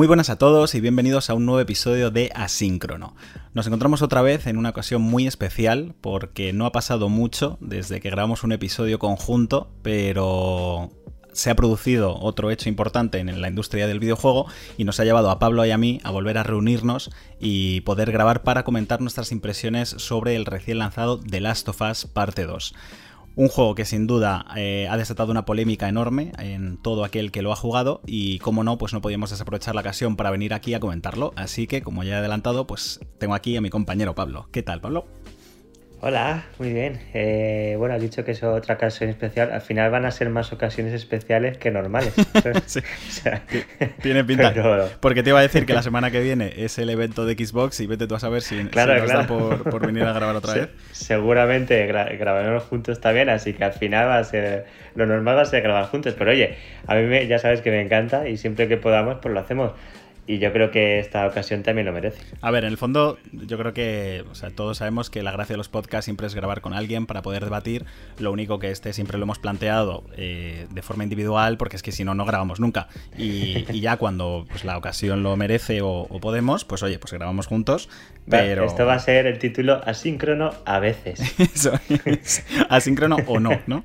Muy buenas a todos y bienvenidos a un nuevo episodio de Asíncrono. Nos encontramos otra vez en una ocasión muy especial porque no ha pasado mucho desde que grabamos un episodio conjunto, pero se ha producido otro hecho importante en la industria del videojuego y nos ha llevado a Pablo y a mí a volver a reunirnos y poder grabar para comentar nuestras impresiones sobre el recién lanzado The Last of Us Parte 2. Un juego que sin duda eh, ha desatado una polémica enorme en todo aquel que lo ha jugado y como no, pues no podíamos desaprovechar la ocasión para venir aquí a comentarlo. Así que, como ya he adelantado, pues tengo aquí a mi compañero Pablo. ¿Qué tal, Pablo? Hola, muy bien. Eh, bueno, has dicho que es otra ocasión especial. Al final van a ser más ocasiones especiales que normales. sí. Tiene pinta. Porque te iba a decir que la semana que viene es el evento de Xbox y vete tú a saber si, claro, nos da por, venir a grabar otra vez. Seguramente grabaremos juntos también, así que al final va a ser. Lo normal va a ser grabar juntos. Pero oye, a mí ya sabes que me encanta y siempre que podamos, pues lo hacemos y yo creo que esta ocasión también lo merece. A ver, en el fondo, yo creo que o sea, todos sabemos que la gracia de los podcasts siempre es grabar con alguien para poder debatir. Lo único que este siempre lo hemos planteado eh, de forma individual, porque es que si no, no grabamos nunca. Y, ya cuando pues, la ocasión lo merece o, podemos, pues oye, pues grabamos juntos. Pero... Esto va a ser el título asíncrono a veces. Eso Asíncrono o no, ¿no?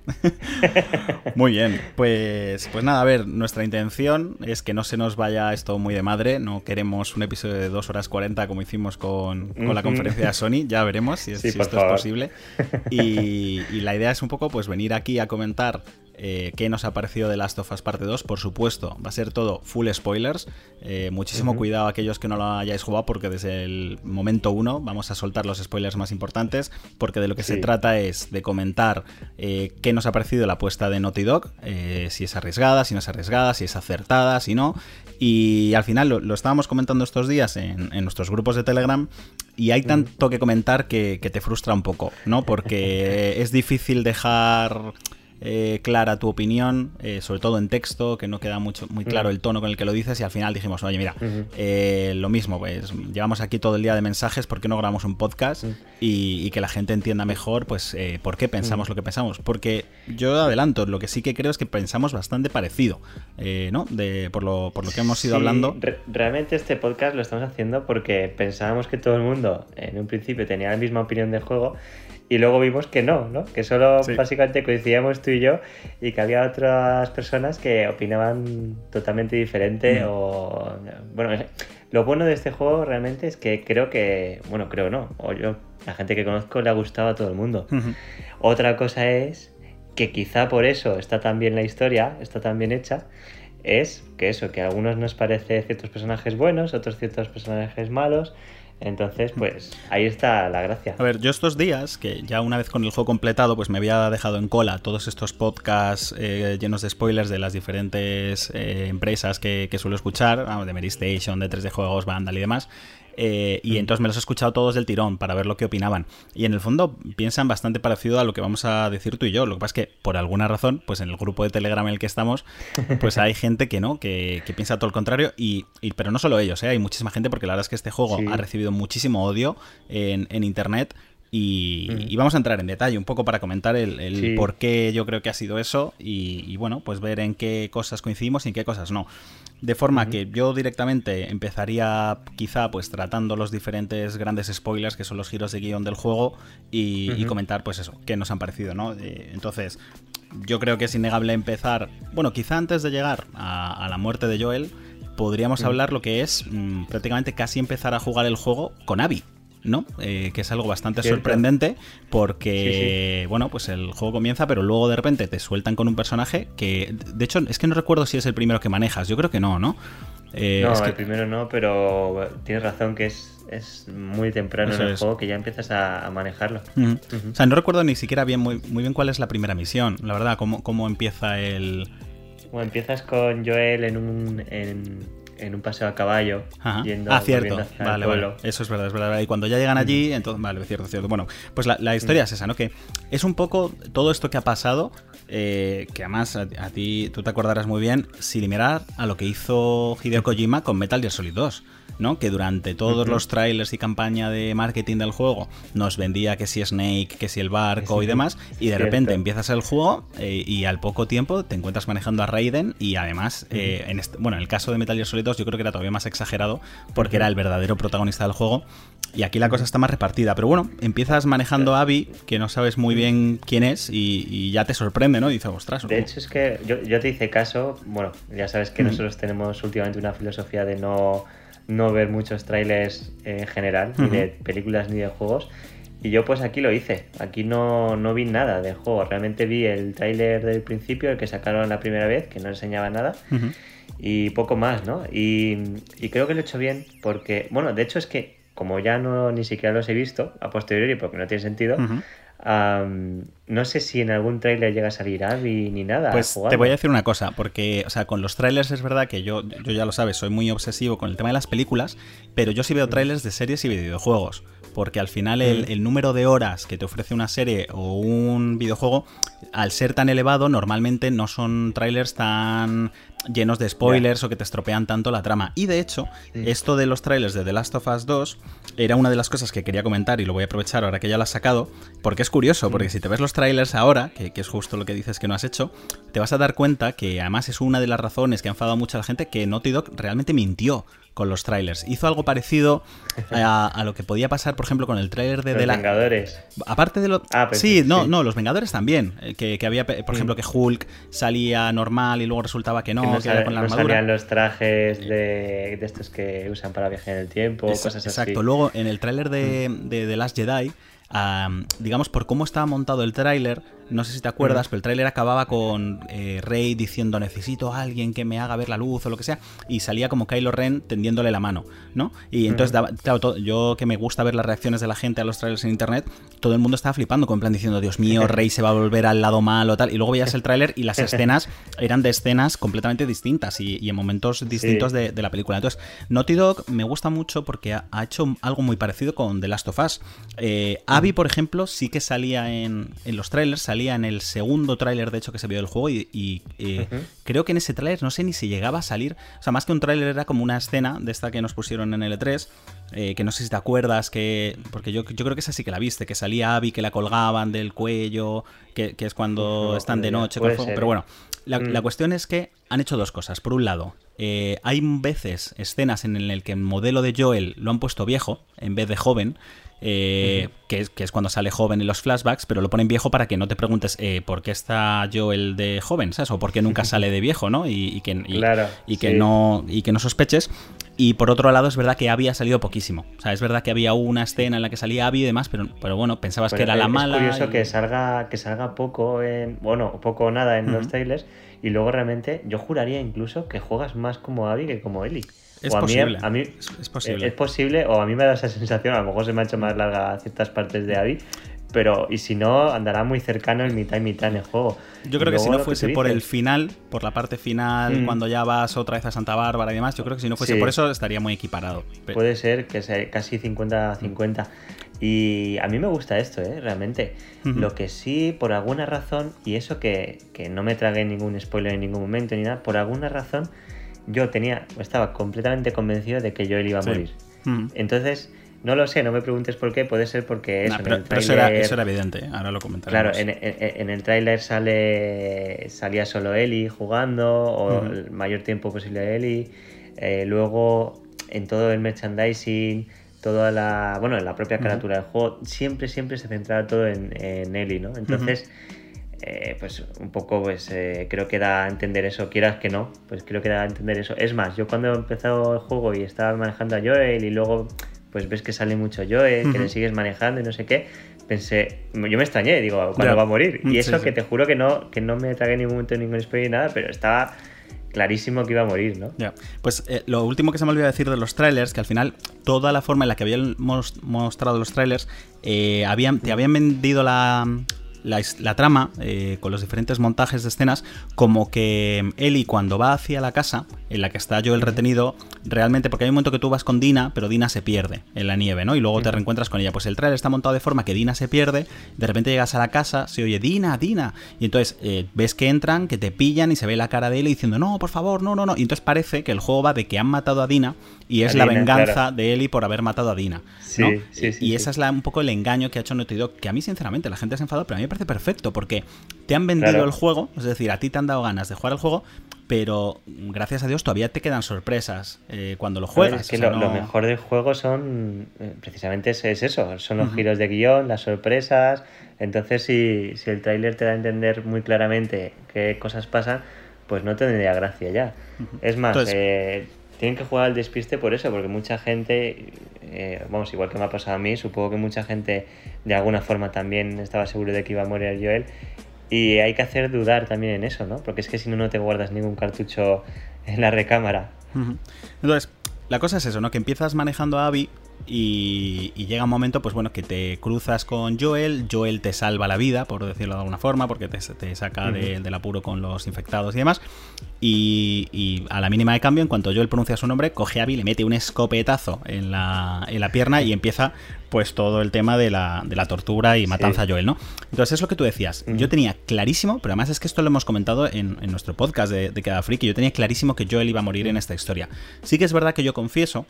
muy bien. Pues, pues nada, a ver, nuestra intención es que no se nos vaya esto muy de madre no queremos un episodio de 2 horas 40 como hicimos con, la conferencia de Sony, ya veremos si, esto es posible. Y, y, la idea es un poco pues venir aquí a comentar eh, qué nos ha parecido de Last of Us Parte 2. Por supuesto, va a ser todo full spoilers. Eh, muchísimo cuidado a aquellos que no lo hayáis jugado porque desde el momento 1 vamos a soltar los spoilers más importantes porque de lo que se trata es de comentar eh, qué nos ha parecido la apuesta de Naughty Dog, si es arriesgada, si no es arriesgada, si es acertada, si no. Y al final lo, estábamos comentando estos días en, nuestros grupos de Telegram y hay tanto que comentar que, que te frustra un poco, ¿no? Porque es difícil dejar eh, clara tu opinión, eh, sobre todo en texto, que no queda mucho, muy claro el tono con el que lo dices y al final dijimos, oye, mira, eh, lo mismo, pues llevamos aquí todo el día de mensajes, ¿por qué no grabamos un podcast? Y, que la gente entienda mejor, pues, por qué pensamos lo que pensamos. Porque yo adelanto, lo que sí que creo es que pensamos bastante parecido, ¿no? De, por, lo, por lo que hemos ido hablando. realmente este podcast lo estamos haciendo porque pensábamos que todo el mundo en un principio tenía la misma opinión del juego y luego vimos que no, ¿no? Que solo básicamente coincidíamos tú y yo y que había otras personas que opinaban totalmente diferente o... Bueno, lo bueno de este juego realmente es que creo que... Bueno, creo no. O yo, la gente que conozco le ha gustado a todo el mundo. Otra cosa es que quizá por eso está tan bien la historia, está tan bien hecha, es que eso, que a algunos nos parece ciertos personajes buenos, otros ciertos personajes malos, entonces, pues ahí está la gracia. A ver, yo estos días, que ya una vez con el juego completado, pues me había dejado en cola todos estos podcasts eh, llenos de spoilers de las diferentes eh, empresas que, suelo escuchar, de Mary Station, de 3D Juegos, Vandal y demás. Eh, y entonces me los he escuchado todos del tirón para ver lo que opinaban. Y en el fondo piensan bastante parecido a lo que vamos a decir tú y yo. Lo que pasa es que, por alguna razón, pues en el grupo de Telegram en el que estamos, pues hay gente que no, que, piensa todo lo contrario. Y, pero no solo ellos, ¿eh? hay muchísima gente, porque la verdad es que este juego ha recibido muchísimo odio en, en internet. Y, vamos a entrar en detalle un poco para comentar el, por qué yo creo que ha sido eso y, bueno, pues ver en qué cosas coincidimos y en qué cosas no. De forma que yo directamente empezaría quizá pues tratando los diferentes grandes spoilers que son los giros de guion del juego y, comentar pues eso, qué nos han parecido, ¿no? Eh, entonces, yo creo que es innegable empezar, bueno, quizá antes de llegar a, la muerte de Joel, podríamos hablar lo que es mm, prácticamente casi empezar a jugar el juego con Abby. ¿No? Eh, que es algo bastante sorprendente porque, bueno, pues el juego comienza, pero luego de repente te sueltan con un personaje que, de hecho, es que no recuerdo si es el primero que manejas, yo creo que no, ¿no? Eh, no, el primero no, pero tienes razón que es, es muy temprano en el juego que ya empiezas a, manejarlo. O sea, no recuerdo ni siquiera bien muy, muy bien cuál es la primera misión, la verdad, cómo, cómo empieza el... Bueno, empiezas con Joel en un en un paseo a caballo. Yendo, ah, cierto. Vale, vale. Eso es verdad, es verdad. Y cuando ya llegan allí, entonces, vale, cierto, cierto. Bueno, pues la, historia es esa, ¿no? Que es un poco todo esto que ha pasado, eh, que además a, ti, tú te acordarás muy bien, similar a lo que hizo Hideo Kojima con Metal Gear Solid 2. ¿No? Que durante todos los trailers y campaña de marketing del juego nos vendía que si Snake, que si el barco y demás, y de repente empiezas el juego eh, y al poco tiempo te encuentras manejando a Raiden y además, eh, en este, bueno, en el caso de Metal Gear Solid 2 yo creo que era todavía más exagerado porque era el verdadero protagonista del juego. Y aquí la cosa está más repartida. Pero bueno, empiezas manejando a Abby, que no sabes muy bien quién es, y, ya te sorprende, ¿no? dice, ostras. De hecho, es que yo, te hice caso. Bueno, ya sabes que nosotros tenemos últimamente una filosofía de no, no ver muchos trailers en general, ni de películas ni de juegos. Y yo pues aquí lo hice, aquí no, no vi nada del juego, realmente vi el tráiler del principio, el que sacaron la primera vez, que no enseñaba nada, y poco más, ¿no? Y, creo que lo he hecho bien porque, bueno, de hecho es que como ya no ni siquiera los he visto a posteriori porque no tiene sentido, no sé si en algún tráiler llega a salir Abby ni nada. Pues te voy a decir una cosa, porque, o sea, con los trailers es verdad que yo, yo ya lo sabes, soy muy obsesivo con el tema de las películas, pero yo sí veo trailers de series y videojuegos porque al final mm. el, número de horas que te ofrece una serie o un videojuego, al ser tan elevado, normalmente no son trailers tan llenos de spoilers o que te estropean tanto la trama. Y de hecho, esto de los trailers de The Last of Us 2 era una de las cosas que quería comentar y lo voy a aprovechar ahora que ya lo has sacado, porque es curioso, porque mm. si te ves los trailers ahora, que, que, es justo lo que dices que no has hecho, te vas a dar cuenta que además es una de las razones que ha enfadado mucho a la gente que Naughty Dog realmente mintió con los trailers. Hizo algo parecido a, lo que podía pasar, por ejemplo, con el trailer de... Los la... Vengadores. Aparte de lo... Ah, pues sí, no, no, los Vengadores también. Eh, que, había, por mm. ejemplo, que Hulk salía normal y luego resultaba que no, que, no, con la armadura. salían los trajes de, estos que usan para viajar en el tiempo, cosas así. Exacto. Luego, en el trailer de, mm. de The Last Jedi digamos, por cómo estaba montado el tráiler, no sé si te acuerdas, pero el tráiler acababa con eh, Rey diciendo necesito a alguien que me haga ver la luz o lo que sea, y salía como Kylo Ren tendiéndole la mano, ¿no? Y entonces, claro, yo que me gusta ver las reacciones de la gente a los trailers en internet, todo el mundo estaba flipando, con plan diciendo, Dios mío, Rey se va a volver al lado malo, tal, y luego veías el tráiler y las escenas eran de escenas completamente distintas y, en momentos distintos de, la película. Entonces, Naughty Dog me gusta mucho porque ha, hecho algo muy parecido con The Last of Us. Eh, Abby, por ejemplo, sí que salía en, en los trailers, salía en el segundo tráiler, de hecho, que se vio del juego y, eh, creo que en ese tráiler no sé ni si llegaba a salir, o sea, más que un tráiler era como una escena de esta que nos pusieron en L3, eh, que no sé si te acuerdas, que porque yo, yo creo que esa sí que la viste, que salía Abby, que la colgaban del cuello, que, es cuando están de noche con fuego, pero bueno, la, mm. cuestión es que han hecho dos cosas. Por un lado, eh, hay veces escenas en el que el modelo de Joel lo han puesto viejo en vez de joven. Eh, que, es, que, es, cuando sale joven en los flashbacks, pero lo ponen viejo para que no te preguntes eh, por qué está Joel de joven, ¿sabes? O por qué nunca sale de viejo, ¿no? Y, que, y, que no, y que no sospeches. Y por otro lado, es verdad que había salido poquísimo. O sea, es verdad que había una escena en la que salía Abby y demás, pero, pero bueno, pensabas que era la mala. Es curioso que, salga, que salga poco en. Bueno, poco o nada en los trailers. Y luego realmente, yo juraría incluso que juegas más como Abby que como Ellie. Es posible. A mí, es, posible. Es posible, o a mí me da esa sensación, a lo mejor se me ha hecho más larga ciertas partes de Abby, pero y si no, andará muy cercano en mitad y mitad en el juego. Yo creo que si no fuese por el final, por la parte final, mm. cuando ya vas otra vez a Santa Bárbara y demás, yo creo que si no fuese por eso estaría muy equiparado. Puede ser que sea casi 50-50. Y a mí me gusta esto, ¿eh? realmente. Lo que sí, por alguna razón, y eso que, que no me tragué ningún spoiler en ningún momento ni nada, por alguna razón yo tenía, estaba completamente convencido de que Joel iba a morir. Entonces, no lo sé, no me preguntes por qué, puede ser porque eso, pero, eso, era, evidente, ahora lo comentaremos. Claro, en, el tráiler sale salía solo Ellie jugando, o el mayor tiempo posible Ellie. Eh, luego, en todo el merchandising, toda la. Bueno, en la propia carátula del juego, siempre, siempre se centraba todo en, Ellie, ¿no? Entonces. Eh, pues un poco pues eh, creo que da a entender eso, quieras que no, pues creo que da a entender eso. Es más, yo cuando he empezado el juego y estaba manejando a Joel y luego pues ves que sale mucho Joel, que le sigues manejando y no sé qué, pensé, yo me extrañé, digo, ¿cuándo va a morir? Y eso que te juro que no, que no me tragué en ningún momento ningún spoiler ni nada, pero estaba clarísimo que iba a morir, ¿no? Ya. Pues eh, lo último que se me olvidó decir de los trailers, que al final toda la forma en la que habían mostrado los trailers, habían, te habían vendido la, la, trama, eh, con los diferentes montajes de escenas, como que Eli cuando va hacia la casa, en la que está yo el retenido, realmente, porque hay un momento que tú vas con Dina, pero Dina se pierde en la nieve, ¿no? Y luego te reencuentras con ella. Pues el trailer está montado de forma que Dina se pierde, de repente llegas a la casa, se oye Dina, Dina, y entonces eh, ves que entran, que te pillan y se ve la cara de Eli diciendo, no, por favor, no, no, no. Y entonces parece que el juego va de que han matado a Dina y es la venganza de Eli por haber matado a Dina. ¿no? y esa es la, un poco el engaño que ha hecho Naughty Dog, que a mí sinceramente la gente se ha enfadado, pero a mí me parece perfecto, porque te han vendido el juego, es decir, a ti te han dado ganas de jugar el juego, pero gracias a Dios todavía te quedan sorpresas eh, cuando lo juegas. es que lo, mejor del juego son, eh, precisamente es, eso, son los giros de guion, las sorpresas. Entonces, si, si el tráiler te da a entender muy claramente qué cosas pasan, pues no tendría gracia ya. Es más, eh, tienen que jugar al despiste por eso, porque mucha gente, vamos, igual que me ha pasado a mí, supongo que mucha gente de alguna forma también estaba seguro de que iba a morir Joel y hay que hacer dudar también en eso, ¿no? Porque es que si no, no te guardas ningún cartucho en la recámara. Entonces, la cosa es eso, ¿no? Que empiezas manejando a Abby y, llega un momento, pues bueno, que te cruzas con Joel, Joel te salva la vida, por decirlo de alguna forma, porque te, saca del apuro con los infectados y demás. Y, a la mínima de cambio, en cuanto Joel pronuncia su nombre, coge a Abby, le mete un escopetazo en la, en la pierna y empieza pues todo el tema de la, de la tortura y matanza a Joel, ¿no? Entonces es lo que tú decías. Yo tenía clarísimo, pero además es que esto lo hemos comentado en, nuestro podcast de, de Cada Freak, yo tenía clarísimo que Joel iba a morir en esta historia. Sí que es verdad que yo confieso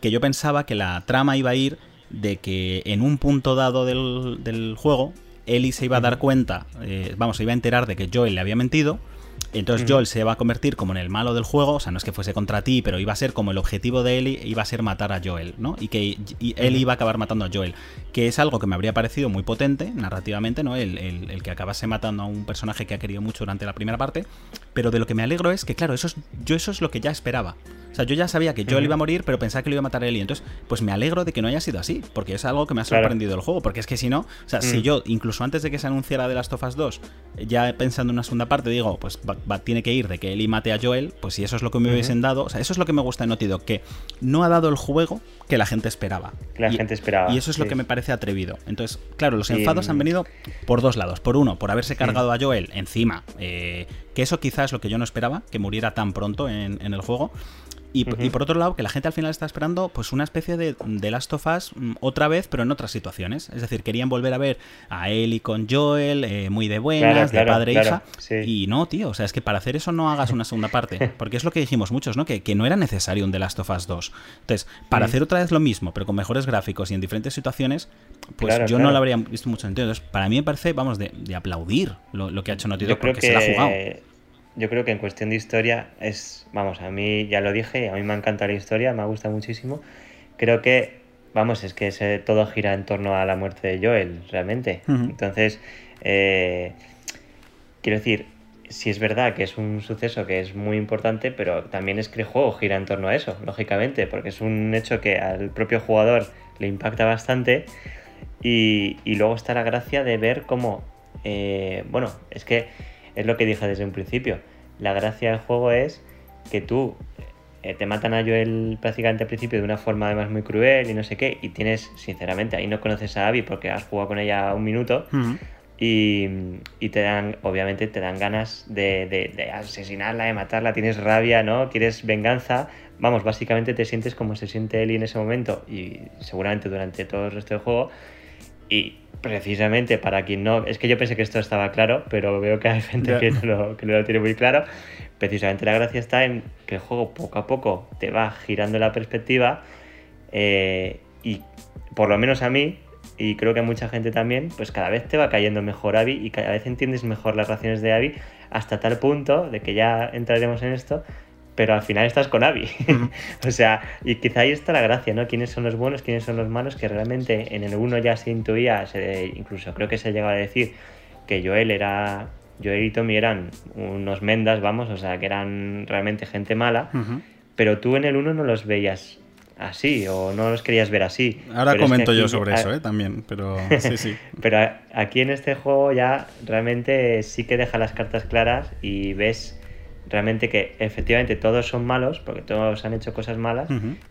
que yo pensaba que la trama iba a ir de que en un punto dado del, juego, Ellie se iba a dar cuenta, eh, vamos, se iba a enterar de que Joel le había mentido. Entonces Joel se va a convertir como en el malo del juego, o sea, no es que fuese contra ti, pero iba a ser como el objetivo de Ellie, iba a ser matar a Joel, ¿no? Y que Ellie iba a acabar matando a Joel, que es algo que me habría parecido muy potente narrativamente, ¿no? El, el, que acabase matando a un personaje que ha querido mucho durante la primera parte, pero de lo que me alegro es que, claro, eso es, yo eso es lo que ya esperaba. O sea, yo ya sabía que Joel iba a morir, pero pensaba que lo iba a matar a Ellie. Entonces, pues me alegro de que no haya sido así, porque es algo que me ha sorprendido el juego. Porque es que si no, o sea, si mm. yo, incluso antes de que se anunciara The Last of Us 2, ya pensando en una segunda parte, digo, pues tiene que ir de que Ellie mate a Joel, pues si eso es lo que me hubiesen dado, o sea, eso es lo que me gusta de Naughty Dog, que no ha dado el juego que la gente esperaba. Que la gente esperaba. Y eso es lo que me parece atrevido. Entonces, claro, los enfados han venido por dos lados. Por uno, por haberse cargado a Joel encima, eh, que eso quizás es lo que yo no esperaba, que muriera tan pronto en, en el juego. Y, por otro lado, que la gente al final está esperando pues una especie de, de Last of Us mm, otra vez, pero en otras situaciones. Es decir, querían volver a ver a Ellie con Joel, eh, muy de buenas, de padre e hija. Y no, tío, o sea, es que para hacer eso no hagas una segunda parte. Porque es lo que dijimos muchos, ¿no? Que, que no era necesario un The Last of Us 2. Entonces, para hacer otra vez lo mismo, pero con mejores gráficos y en diferentes situaciones, pues yo no lo habría visto mucho sentido. Entonces, para mí me parece, vamos, de, de aplaudir lo, que ha hecho Naughty Dog, porque se la ha jugado yo creo que en cuestión de historia es, vamos, a mí ya lo dije, a mí me encanta la historia, me gusta muchísimo. Creo que, vamos, es que todo gira en torno a la muerte de Joel, realmente. Entonces, eh, quiero decir, si es verdad que es un suceso que es muy importante, pero también es que el juego gira en torno a eso, lógicamente, porque es un hecho que al propio jugador le impacta bastante. Y, luego está la gracia de ver cómo, eh, bueno, es que es lo que dije desde un principio. La gracia del juego es que tú eh, te matan a Joel prácticamente al principio de una forma además muy cruel y no sé qué, y tienes, sinceramente, ahí no conoces a Abby porque has jugado con ella un minuto. y, te dan, obviamente, te dan ganas de, de, asesinarla, de matarla, tienes rabia, ¿no? Quieres venganza. Vamos, básicamente te sientes como se siente Ellie en ese momento y seguramente durante todo el resto del juego. Y precisamente para quien no, es que yo pensé que esto estaba claro, pero veo que hay gente que no, lo, que no lo tiene muy claro. Precisamente la gracia está en que el juego poco a poco te va girando la perspectiva eh, y por lo menos a mí, y creo que a mucha gente también, pues cada vez te va cayendo mejor Abby y cada vez entiendes mejor las razones de Abby hasta tal punto de que ya entraremos en esto, pero al final estás con Abby. o sea, y quizá ahí está la gracia, ¿no? ¿Quiénes son los buenos, quiénes son los malos? Que realmente en el 1 ya se intuía, incluso creo que se llegaba a decir que Joel era. Joel y Tommy eran unos mendas, vamos, o sea, que eran realmente gente mala, pero tú en el 1 no los veías así o no los querías ver así. Ahora comento yo sobre eso, ¿eh? También, pero sí, sí. pero aquí en este juego ya realmente sí que deja las cartas claras y ves realmente que efectivamente todos son malos, porque todos han hecho cosas malas,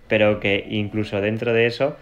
pero que incluso dentro de eso,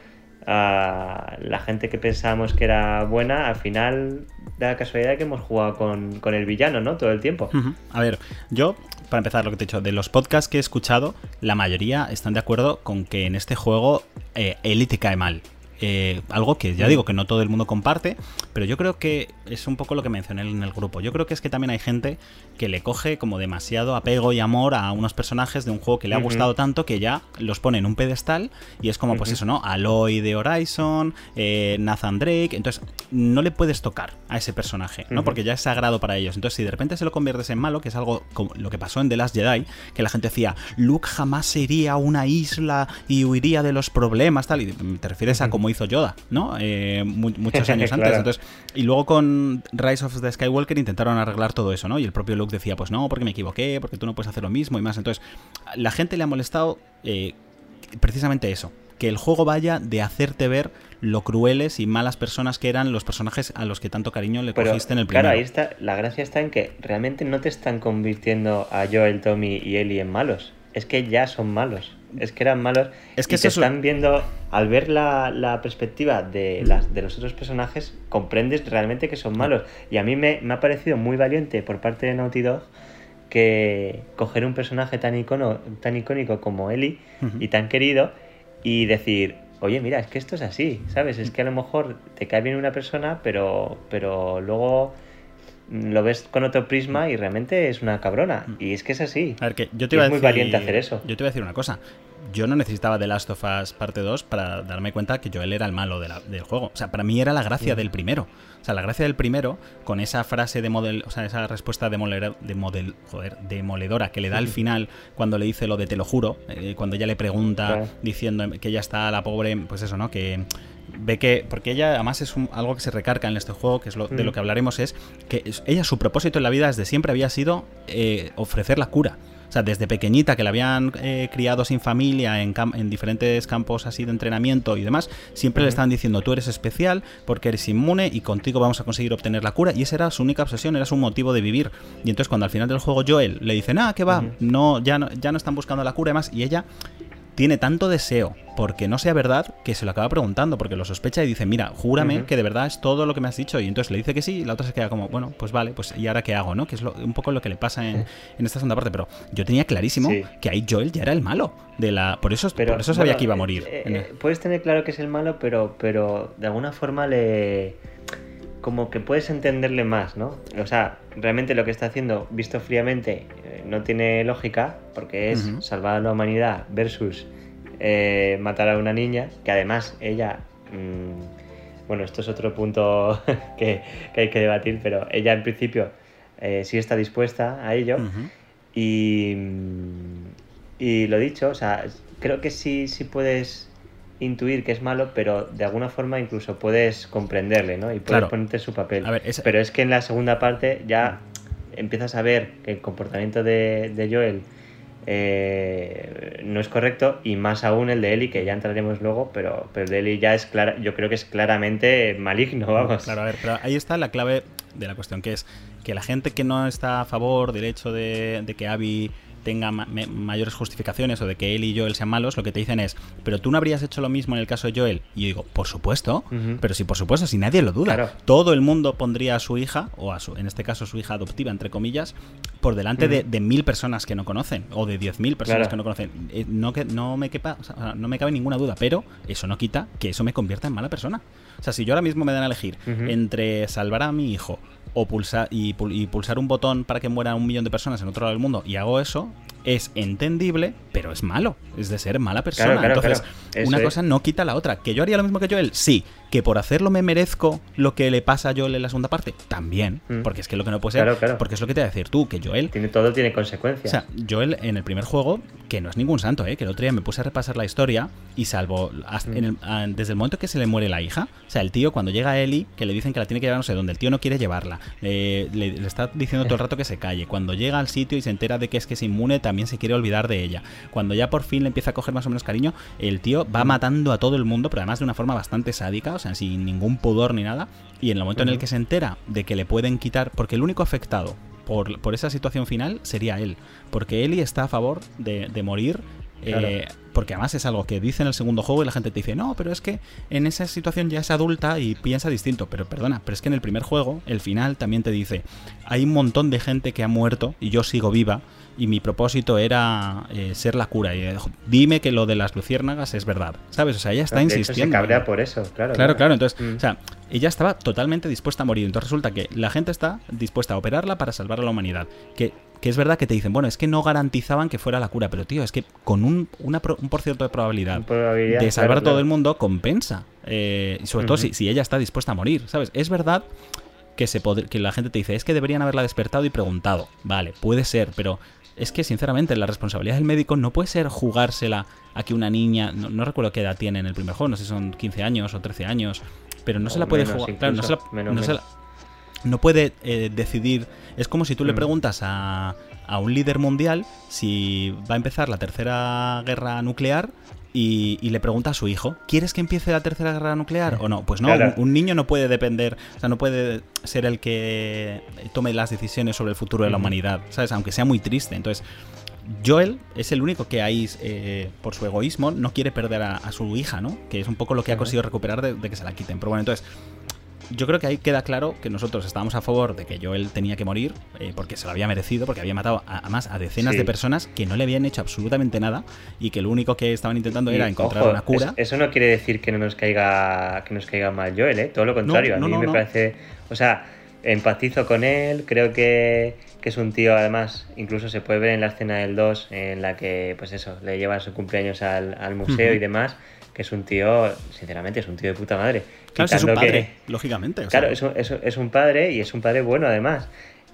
la gente que pensábamos que era buena, al final da la casualidad que hemos jugado con, el villano, ¿no? Todo el tiempo. A ver, yo, para empezar lo que te he dicho, de los podcasts que he escuchado, la mayoría están de acuerdo con que en este juego eh, Ellie te cae mal. eh, algo que ya digo que no todo el mundo comparte, pero yo creo que es un poco lo que mencioné en el grupo. Yo creo que es que también hay gente que le coge como demasiado apego y amor a unos personajes de un juego que le ha gustado tanto que ya los pone en un pedestal y es como, pues eso, ¿no? Aloy de Horizon, eh, Nathan Drake, entonces no le puedes tocar a ese personaje, ¿no? Porque ya es sagrado para ellos. Entonces, si de repente se lo conviertes en malo, que es algo como lo que pasó en The Last Jedi, que la gente decía, Luke jamás sería una isla y huiría de los problemas, tal, y te refieres a cómo hizo Yoda, ¿no? Eh, muchos años antes. Entonces, y luego con Rise of the Skywalker intentaron arreglar todo eso, ¿no? Y el propio Luke decía, pues no, porque me equivoqué, porque tú no puedes hacer lo mismo y más. Entonces, la gente le ha molestado eh, precisamente eso, que el juego vaya de hacerte ver lo crueles y malas personas que eran los personajes a los que tanto cariño le cogiste en el primero. Claro, ahí está, la gracia está en que realmente no te están convirtiendo a Joel, Tommy y Ellie en malos. Es que ya son malos. Es que eran malos. Es que y te están viendo, al ver la, perspectiva de, las, de los otros personajes, comprendes realmente que son malos. Y a mí me, me ha parecido muy valiente por parte de Naughty Dog que coger un personaje tan, icono, tan icónico como Ellie y tan querido y decir, oye, mira, es que esto es así, ¿sabes? Es que a lo mejor te cae bien una persona, pero, pero luego lo ves con otro prisma y realmente es una cabrona. Y es que es así. A ver, que yo te es muy valiente hacer eso. Yo te voy a decir una cosa yo no necesitaba The Last of Us parte 2 para darme cuenta que Joel era el malo del juego. O sea, para mí era la gracia del primero. O sea, la gracia del primero, con esa frase de model, o sea, esa respuesta de, de model, joder, demoledora que le da al final cuando le dice lo de te lo juro, eh, cuando ella le pregunta diciendo que ella está la pobre, pues eso, ¿no? Que ve que, porque ella además es algo que se recarga en este juego, que es lo, de lo mm. que hablaremos, es que ella su propósito en la vida desde siempre había sido eh, ofrecer la cura. O sea, desde pequeñita que la habían eh, criado sin familia en, en, diferentes campos así de entrenamiento y demás, siempre le estaban diciendo tú eres especial porque eres inmune y contigo vamos a conseguir obtener la cura. Y esa era su única obsesión, era su motivo de vivir. Y entonces cuando al final del juego Joel le dice, ah, que va, no, ya no, ya no están buscando la cura y más, y ella tiene tanto deseo porque no sea verdad que se lo acaba preguntando, porque lo sospecha y dice, mira, júrame que de verdad es todo lo que me has dicho. Y entonces le dice que sí, y la otra se queda como, bueno, pues vale, pues ¿y ahora qué hago? ¿no? Que es un poco lo que le pasa en, esta segunda parte. Pero yo tenía clarísimo que ahí Joel ya era el malo. de la Por eso, por eso sabía que iba a morir. Eh, eh, puedes tener claro que es el malo, pero, pero de alguna forma le como que puedes entenderle más, ¿no? O sea, realmente lo que está haciendo, visto fríamente, eh, no tiene lógica, porque es salvar a la humanidad versus eh, matar a una niña, que además ella, mm, bueno, esto es otro punto que, hay que debatir, pero ella en principio eh, sí está dispuesta a ello. y, y lo dicho, o sea, creo que sí, sí puedes intuir que es malo, pero de alguna forma incluso puedes comprenderle, ¿no? Y puedes ponerte su papel. Pero es que en la segunda parte ya empiezas a ver que el comportamiento de, de Joel eh, no es correcto y más aún el de Eli, que ya entraremos luego, pero, pero el de Eli ya es clara, yo creo que es claramente maligno, vamos. Claro, a ver, pero ahí está la clave de la cuestión, que es que la gente que no está a favor del hecho de, de que Abby tenga mayores justificaciones o de que él y Joel sean malos, lo que te dicen es, pero tú no habrías hecho lo mismo en el caso de Joel. Y yo digo, por supuesto, pero sí, por supuesto, si nadie lo duda. Todo el mundo pondría a su hija, o a su, en este caso su hija adoptiva, entre comillas, por delante de, mil personas que no conocen, o de diez mil personas que no conocen. Eh, no, que, no, me quepa, no me cabe ninguna duda, pero eso no quita que eso me convierta en mala persona. O sea, si yo ahora mismo me dan a elegir entre salvar a mi hijo o pulsar y, pulsar un botón para que mueran un millón de personas en otro lado del mundo y hago eso, es entendible, pero es malo. Es de ser mala persona. Entonces, una cosa no quita la otra. ¿Que yo haría lo mismo que Joel? Sí. ¿Que por hacerlo me merezco lo que le pasa a Joel en la segunda parte? También. Mm. Porque es que lo que no puede ser. Porque es lo que te voy a decir tú, que Joel. Tiene, todo tiene consecuencias. O sea, Joel en el primer juego, que no es ningún santo, ¿eh? Que el otro día me puse a repasar la historia y salvo. Mm. desde el momento que se le muere la hija, o sea, el tío cuando llega a Ellie, que le dicen que la tiene que llevar no sé dónde, el tío no quiere llevarla. le, le, está diciendo todo el rato que se calle. Cuando llega al sitio y se entera de que es que es inmune, también se quiere olvidar de ella. Cuando ya por fin le empieza a coger más o menos cariño, el tío va matando a todo el mundo, pero además de una forma bastante sádica, o sea, sin ningún pudor ni nada. Y en el momento en el que se entera de que le pueden quitar, porque el único afectado por, esa situación final sería él, porque Eli está a favor de, morir. Eh, porque además es algo que dice en el segundo juego y la gente te dice, no, pero es que en esa situación ya es adulta y piensa distinto. Pero perdona, pero es que en el primer juego, el final también te dice, hay un montón de gente que ha muerto y yo sigo viva y mi propósito era eh, ser la cura. Y eh, dime que lo de las luciérnagas es verdad, ¿sabes? O sea, ella está insistiendo. se cabrea por eso, claro. Claro, claro. Entonces, mm. o sea, ella estaba totalmente dispuesta a morir. Entonces resulta que la gente está dispuesta a operarla para salvar a la humanidad. Que, que es verdad que te dicen, bueno, es que no garantizaban que fuera la cura, pero tío, es que con un, una, un por ciento de probabilidad, de salvar a todo el mundo compensa. Eh, sobre todo si, si ella está dispuesta a morir, ¿sabes? Es verdad que, se que la gente te dice, es que deberían haberla despertado y preguntado. Vale, puede ser, pero es que sinceramente la responsabilidad del médico no puede ser jugársela a que una niña, no, recuerdo qué edad tiene en el primer juego, no sé si son 15 años o 13 años, pero no se la puede jugar, claro, no, se la, no, puede eh, decidir, es como si tú le mm. preguntas a, a un líder mundial si va a empezar la tercera guerra nuclear y, le pregunta a su hijo, ¿quieres que empiece la tercera guerra nuclear o no? Pues no, un, niño no puede depender, o sea, no puede ser el que tome las decisiones sobre el futuro de la humanidad, ¿sabes? Aunque sea muy triste. Entonces, Joel es el único que ahí, eh, por su egoísmo, no quiere perder a, su hija, ¿no? Que es un poco lo que ha conseguido recuperar de, de que se la quiten. Pero bueno, entonces, yo creo que ahí queda claro que nosotros estábamos a favor de que Joel tenía que morir eh, porque se lo había merecido, porque había matado a, más a decenas de personas que no le habían hecho absolutamente nada y que lo único que estaban intentando era encontrar una cura. eso no quiere decir que no nos caiga que nos caiga mal Joel, ¿eh? todo lo contrario. a mí me parece, o sea, empatizo con él, creo que, que, es un tío, además, incluso se puede ver en la escena del 2 en la que, pues eso, le lleva su cumpleaños al, al museo y demás que es un tío, sinceramente, es un tío de puta madre. Claro, es un padre, lógicamente. claro, es, un, es, un, padre y es un padre bueno además.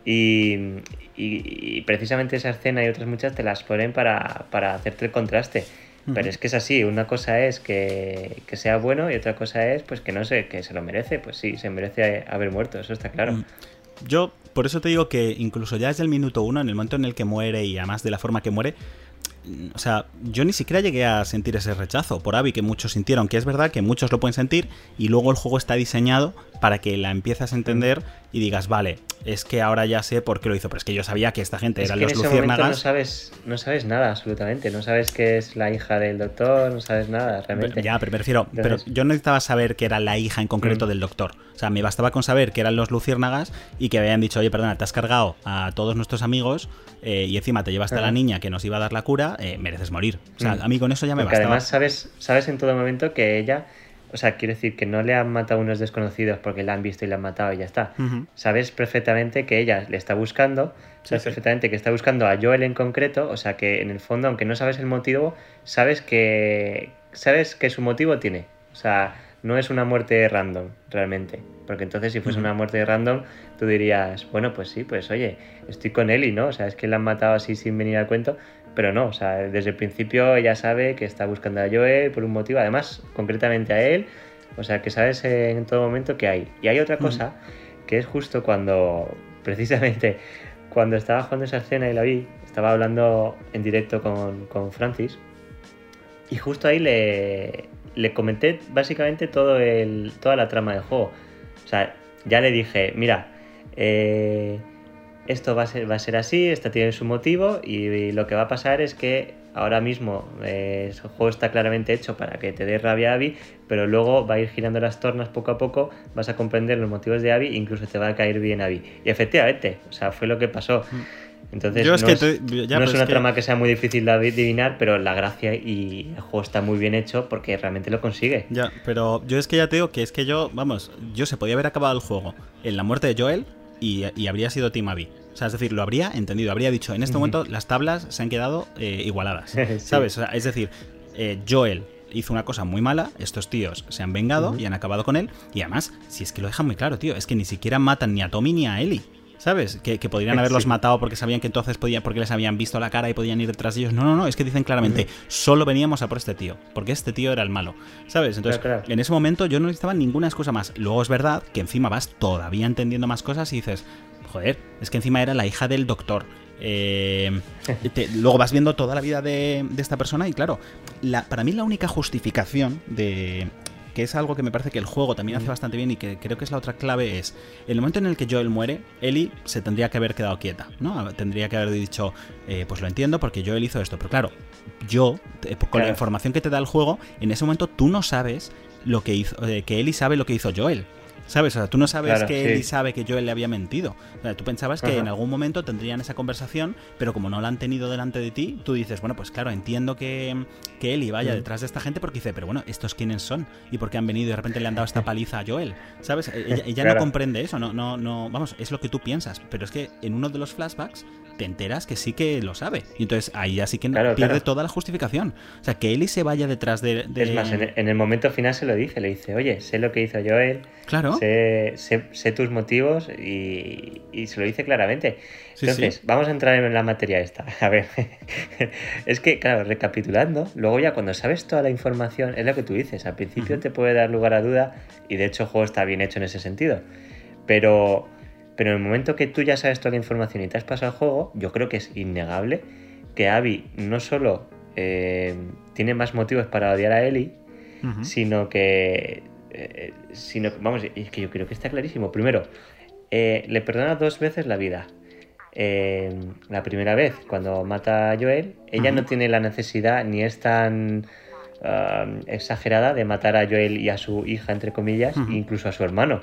Y, precisamente esa escena y otras muchas te las ponen para, para hacerte el contraste. Pero es que es así, una cosa es que, que, sea bueno y otra cosa es pues que no sé, que se lo merece. Pues sí, se merece haber muerto, eso está claro. Mm. Yo por eso te digo que incluso ya desde el minuto uno, en el momento en el que muere y además de la forma que muere, o sea, yo ni siquiera llegué a sentir ese rechazo por Abby que muchos sintieron, que es verdad que muchos lo pueden sentir y luego el juego está diseñado para que la empieces a entender y digas, vale, es que ahora ya sé por qué lo hizo, pero es que yo sabía que esta gente eran los luciérnagas. No sabes, no sabes nada, absolutamente. No sabes que es la hija del doctor, no sabes nada, realmente. Ya, pero prefiero. Pero yo no necesitaba saber que era la hija en concreto mm. del doctor. O sea, me bastaba con saber que eran los luciérnagas y que habían dicho, oye, perdona, te has cargado a todos nuestros amigos eh, y encima te llevaste a la niña que nos iba a dar la cura, eh, mereces morir. O sea, mm. a mí con eso ya me Porque además sabes, sabes en todo momento que ella o sea, quiero decir que no le han matado a unos desconocidos porque la han visto y la han matado y ya está. Sabes perfectamente que ella le está buscando, sabes perfectamente que está buscando a Joel en concreto, o sea que en el fondo, aunque no sabes el motivo, sabes que sabes que su motivo tiene. O sea, no es una muerte random, realmente. Porque entonces si fuese una muerte random, tú dirías, bueno, pues sí, pues oye, estoy con él y no, o sea, es que la han matado así sin venir al cuento. Pero no, o sea, desde el principio ella sabe que está buscando a Joel por un motivo, además, concretamente a él, o sea, que sabes en todo momento que hay. Y hay otra cosa, que es justo cuando, precisamente, cuando estaba jugando esa escena y la vi, estaba hablando en directo con, con Francis, y justo ahí le, le comenté básicamente todo el, toda la trama del juego. O sea, ya le dije, mira, eh, esto va a, ser, va a ser así, esta tiene su motivo y, lo que va a pasar es que ahora mismo eh, el juego está claramente hecho para que te dé rabia a Abby, pero luego va a ir girando las tornas poco a poco, vas a comprender los motivos de Abby incluso te va a caer bien Abby. Y efectivamente, o sea, fue lo que pasó. Mm. Entonces, no, es, una trama que sea muy difícil de adivinar, pero la gracia y el juego está muy bien hecho porque realmente lo consigue. Ya, pero yo es que ya te digo que es que yo, vamos, yo se podía haber acabado el juego en la muerte de Joel y, habría sido Team Abby. O sea, es decir, lo habría entendido, habría dicho, en este momento las tablas se han quedado eh, igualadas, ¿sabes? es decir, eh, Joel hizo una cosa muy mala, estos tíos se han vengado y han acabado con él, y además, si es que lo dejan muy claro, tío, es que ni siquiera matan ni a Tommy ni a Ellie. ¿Sabes? Que, podrían haberlos matado porque sabían que entonces podían, porque les habían visto la cara y podían ir detrás de ellos. No, no, no, es que dicen claramente, solo veníamos a por este tío, porque este tío era el malo. ¿Sabes? Entonces, en ese momento yo no necesitaba ninguna excusa más. Luego es verdad que encima vas todavía entendiendo más cosas y dices, joder, es que encima era la hija del doctor. Eh, luego vas viendo toda la vida de, esta persona y claro, la, para mí la única justificación de, que es algo que me parece que el juego también hace bastante bien y que creo que es la otra clave, es el momento en el que Joel muere, Ellie se tendría que haber quedado quieta, ¿no? Tendría que haber dicho, eh, pues lo entiendo porque Joel hizo esto. Pero claro, yo, eh, con la información que te da el juego, en ese momento tú no sabes lo que hizo, eh, que Ellie sabe lo que hizo Joel. ¿Sabes? O sea, tú no sabes que Ellie sabe que Joel le había mentido. O sea, tú pensabas que en algún momento tendrían esa conversación, pero como no la han tenido delante de ti, tú dices, bueno, pues claro, entiendo que, que Ellie vaya detrás de esta gente porque dice, pero bueno, ¿estos quiénes son? ¿Y por qué han venido y de repente le han dado esta paliza a Joel? ¿Sabes? E-, ella, no comprende eso, no, no, no, vamos, es lo que tú piensas. Pero es que en uno de los flashbacks te enteras que sí que lo sabe. Y entonces ahí ya sí que pierde toda la justificación. O sea, que Ellie se vaya detrás de... Es más, en el, momento final se lo dice, le dice, oye, sé lo que hizo Joel, claro. Sé, sé, tus motivos y, se lo dice claramente. entonces, vamos a entrar en la materia esta. A ver, es que, claro, recapitulando, luego ya cuando sabes toda la información, es lo que tú dices, al principio te puede dar lugar a duda y de hecho el juego está bien hecho en ese sentido. Pero pero en el momento que tú ya sabes toda la información y te has pasado el juego, yo creo que es innegable que Abby no solo eh, tiene más motivos para odiar a Ellie, sino que. Eh, sino, vamos, es que yo creo que está clarísimo. Primero, eh, le perdona dos veces la vida. la primera vez, cuando mata a Joel, ella no tiene la necesidad ni es tan exagerada de matar a Joel y a su hija, entre comillas, incluso a su hermano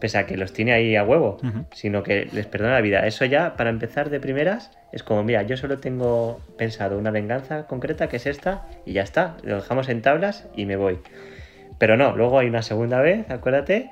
pese a que los tiene ahí a huevo, sino que les perdona la vida. Eso ya, para empezar de primeras, es como, mira, yo solo tengo pensado una venganza concreta, que es esta, y ya está, lo dejamos en tablas y me voy. Pero no, luego hay una segunda vez, acuérdate,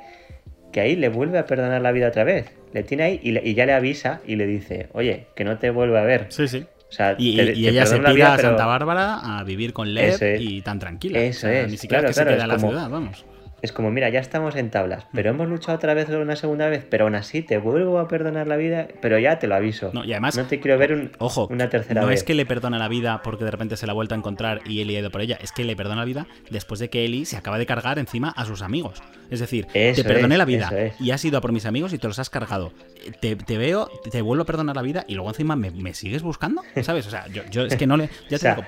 que ahí le vuelve a perdonar la vida otra vez. Le tiene ahí y, ya le avisa y le dice, oye, que no te vuelve a ver. Sí, sí. O sea, y, ella se pira a Santa Bárbara a vivir con Lev y tan tranquila. Eso es. Ni siquiera que se queda en la ciudad, vamos es como, mira, ya estamos en tablas, pero hemos luchado otra vez una segunda vez, pero aún así te vuelvo a perdonar la vida, pero ya te lo aviso. No, y además, no te quiero ver un, ojo, una tercera vez. No es que le perdona la vida porque de repente se la ha vuelto a encontrar y Eli ha ido por ella, es que le perdona la vida después de que Eli se acaba de cargar encima a sus amigos. Es decir, te perdoné la vida y has ido a por mis amigos y te los has cargado. Te, veo, te vuelvo a perdonar la vida y luego encima me, sigues buscando, ¿sabes? O sea, yo, es que no le. Ya te digo,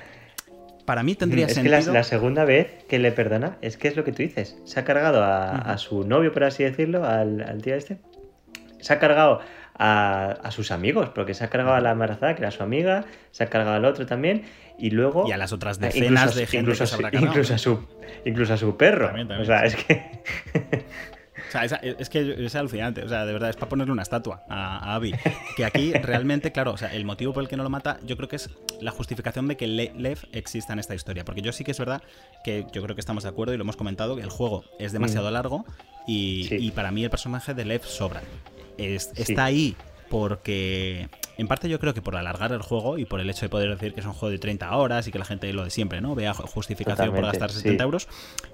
para mí tendría es sentido. Es que la, segunda vez que le perdona, es que es lo que tú dices. Se ha cargado a, su novio, por así decirlo, al, tío este. Se ha cargado a, sus amigos, porque se ha cargado a la embarazada, que era su amiga, se ha cargado al otro también, y luego. Y a las otras decenas de gente incluso, incluso, a su, incluso a su perro. o sea, es que. O sea, es, que es alucinante. O sea, de verdad, es para ponerle una estatua a, Abby. Que aquí realmente, claro, o sea, el motivo por el que no lo mata, yo creo que es la justificación de que Lev exista en esta historia. Porque yo sí que es verdad que yo creo que estamos de acuerdo y lo hemos comentado, que el juego es demasiado mm. largo y, para mí el personaje de Lev sobra. Está ahí porque en parte yo creo que por alargar el juego y por el hecho de poder decir que es un juego de 30 horas y que la gente lo de siempre, ¿no? Vea justificación por gastar 70 euros.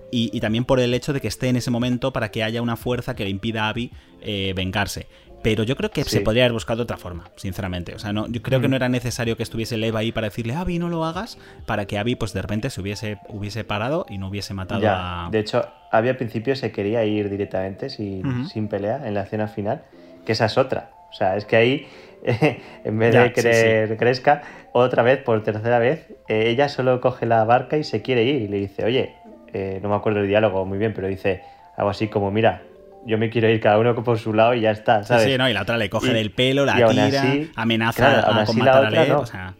Y, también por el hecho de que esté en ese momento para que haya una fuerza que le impida a Abby eh, vengarse. Pero yo creo que se podría haber buscado otra forma, sinceramente. O sea, no, yo creo que no era necesario que estuviese Lev ahí para decirle, Abby, no lo hagas, para que Abby, pues de repente se hubiese, hubiese parado y no hubiese matado a. De hecho, Abby al principio se quería ir directamente sin, sin pelea en la escena final, que esa es otra. O sea, es que ahí en vez de querer crezca, otra vez, por tercera vez, eh, ella solo coge la barca y se quiere ir y le dice, oye, eh, no me acuerdo el diálogo muy bien, pero dice algo así como, mira, yo me quiero ir cada uno por su lado y ya está, ¿sabes? Sí, no, y la otra le coge del pelo, la tira, amenaza a, con matar a Lev, o sea...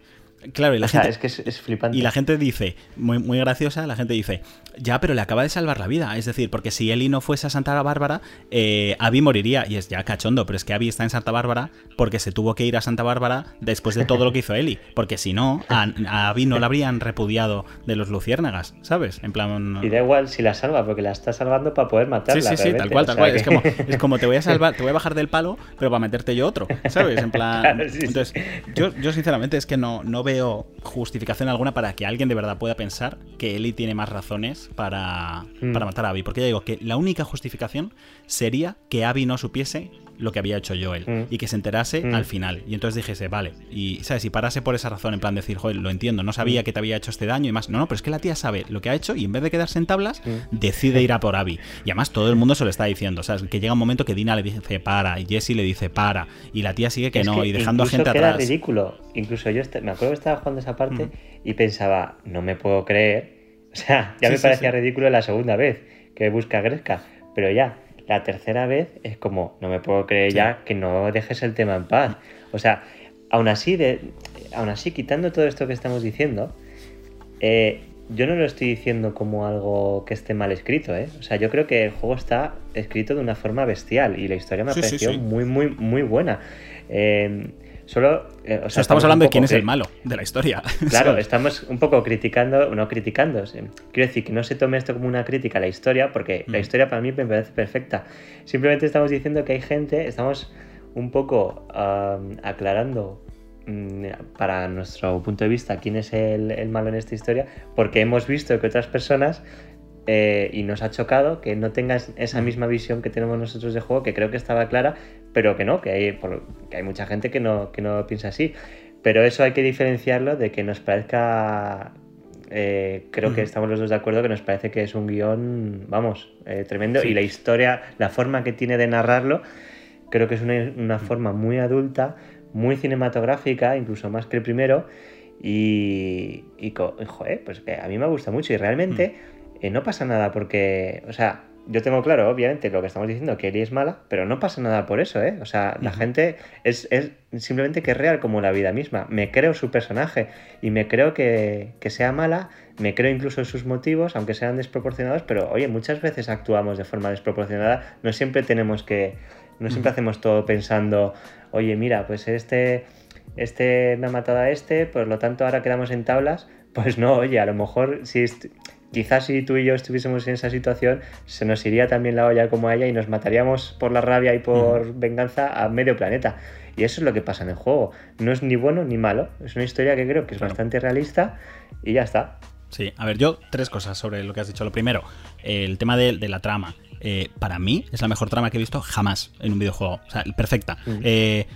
Claro, y la gente. es que es, flipante. Y la gente dice, muy, muy graciosa, la gente dice, ya, pero le acaba de salvar la vida. Es decir, porque si Eli no fuese a Santa Bárbara, eh, Abby moriría. Y es ya cachondo, pero es que Abby está en Santa Bárbara porque se tuvo que ir a Santa Bárbara después de todo lo que hizo Eli. Porque si no, a, Abby no la habrían repudiado de los luciérnagas, ¿sabes? En plan. Y da igual si la salva, porque la está salvando para poder matarla. Sí, sí, sí, tal cual, tal cual. Es, como, es como te voy a salvar, te voy a bajar del palo, pero para meterte yo otro, ¿sabes? En plan. Entonces, yo, yo sinceramente es que no, no veo justificación alguna para que alguien de verdad pueda pensar que Eli tiene más razones para, mm. para matar a Abby. Porque ya digo que la única justificación sería que Abby no supiese lo que había hecho Joel mm. y que se enterase mm. al final. Y entonces dijese, vale, y sabes, si parase por esa razón, en plan decir, Joel, lo entiendo, no sabía que te había hecho este daño y más. No, no, pero es que la tía sabe lo que ha hecho y en vez de quedarse en tablas, decide ir a por Abby. Y además todo el mundo se lo está diciendo, ¿sabes? Que llega un momento que Dina le dice para y Jesse le dice para y la tía sigue que no y dejando a gente atrás. ridículo. Incluso yo me acuerdo que estaba jugando esa parte y pensaba, no me puedo creer. O sea, ya me parecía ridículo la segunda vez que busca a Greska. Pero ya, la tercera vez es como, no me puedo creer ya que no dejes el tema en paz. O sea, aún así, de, aún así, quitando todo esto que estamos diciendo, eh, yo no lo estoy diciendo como algo que esté mal escrito, ¿eh? O sea, yo creo que el juego está escrito de una forma bestial y la historia me ha parecido muy, muy, muy buena. Eh, solo. Eh, o sea, estamos, hablando de quién es el malo de la historia. Claro, estamos un poco criticando, no criticando. Quiero decir que no se tome esto como una crítica a la historia, porque la mm. historia para mí me parece perfecta. Simplemente estamos diciendo que hay gente, estamos un poco aclarando mm, para nuestro punto de vista quién es el, malo en esta historia, porque hemos visto que otras personas eh, y nos ha chocado que no tengas esa misma visión que tenemos nosotros de juego, que creo que estaba clara, pero que no, que hay, que hay mucha gente que no, que no piensa así. Pero eso hay que diferenciarlo de que nos parezca eh, creo que estamos los dos de acuerdo que nos parece que es un guion, vamos, eh, tremendo. Y la historia, la forma que tiene de narrarlo, creo que es una, forma muy adulta, muy cinematográfica, incluso más que el primero. Y, y joder, pues que a mí me gusta mucho. Y realmente eh, no pasa nada porque, o sea, yo tengo claro, obviamente, lo que estamos diciendo, que Ellie es mala, pero no pasa nada por eso, ¿eh? O sea, la gente es, simplemente que es real como la vida misma. Me creo su personaje y me creo que, sea mala, me creo incluso sus motivos, aunque sean desproporcionados, pero oye, muchas veces actuamos de forma desproporcionada, no siempre tenemos que, no siempre hacemos todo pensando, oye, mira, pues este, este me ha matado a este, por lo tanto ahora quedamos en tablas. Pues no, oye, a lo mejor si, quizás si tú y yo estuviésemos en esa situación, se nos iría también la olla como a ella y nos mataríamos por la rabia y por venganza a medio planeta. Y eso es lo que pasa en el juego. No es ni bueno ni malo. Es una historia que creo que es bastante realista y ya está. Sí, a ver, yo tres cosas sobre lo que has dicho. Lo primero, el tema de, la trama. Eh, para mí es la mejor trama que he visto jamás en un videojuego. O sea, perfecta. Eh,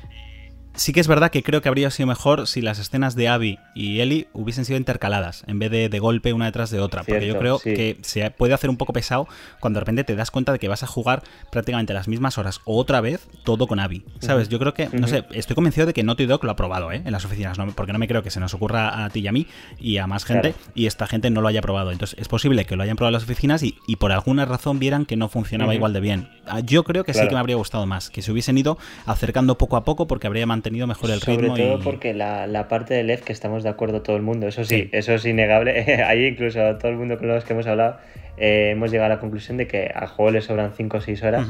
Sí que es verdad que creo que habría sido mejor si las escenas de Abby y Ellie hubiesen sido intercaladas, en vez de de golpe una detrás de otra. porque yo creo que se puede hacer un poco pesado cuando de repente te das cuenta de que vas a jugar prácticamente las mismas horas o otra vez todo con Abby. ¿Sabes? Yo creo que, no sé, estoy convencido de que Naughty Dog lo ha probado ¿eh? en las oficinas, porque no me creo que se nos ocurra a ti y a mí y a más gente y esta gente no lo haya probado. Entonces es posible que lo hayan probado en las oficinas y, por alguna razón vieran que no funcionaba igual de bien. Ah, yo creo que sí que me habría gustado más, que se hubiesen ido acercando poco a poco porque habría mantenido mejor el ritmo. Sobre todo porque la, parte de Lev, que estamos de acuerdo todo el mundo, eso sí, eso es innegable. Ahí incluso todo el mundo con los que hemos hablado eh, hemos llegado a la conclusión de que al juego le sobran 5 o 6 horas.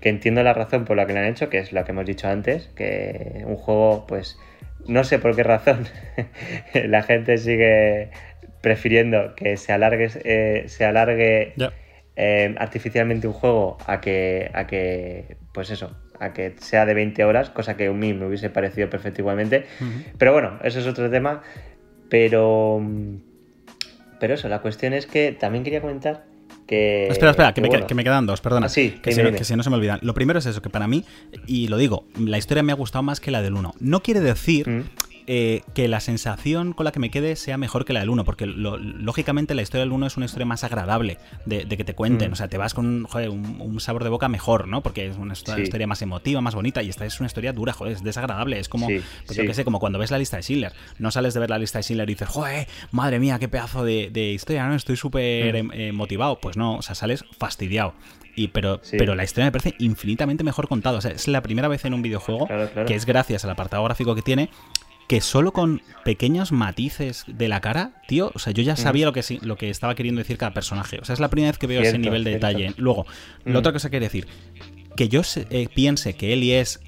Que entiendo la razón por la que le han hecho, que es lo que hemos dicho antes, que un juego, pues, no sé por qué razón la gente sigue prefiriendo que se alargue, eh, se alargue eh, artificialmente un juego a que, a que, pues eso, a que sea de 20 horas, cosa que a mí me hubiese parecido perfecto igualmente. Pero bueno, eso es otro tema. Pero, pero eso, la cuestión es que también quería comentar que, espera, espera, que, me, quedan dos, perdona. Ah, que, si no, que, si no, se me olvidan. Lo primero es eso, que para mí, y lo digo, la historia me ha gustado más que la del 1. No quiere decir eh, que la sensación con la que me quede sea mejor que la del 1, porque lógicamente la historia del 1 es una historia más agradable de, que te cuenten, mm. o sea, te vas con un, sabor de boca mejor, ¿no? Porque es una historia más emotiva, más bonita, y esta es una historia dura, joder, es desagradable, es como, pues yo qué sé, como cuando ves la lista de Schindler, no sales de ver la lista de Schindler y dices, joder, madre mía, qué pedazo de, historia, ¿no? Estoy súper mm. em, eh, motivado, pues no, o sea, sales fastidiado. Y, pero, pero la historia me parece infinitamente mejor contada. O sea, es la primera vez en un videojuego que es gracias al apartado gráfico que tiene que solo con pequeños matices de la cara, tío, o sea, yo ya mm. sabía lo, que, lo que estaba queriendo decir cada personaje. O sea, es la primera vez que veo ese nivel de detalle. Luego, la mm. otra cosa que quiero decir, que yo eh, piense que Eli es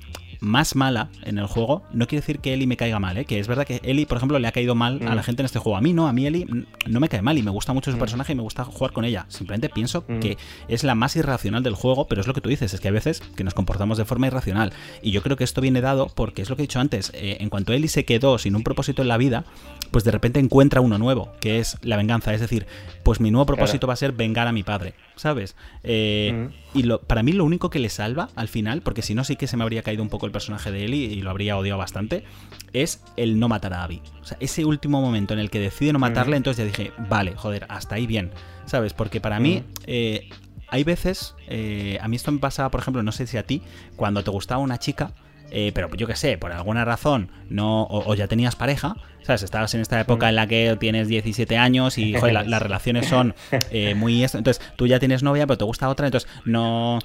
más mala en el juego, no quiere decir que Ellie me caiga mal, ¿eh? que es verdad que Ellie, por ejemplo, le ha caído mal a la mm. gente en este juego. A mí no, a mí Ellie no me cae mal y me gusta mucho su mm. personaje y me gusta jugar con ella. Simplemente pienso mm. que es la más irracional del juego, pero es lo que tú dices, es que a veces que nos comportamos de forma irracional. Y yo creo que esto viene dado porque es lo que he dicho antes, eh, en cuanto Ellie se quedó sin un propósito en la vida, pues de repente encuentra uno nuevo, que es la venganza. Es decir, pues mi nuevo propósito va a ser vengar a mi padre. ¿sabes? Eh, y lo, para mí lo único que le salva al final, porque si no sí que se me habría caído un poco el personaje de Ellie y lo habría odiado bastante, es el no matar a Abby. O sea, ese último momento en el que decide no matarle, entonces ya dije, vale, joder, hasta ahí bien, ¿sabes? Porque para mí... Eh, hay veces, eh, a mí esto me pasa, por ejemplo, no sé si a ti, cuando te gustaba una chica, eh, pero yo qué sé, por alguna razón, no o, ya tenías pareja, ¿sabes? Estabas en esta época en la que tienes 17 años y las relaciones son eh, muy... Entonces, tú ya tienes novia, pero te gusta otra, entonces no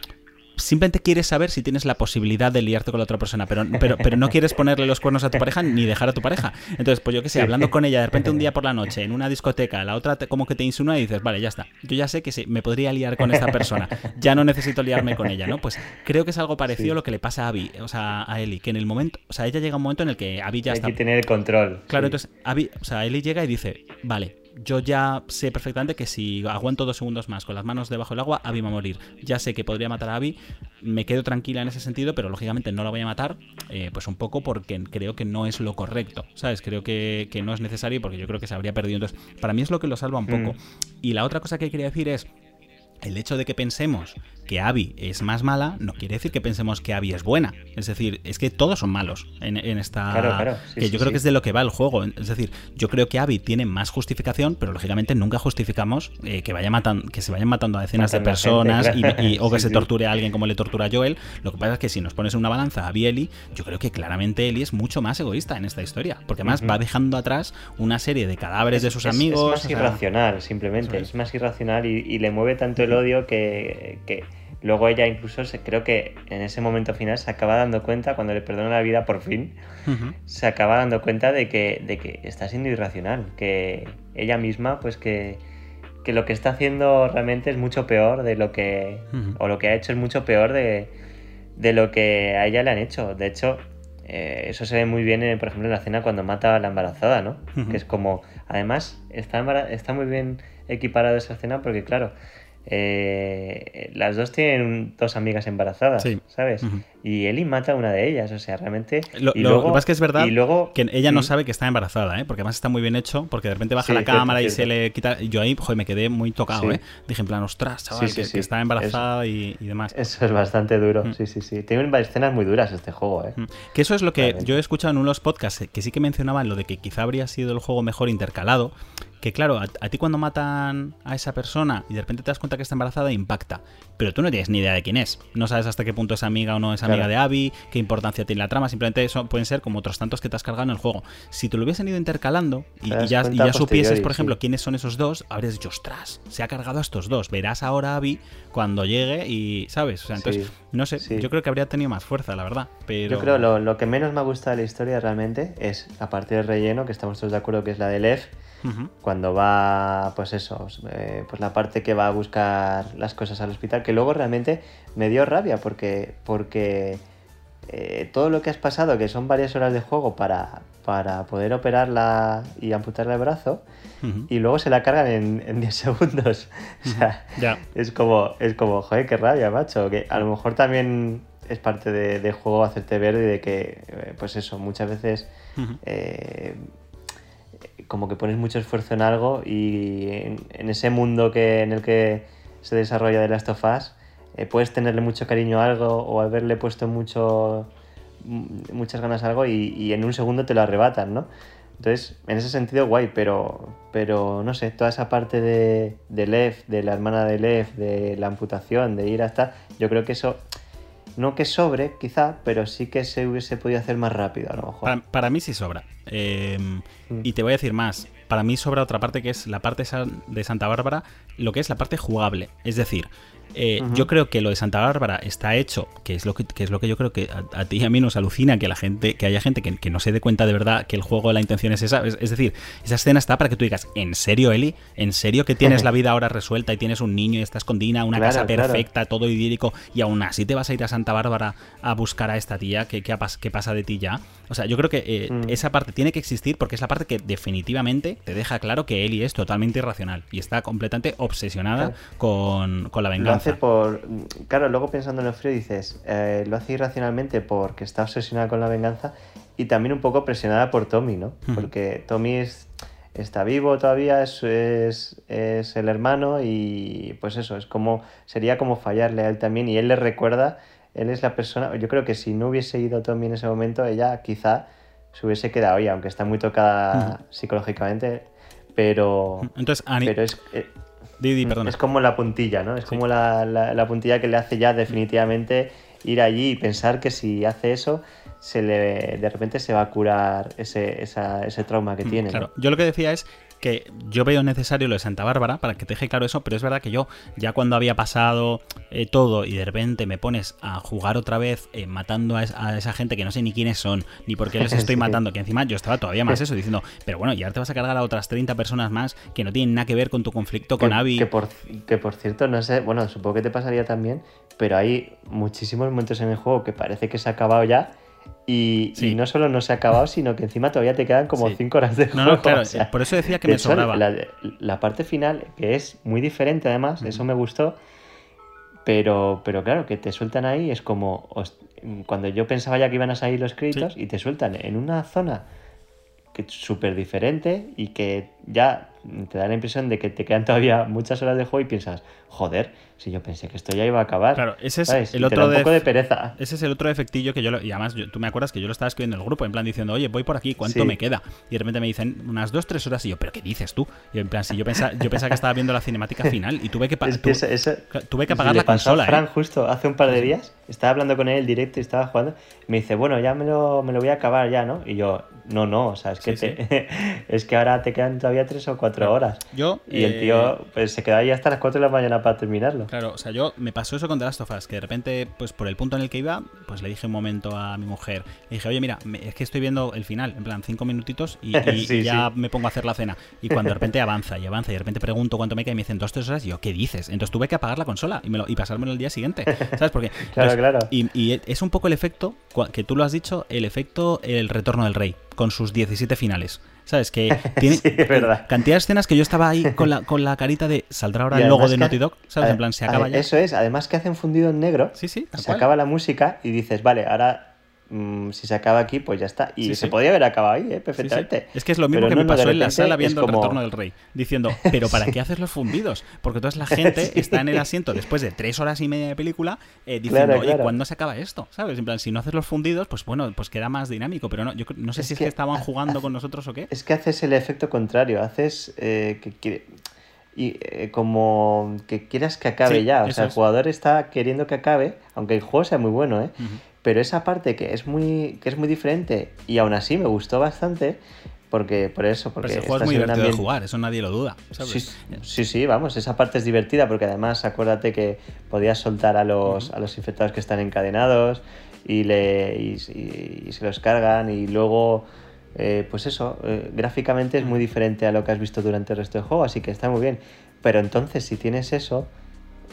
simplemente quieres saber si tienes la posibilidad de liarte con la otra persona, pero, pero, pero no quieres ponerle los cuernos a tu pareja ni dejar a tu pareja. Entonces, pues yo qué sé, hablando con ella de repente un día por la noche en una discoteca, la otra como que te insinúa y dices, vale, ya está. Yo ya sé que sí, me podría liar con esta persona. Ya no necesito liarme con ella, ¿no? Pues creo que es algo parecido a lo que le pasa a Abby, o sea, a Eli, que en el momento, o sea, ella llega a un momento en el que Abby ya está. Hay que tener el control. Claro, entonces Abby, o sea, Eli llega y dice, vale, yo ya sé perfectamente que si aguanto dos segundos más con las manos debajo del agua, Abby va a morir. Ya sé que podría matar a Abby, me quedo tranquila en ese sentido, pero lógicamente no la voy a matar, eh, pues un poco porque creo que no es lo correcto, ¿sabes? Creo que, no es necesario porque yo creo que se habría perdido. Entonces, para mí es lo que lo salva un poco. Mm. Y la otra cosa que quería decir es, el hecho de que pensemos que Abby es más mala no quiere decir que pensemos que Abby es buena. Es decir, es que todos son malos en, esta... Claro, claro. que yo creo que es de lo que va el juego. Es decir, yo creo que Abby tiene más justificación, pero lógicamente nunca justificamos eh, que, vaya matan, que se vayan matando a decenas de personas y, o que se torture a alguien como le tortura a Joel. Lo que pasa es que si nos pones en una balanza a Abby y Ellie, yo creo que claramente Ellie es mucho más egoísta en esta historia. Porque además va dejando atrás una serie de cadáveres de sus amigos. Es más irracional, simplemente. Es. más irracional y, le mueve tanto el odio que Luego ella incluso se, creo que en ese momento final se acaba dando cuenta, cuando le perdona la vida por fin, se acaba dando cuenta de que, de que está siendo irracional, que ella misma, pues que, que lo que está haciendo realmente es mucho peor de lo que, o lo que ha hecho es mucho peor de, de lo que a ella le han hecho. De hecho, eh, eso se ve muy bien, por ejemplo, en la escena cuando mata a la embarazada, ¿no? Que es como, además, está, está muy bien equiparado esa escena porque, claro, eh, las dos tienen dos amigas embarazadas, ¿sabes? Y Eli mata a una de ellas, o sea, realmente... Lo, y luego, que pasa es que es verdad que ella no sabe que está embarazada, ¿eh? Porque además está muy bien hecho, porque de repente baja la cámara y se le quita... Yo ahí, joder, me quedé muy tocado, ¿eh? Dije en plan, ostras, chaval, que, está embarazada y, demás. Eso es bastante duro, sí, sí, sí. Tiene escenas muy duras este juego, ¿eh? Que eso es lo que yo he escuchado en unos podcasts que sí que mencionaban lo de que quizá habría sido el juego mejor intercalado, que claro, a, ti cuando matan a esa persona y de repente te das cuenta que está embarazada, impacta. Pero tú no tienes ni idea de quién es. No sabes hasta qué punto es amiga o no es amiga de Abby, qué importancia tiene la trama. Simplemente eso pueden ser como otros tantos que te has cargado en el juego. Si te lo hubiesen ido intercalando y, ya, supieses, por ejemplo, quiénes son esos dos, habrías dicho, ostras, se ha cargado a estos dos. Verás ahora a Abby cuando llegue y, ¿sabes? O sea, entonces, no sé, yo creo que habría tenido más fuerza, la verdad. Pero... Yo creo lo, lo que menos me ha gustado de la historia realmente es la parte del relleno, que estamos todos de acuerdo que es la de Lev cuando va, pues eso, eh, pues la parte que va a buscar las cosas al hospital, que luego realmente me dio rabia porque, porque eh, todo lo que has pasado, que son varias horas de juego para, para poder operarla y amputarle el brazo, y luego se la cargan en, 10 segundos. o sea, es como, es como, joder, qué rabia, macho. Que a lo mejor también es parte de, juego hacerte ver y de que, eh, pues eso, muchas veces como que pones mucho esfuerzo en algo y en, ese mundo que, en el que se desarrolla de Last of Us, eh, puedes tenerle mucho cariño a algo o haberle puesto mucho, muchas ganas a algo y, en un segundo te lo arrebatan, ¿no? Entonces, en ese sentido, guay, pero, pero no sé, toda esa parte de, de Lev, de la hermana de Lev, de la amputación, de ir hasta. Yo creo que eso no que sobre, quizá, pero sí que se hubiese podido hacer más rápido, a lo mejor. Para, mí sí sobra. Em, mm. Y te voy a decir más. Para mí sobra otra parte que es la parte de Santa Bárbara, lo que es la parte jugable. Es decir, eh, yo creo que lo de Santa Bárbara está hecho, que es lo que, es lo que yo creo que a, ti y a mí nos alucina que la gente, que haya gente que, no se dé cuenta de verdad que el juego la intención es esa. Es, decir, esa escena está para que tú digas, ¿en serio, Eli? ¿En serio que tienes la vida ahora resuelta y tienes un niño y estás con Dina, una casa perfecta, todo idílico, y aún así te vas a ir a Santa Bárbara a buscar a esta tía? ¿Qué, qué, pasa de ti ya? O sea, yo creo que eh, mm. esa parte tiene que existir porque es la parte que definitivamente te deja claro que Eli es totalmente irracional y está completamente obsesionada con, con la venganza. Por claro, luego pensando en el frío dices, eh, lo hace irracionalmente porque está obsesionada con la venganza y también un poco presionada por Tommy, ¿no? Porque Tommy está vivo todavía, es, es, es, el hermano y pues eso, es como, sería como fallarle a él también y él le recuerda, él es la persona, yo creo que si no hubiese ido Tommy en ese momento, ella quizá se hubiese quedado, oye, aunque está muy tocada psicológicamente, pero... Entonces, pero es, es como la puntilla, ¿no? Es como la, la, puntilla que le hace ya definitivamente ir allí y pensar que si hace eso, se le, de repente se va a curar ese, ese trauma que mm, tiene. Claro, yo lo que decía es que yo veo necesario lo de Santa Bárbara para que te deje claro eso, pero es verdad que yo ya cuando había pasado eh, todo y de repente me pones a jugar otra vez eh, matando a, esa gente que no sé ni quiénes son, ni por qué les estoy matando, que encima yo estaba todavía más eso, diciendo, pero bueno, y ahora te vas a cargar a otras 30 personas más que no tienen nada que ver con tu conflicto con Abby. Que por, que por cierto, no sé, bueno, supongo que te pasaría también, pero hay muchísimos momentos en el juego que parece que se ha acabado ya y, no solo no se ha acabado, sino que encima todavía te quedan como 5 horas de juego. No, claro, por eso decía que me sobraba. La, parte final, que es muy diferente además, eso me gustó, pero, pero claro, que te sueltan ahí es como cuando yo pensaba ya que iban a salir los créditos y te sueltan en una zona súper diferente y que ya te da la impresión de que te quedan todavía muchas horas de juego y piensas, joder, si yo pensé que esto ya iba a acabar. Claro, ese es el otro un poco de pereza. Ese es el otro efectillo que yo lo, y además tú me acuerdas que yo lo estaba escribiendo en el grupo en plan diciendo, "Oye, voy por aquí, ¿cuánto me queda?" Y de repente me dicen unas dos, tres horas y yo, "¿Pero qué dices tú?" Y en plan, si yo pensaba, yo pensaba que estaba viendo la cinemática final y tuve que tuve que apagar la consola, Fran ¿eh? justo hace un par de días, estaba hablando con él directo y estaba jugando, me dice, "Bueno, ya me lo, me lo voy a acabar ya, ¿no?" Y yo, "No, no, o sea, es que es que ahora te quedan todavía tres o cuatro horas." Yo y el tío eh, pues, se quedó ahí hasta las 4 de la mañana para terminarlo. Claro, o sea, yo me pasó eso con The Last of Us, que de repente, pues por el punto en el que iba, pues le dije un momento a mi mujer, le dije, oye, mira, es que estoy viendo el final, en plan, cinco minutitos y, ya me pongo a hacer la cena. Y cuando de repente avanza y avanza y de repente pregunto cuánto me queda y me dicen dos, tres horas, y yo, ¿qué dices? Entonces tuve que apagar la consola y, me lo, y pasármelo el día siguiente, ¿sabes? Porque, claro, claro. Y, y es un poco el efecto, que tú lo has dicho, el efecto El Retorno del Rey, con sus 17 finales. ¿Sabes? Que tiene cantidad de escenas que yo estaba ahí con la, con la carita de saldrá ahora el logo de Naughty Dog, ¿sabes? En plan, se acaba ya. Eso es, además que hacen fundido en negro. Sí, sí. Se acaba la música y dices, vale, ahora Mm, si se acaba aquí, pues ya está. Y se podía haber acabado ahí, ¿eh? perfectamente. Es que es lo mismo que me pasó en la sala viendo el retorno del rey, diciendo, pero ¿para qué haces los fundidos? Porque toda la gente está en el asiento después de tres horas y media de película eh, diciendo, oye, ¿cuándo se acaba esto? ¿Sabes? En plan, si no haces los fundidos, pues bueno, pues queda más dinámico, pero no, yo no sé si es que estaban jugando con nosotros o qué. Es que haces el efecto contrario, haces eh, que y eh, como que quieras que acabe ya. O sea, el jugador está queriendo que acabe, aunque el juego sea muy bueno, ¿eh? Pero esa parte que es muy que es muy diferente y aún así me gustó bastante porque por eso porque ese juego es muy divertido de jugar eso nadie lo duda Sí, sí, vamos esa parte es divertida porque además acuérdate que podías soltar a los a los infectados que están encadenados y le y, se los cargan y luego eh, pues eso eh, gráficamente es muy diferente a lo que has visto durante el resto del juego así que está muy bien. Pero entonces si tienes eso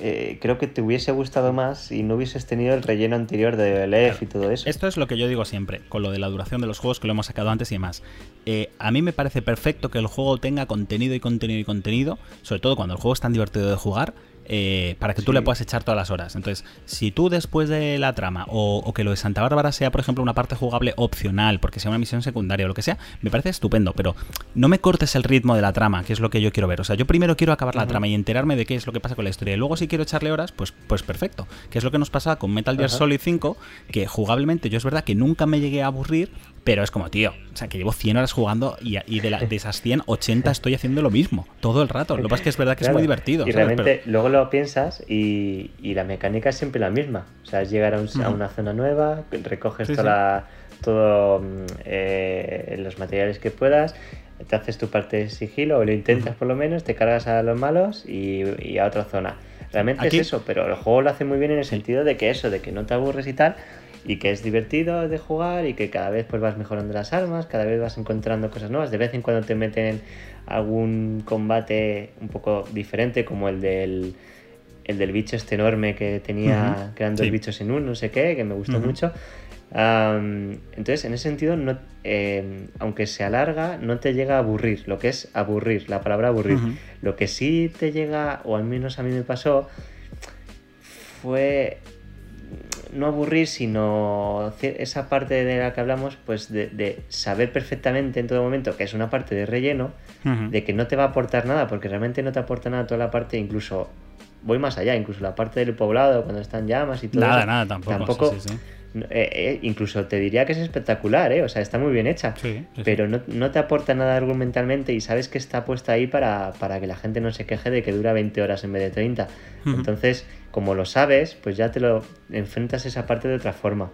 eh, creo que te hubiese gustado más y no hubieses tenido el relleno anterior de LF y todo eso. Esto es lo que yo digo siempre, con lo de la duración de los juegos que lo hemos sacado antes y demás. Eh, a mí me parece perfecto que el juego tenga contenido y contenido y contenido, sobre todo cuando el juego es tan divertido de jugar, eh, para que tú le puedas echar todas las horas. Entonces, si tú después de la trama o, que lo de Santa Bárbara sea, por ejemplo, una parte jugable opcional, porque sea una misión secundaria o lo que sea, me parece estupendo, pero no me cortes el ritmo de la trama, que es lo que yo quiero ver. O sea, yo primero quiero acabar la trama y enterarme de qué es lo que pasa con la historia. Y luego, si quiero echarle horas, pues, pues perfecto. Que es lo que nos pasa con Metal Gear Solid 5, que jugablemente yo es verdad que nunca me llegué a aburrir, pero es como, tío, o sea, que llevo 100 horas jugando y, de, de, esas 100, 80 estoy haciendo lo mismo, todo el rato. Lo que pasa es que es verdad que es muy divertido. Y realmente luego lo piensas y, la mecánica es siempre la misma. O sea, es llegar a, una zona nueva, recoges toda todos mm, eh, los materiales que puedas, te haces tu parte de sigilo, o lo intentas por lo menos, te cargas a los malos y, a otra zona. Realmente es eso, pero el juego lo hace muy bien en el sentido de que eso, de que no te aburres y tal, y que es divertido de jugar y que cada vez pues vas mejorando las armas, cada vez vas encontrando cosas nuevas, de vez en cuando te meten algún combate un poco diferente como el del el del bicho este enorme que tenía creando bichos en uno, no sé qué, que me gustó mucho. entonces, en ese sentido, no, em, aunque se alarga, no te llega a aburrir, lo que es aburrir, la palabra aburrir. Lo que sí te llega, o al menos a mí me pasó, fue no aburrir, sino esa parte de la que hablamos, pues de, saber perfectamente en todo momento que es una parte de relleno, de que no te va a aportar nada, porque realmente no te aporta nada toda la parte, incluso voy más allá, incluso la parte del poblado, cuando están llamas y todo. Nada, nada, tampoco. Tampoco, eh, incluso te diría que es espectacular, ¿eh? O sea, está muy bien hecha. pero no, te aporta nada argumentalmente y sabes que está puesta ahí para, que la gente no se queje de que dura 20 horas en vez de 30. Entonces, como lo sabes, pues ya te lo enfrentas esa parte de otra forma.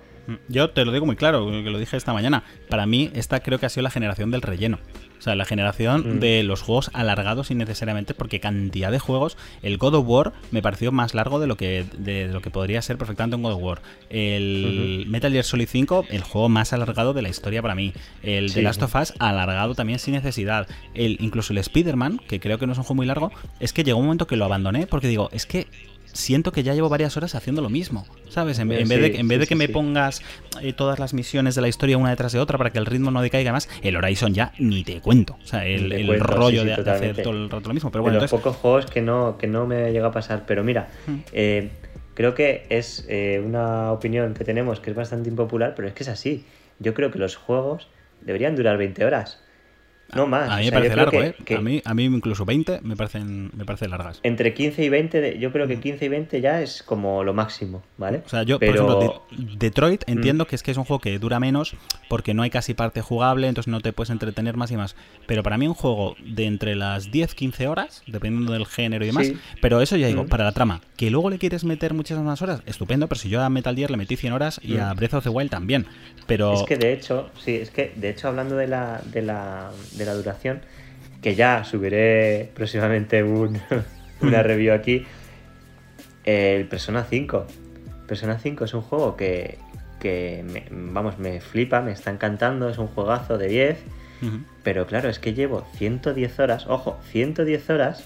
Yo te lo digo muy claro, que lo dije esta mañana. Para mí, esta creo que ha sido la generación del relleno. O sea, la generación mm. de los juegos alargados innecesariamente, porque cantidad de juegos. El God of War me pareció más largo de lo que, de lo que podría ser perfectamente un God of War. El Metal Gear Solid 5, el juego más alargado de la historia para mí. El The Last of Us, alargado también sin necesidad. El, incluso el Spider-Man, que creo que no es un juego muy largo, es que llegó un momento que lo abandoné porque digo, es que siento que ya llevo varias horas haciendo lo mismo, ¿sabes? En, vez, de, en vez de que me pongas eh, todas las misiones de la historia una detrás de otra para que el ritmo no decaiga más, el Horizon ya ni te cuento. O sea, el, rollo de, hacer todo el rato lo mismo. Pero bueno, los pocos juegos que no, que no me llega a pasar. Pero mira, hmm. eh, creo que es eh, una opinión que tenemos que es bastante impopular, pero es que es así. Yo creo que los juegos deberían durar 20 horas. No más. A mí me parece largo, ¿eh? A, mí, a mí incluso 20 me parecen, me parecen largas. Entre 15 y 20, yo creo que 15 mm. y 20 ya es como lo máximo, ¿vale? O sea, yo, Pero... por ejemplo, Detroit mm. entiendo que es que es un juego que dura menos porque no hay casi parte jugable, entonces no te puedes entretener más y más. Pero para mí un juego de entre las 10-15 horas, dependiendo del género y demás, pero eso ya digo, mm. para la trama, que luego le quieres meter muchas más horas, estupendo, pero si yo a Metal Gear le metí 100 horas y a Breath of the Wild también. Pero... Es que de hecho, sí, es que de hecho hablando de la, de la de la duración, que ya subiré próximamente un, una review aquí, el Persona 5. Persona 5 es un juego que, me, vamos, me flipa, me está encantando, es un juegazo de 10, pero claro, es que llevo 110 horas, ojo, 110 horas,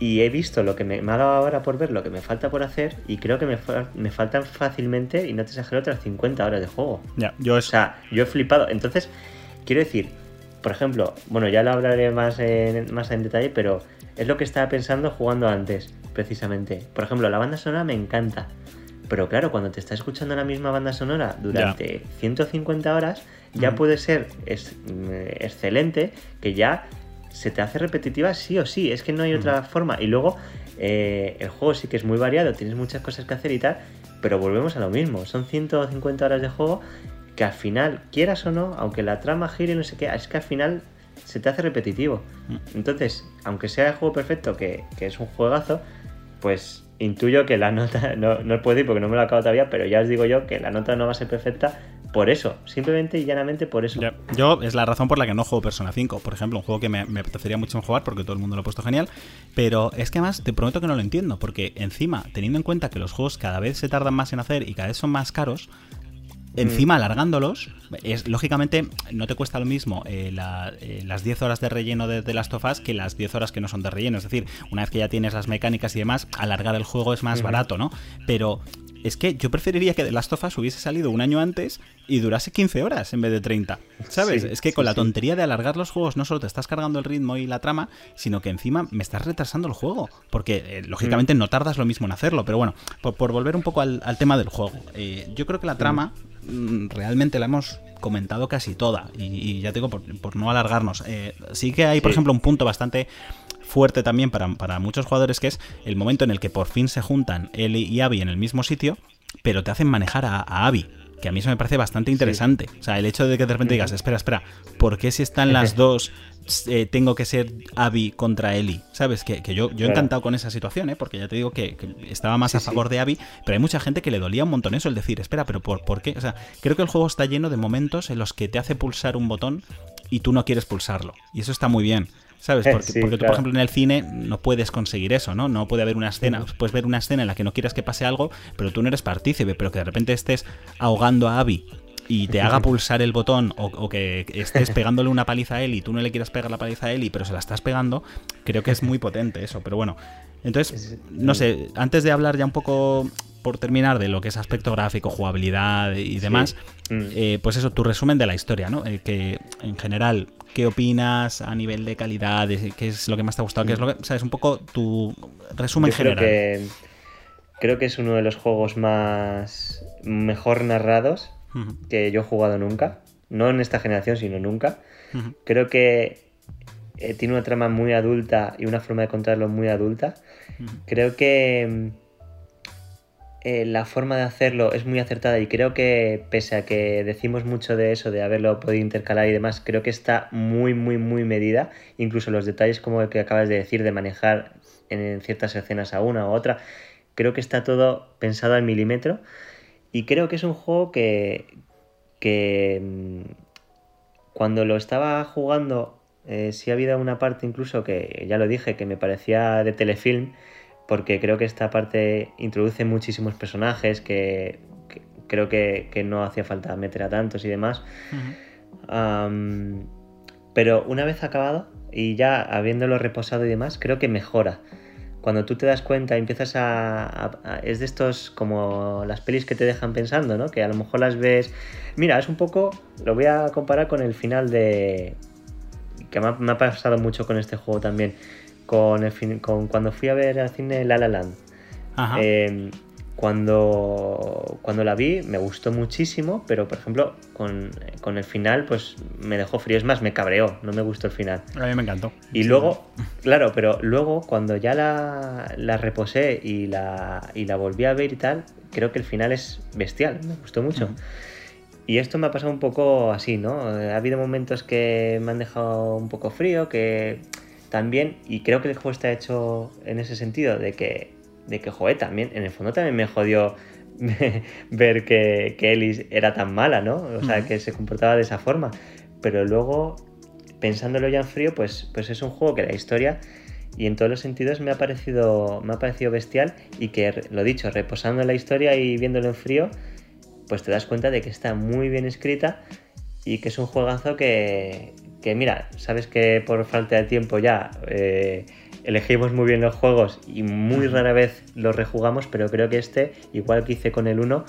y he visto lo que me, ha dado ahora por ver, lo que me falta por hacer, y creo que me, me faltan fácilmente, y no te exagero, otras 50 horas de juego. Ya, yo O sea, yo he flipado. Entonces, quiero decir, por ejemplo, bueno, ya lo hablaré más en, más en detalle, pero es lo que estaba pensando jugando antes, precisamente. Por ejemplo, la banda sonora me encanta. Pero claro, cuando te está escuchando la misma banda sonora durante 150 horas, ya mm. puede ser es, mm, excelente que ya se te hace repetitiva sí o sí. Es que no hay mm. otra forma. Y luego, eh, el juego sí que es muy variado, tienes muchas cosas que hacer y tal, pero volvemos a lo mismo. Son 150 horas de juego que al final, quieras o no, aunque la trama gire y no sé qué, es que al final se te hace repetitivo. Mm. Entonces, aunque sea el juego perfecto, que, es un juegazo, pues intuyo que la nota, no, no puedo ir porque no me lo acabo todavía, pero ya os digo yo que la nota no va a ser perfecta por eso, simplemente y llanamente por eso. Yo, es la razón por la que no juego Persona 5, por ejemplo, un juego que me, me apetecería mucho jugar porque todo el mundo lo ha puesto genial, pero es que además te prometo que no lo entiendo, porque encima, teniendo en cuenta que los juegos cada vez se tardan más en hacer y cada vez son más caros, Encima, alargándolos, es, lógicamente no te cuesta lo mismo eh, eh, las 10 horas de relleno de The Last of Us que las 10 horas que no son de relleno. Es decir, una vez que ya tienes las mecánicas y demás, alargar el juego es más barato, ¿no? Pero es que yo preferiría que The Last of Us hubiese salido un año antes y durase 15 horas en vez de 30. ¿Sabes? es que con la tontería de alargar los juegos no solo te estás cargando el ritmo y la trama, sino que encima me estás retrasando el juego. Porque eh, lógicamente mm. no tardas lo mismo en hacerlo. Pero bueno, por, volver un poco al, tema del juego. yo creo que la trama Mm, realmente la hemos comentado casi toda. Y, ya digo, por, no alargarnos. Eh, sí que hay, por ejemplo, un punto bastante fuerte también para, muchos jugadores, que es el momento en el que por fin se juntan él y Abby en el mismo sitio, pero te hacen manejar a, a Abby que a mí eso me parece bastante interesante. O sea, el hecho de que de repente digas, espera, espera, ¿por qué si están las dos eh, tengo que ser Abby contra Ellie? ¿Sabes? Que, yo, yo he encantado con esa situación, ¿eh? Porque ya te digo que, estaba más a favor de Abby, pero hay mucha gente que le dolía un montón eso, el decir, espera, pero ¿por, ¿por qué? O sea, creo que el juego está lleno de momentos en los que te hace pulsar un botón y tú no quieres pulsarlo. Y eso está muy bien. ¿Sabes? Porque, porque tú, por ejemplo, en el cine no puedes conseguir eso, ¿no? No puede haber una escena, puedes ver una escena en la que no quieras que pase algo, pero tú no eres partícipe, pero que de repente estés ahogando a Abby y te haga pulsar el botón o, que estés pegándole una paliza a él y tú no le quieras pegar la paliza a él, pero se la estás pegando, creo que es muy potente eso. Pero bueno, entonces, no sé, antes de hablar ya un poco por terminar de lo que es aspecto gráfico, jugabilidad y demás, mm. eh, pues eso, tu resumen de la historia, ¿no? Eh, que en general ¿Qué opinas a nivel de calidad? ¿Qué es lo que más te ha gustado? ¿Qué es lo que, sabes, un poco tu resumen general? Creo que, creo que es uno de los juegos más mejor narrados que yo he jugado nunca. No en esta generación, sino nunca. Creo que eh, tiene una trama muy adulta y una forma de contarlo muy adulta. Creo que eh, la forma de hacerlo es muy acertada y creo que pese a que decimos mucho de eso, de haberlo podido intercalar y demás, creo que está muy, muy, muy medida. Incluso los detalles como el que acabas de decir, de manejar en ciertas escenas a una u otra, creo que está todo pensado al milímetro. Y creo que es un juego que, que mm, cuando lo estaba jugando, eh, sí ha habido una parte incluso que, ya lo dije, que me parecía de telefilm, porque creo que esta parte introduce muchísimos personajes que, creo que, no hacía falta meter a tantos y demás. pero una vez acabado y ya habiéndolo reposado y demás, creo que mejora. Cuando tú te das cuenta y empiezas a, Es de estos como las pelis que te dejan pensando, ¿no? Que a lo mejor las ves... Mira, es un poco... Lo voy a comparar con el final de... Que me ha pasado mucho con este juego también con, el con cuando fui a ver al cine La La Land. Em, cuando, cuando la vi me gustó muchísimo, pero por ejemplo con, el final pues me dejó frío, es más, me cabreó, no me gustó el final. A mí me encantó. Y luego, claro, pero luego cuando ya la, la reposé y la, y la volví a ver y tal, creo que el final es bestial, me gustó mucho. Y esto me ha pasado un poco así, ¿no? Ha habido momentos que me han dejado un poco frío, que también, y creo que el juego está hecho en ese sentido, de que, de que joder, también, en el fondo también me jodió ver que, que Ellis era tan mala, ¿no? O sea, que se comportaba de esa forma. Pero luego, pensándolo ya en frío, pues, pues es un juego que la historia y en todos los sentidos me ha parecido me ha parecido bestial y que lo dicho reposando en la historia y viéndolo en frío pues te das cuenta de que está muy bien escrita y que es un juegazo que, que mira, sabes que por falta de tiempo ya eh, elegimos muy bien los juegos y muy rara vez los rejugamos, pero creo que este, igual que hice con el 1,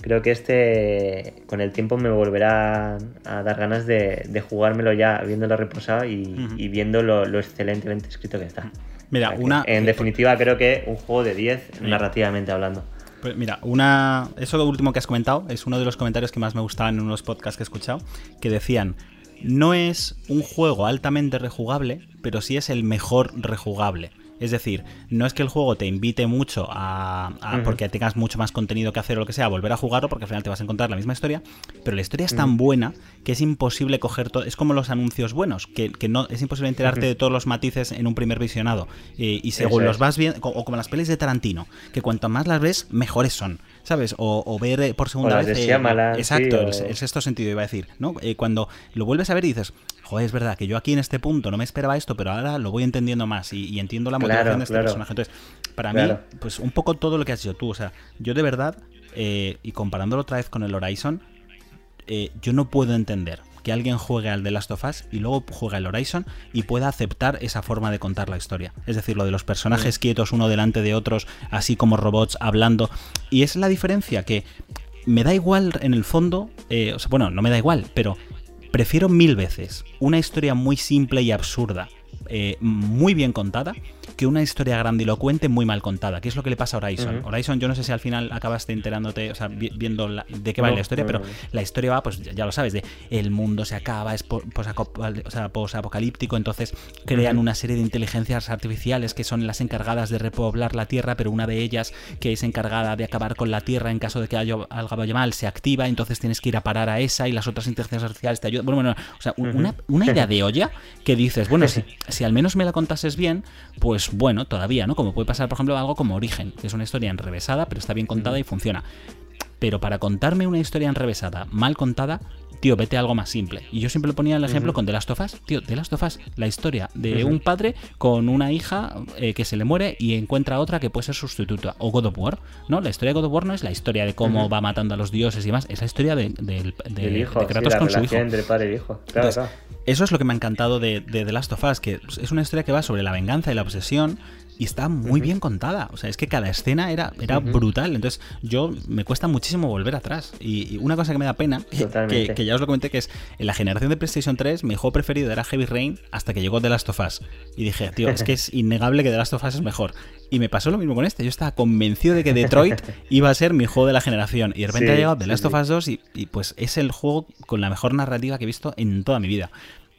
creo que este con el tiempo me volverá a dar ganas de, jugármelo ya viéndolo reposado y, viendo lo, excelentemente escrito que está. Mira, una... En definitiva creo que un juego de 10 narrativamente hablando. Pues mira, una, eso lo último que has comentado es uno de los comentarios que más me gustaban en unos podcasts que he escuchado, que decían, no es un juego altamente rejugable, pero sí es el mejor rejugable. Es decir, no es que el juego te invite mucho a, porque tengas mucho más contenido que hacer o lo que sea, a volver a jugarlo, porque al final te vas a encontrar la misma historia, pero la historia es tan buena que es imposible coger todo. Es como los anuncios buenos, que, no es imposible enterarte de todos los matices en un primer visionado. Eh, y según los vas viendo, o como las pelis de Tarantino, que cuanto más las ves, mejores son. ¿Sabes? O, ver eh, por segunda vez. Eh, exacto, el, sexto sentido iba a decir, ¿no? Eh, cuando lo vuelves a ver y dices, joder, es verdad que yo aquí en este punto no me esperaba esto, pero ahora lo voy entendiendo más y, entiendo la motivación de este personaje. Entonces, para mí, pues un poco todo lo que has dicho tú, o sea, yo de verdad, y comparándolo otra vez con el Horizon, yo no puedo entender que alguien juegue al The Last of Us y luego juegue al Horizon y pueda aceptar esa forma de contar la historia. Es decir, lo de los personajes quietos uno delante de otros, así como robots hablando. Y es la diferencia que me da igual en el fondo, eh, bueno, no me da igual, pero prefiero mil veces una historia muy simple y absurda, eh, muy bien contada, que una historia grandilocuente muy mal contada, que es lo que le pasa a Horizon. Horizon, yo no sé si al final acabaste enterándote, o sea, viendo de qué va la historia, pero la historia va, pues ya, lo sabes, de el mundo se acaba, es posapocalíptico, entonces crean una serie de inteligencias artificiales que son las encargadas de repoblar la Tierra, pero una de ellas, que es encargada de acabar con la Tierra en caso de que haya algo vaya mal, se activa, entonces tienes que ir a parar a esa y las otras inteligencias artificiales te ayudan. Bueno, bueno, o sea, una, idea de olla que dices, bueno, si, si al menos me la contases bien, pues bueno todavía, ¿no? Como puede pasar, por ejemplo, algo como Origen, que es una historia enrevesada, pero está bien contada y funciona. Pero para contarme una historia enrevesada, mal contada, tío, vete a algo más simple. Y yo siempre ponía el ejemplo con The Last of Us. Tío, The Last of Us, la historia de un padre con una hija eh, que se le muere y encuentra otra que puede ser sustituta. O God of War, ¿no? La historia de God of War no es la historia de cómo va matando a los dioses y demás, es la historia de, Kratos con su hijo. Entre padre y hijo. Claro, Eso es lo que me ha encantado de, de The Last of Us, que es una historia que va sobre la venganza y la obsesión y está muy bien contada. O sea, es que cada escena era, era brutal. Entonces, yo me cuesta muchísimo volver atrás. Y, una cosa que me da pena, que, ya os lo comenté, que es en la generación de PlayStation 3, mi juego preferido era Heavy Rain hasta que llegó The Last of Us. Y dije, tío, es que es innegable que The Last of Us es mejor. Y me pasó lo mismo con este. Yo estaba convencido de que Detroit iba a ser mi juego de la generación. Y de repente ha llegado The Last of Us 2 y, y pues es el juego con la mejor narrativa que he visto en toda mi vida.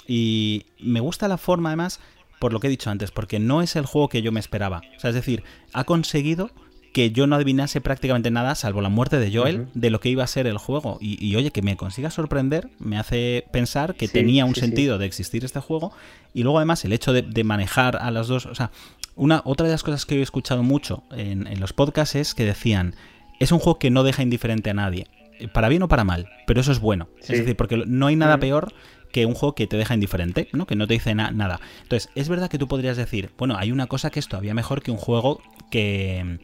Y me gusta la forma, además, por lo que he dicho antes, porque no es el juego que yo me esperaba. O sea, es decir, ha conseguido que yo no adivinase prácticamente nada, salvo la muerte de Joel, de lo que iba a ser el juego. Y, oye, que me consiga sorprender, me hace pensar que tenía un sentido de existir este juego. Y luego además el hecho de, manejar a las dos, o sea, una, otra de las cosas que he escuchado mucho en, los podcasts es que decían, es un juego que no deja indiferente a nadie, para bien o para mal, pero eso es bueno. Es decir, porque no hay nada peor que un juego que te deja indiferente, ¿no? Que no te dice nada. Entonces, es verdad que tú podrías decir, bueno, hay una cosa que es todavía mejor que un juego que,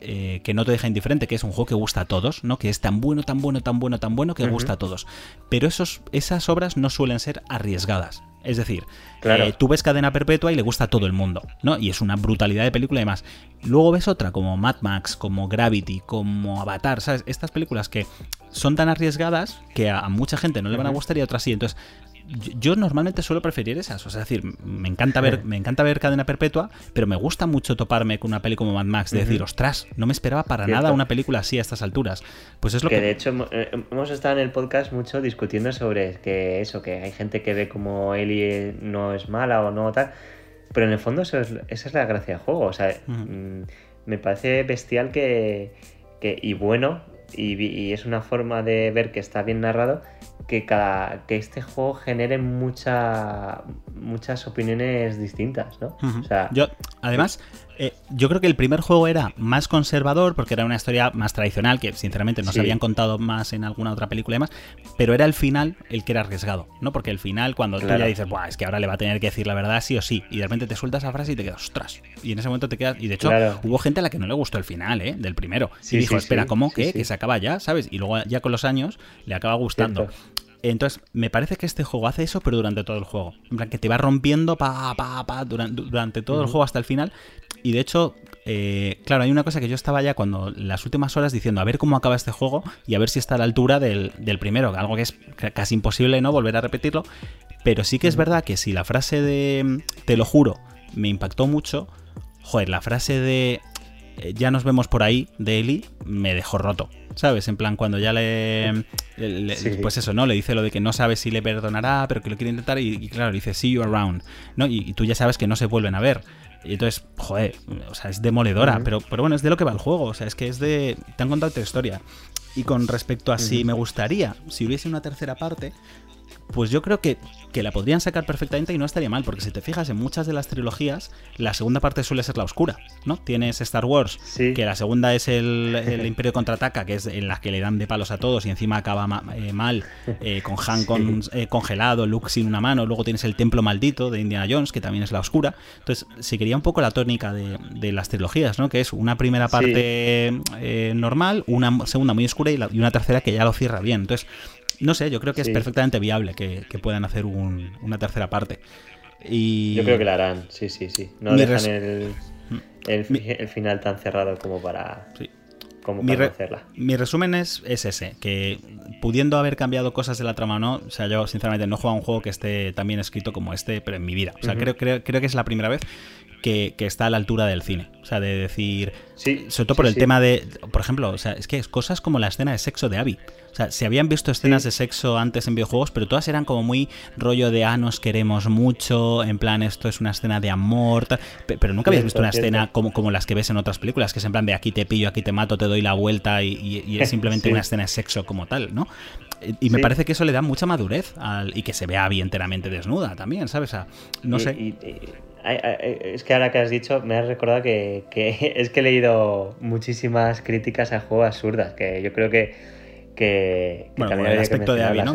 eh, que no te deja indiferente, que es un juego que gusta a todos, ¿no? Que es tan bueno, tan bueno, tan bueno, tan bueno que gusta a todos. Pero esos, esas obras no suelen ser arriesgadas. Es decir, eh, tú ves Cadena Perpetua y le gusta a todo el mundo, ¿no? Y es una brutalidad de película y demás. Luego ves otra como Mad Max, como Gravity, como Avatar, ¿sabes? Estas películas que son tan arriesgadas que a, mucha gente no le van a gustar y a otras sí. Entonces, yo normalmente suelo preferir esas. O sea, es decir, me encanta ver, me encanta ver Cadena Perpetua, pero me gusta mucho toparme con una peli como Mad Max, de decir, ostras, no me esperaba para nada una película así a estas alturas. Pues es lo que. Que de hecho eh, hemos estado en el podcast mucho discutiendo sobre que eso, que hay gente que ve como Ellie no es mala o no tal. Pero en el fondo esa es la gracia del juego. O sea, mm, me parece bestial que, que y bueno y, es una forma de ver que está bien narrado que cada que este juego genere mucha, muchas opiniones distintas, ¿no? o sea, yo además eh, yo creo que el primer juego era más conservador porque era una historia más tradicional que sinceramente no se habían contado más en alguna otra película y demás, pero era el final el que era arriesgado, ¿no? Porque el final cuando tú ya dices, Buah, es que ahora le va a tener que decir la verdad sí o sí, y de repente te sueltas esa frase y te quedas, ostras, y en ese momento te quedas, y de hecho hubo gente a la que no le gustó el final, ¿eh? Del primero, y dijo, espera, ¿cómo? ¿Qué? Que se acaba ya, ¿sabes? Y luego ya con los años le acaba gustando. Entonces, me parece que este juego hace eso, pero durante todo el juego. En plan, que te va rompiendo pa, pa, pa, durante, durante todo el juego hasta el final. Y de hecho, eh, claro, hay una cosa que yo estaba ya cuando las últimas horas diciendo a ver cómo acaba este juego y a ver si está a la altura del, del primero, algo que es casi imposible no volver a repetirlo. Pero sí que es verdad que si la frase de te lo juro me impactó mucho, joder, la frase de eh, ya nos vemos por ahí de Eli me dejó roto. ¿Sabes? En plan, cuando ya le, Pues eso, ¿no? Le dice lo de que no sabe si le perdonará, pero que lo quiere intentar. Y, claro, le dice, see you around. ¿no? Y, tú ya sabes que no se vuelven a ver. Y entonces, joder, o sea, es demoledora. pero, pero bueno, es de lo que va el juego. O sea, es que es de. Te han contado otra historia. Y con respecto a si me gustaría, si hubiese una tercera parte, pues yo creo que, que, la podrían sacar perfectamente y no estaría mal, porque si te fijas en muchas de las trilogías, la segunda parte suele ser la oscura, ¿no? Tienes Star Wars, que la segunda es el, el Imperio Contraataca, que es en la que le dan de palos a todos y encima acaba eh, mal, eh, con Han con, eh, congelado, Luke sin una mano, luego tienes el Templo Maldito de Indiana Jones, que también es la oscura. Entonces, seguiría un poco la tónica de, de las trilogías, ¿no? Que es una primera parte normal, una segunda muy oscura y, y una tercera que ya lo cierra bien. Entonces, no sé, yo creo que es perfectamente viable que, puedan hacer una tercera parte. Y... Yo creo que la harán, sí, sí, sí. No dejan el, mm. el, final tan cerrado como para, como mi, hacerla. Mi resumen es, es, ese, que pudiendo haber cambiado cosas de la trama o no, o sea, yo sinceramente no juego a un juego que esté tan bien escrito como este, pero en mi vida. O sea, creo, creo, creo que es la primera vez que, está a la altura del cine. O sea, de decir. Sí, sobre todo por el tema de. Por ejemplo, o sea, es que es cosas como la escena de sexo de Abby. O sea, se habían visto escenas de sexo antes en videojuegos, pero todas eran como muy rollo de ah, nos queremos mucho, en plan, esto es una escena de amor, pero nunca habías visto una escena como, como las que ves en otras películas, que es en plan de aquí te pillo, aquí te mato, te doy la vuelta y, es simplemente una escena de sexo como tal, ¿no? Y me parece que eso le da mucha madurez al, y que se vea Abby enteramente desnuda también, ¿sabes? O sea, no sé. es que ahora que has dicho, me has recordado que, es que he leído muchísimas críticas a juegos absurdas, que yo creo que, que, también el aspecto de Abby, ¿no?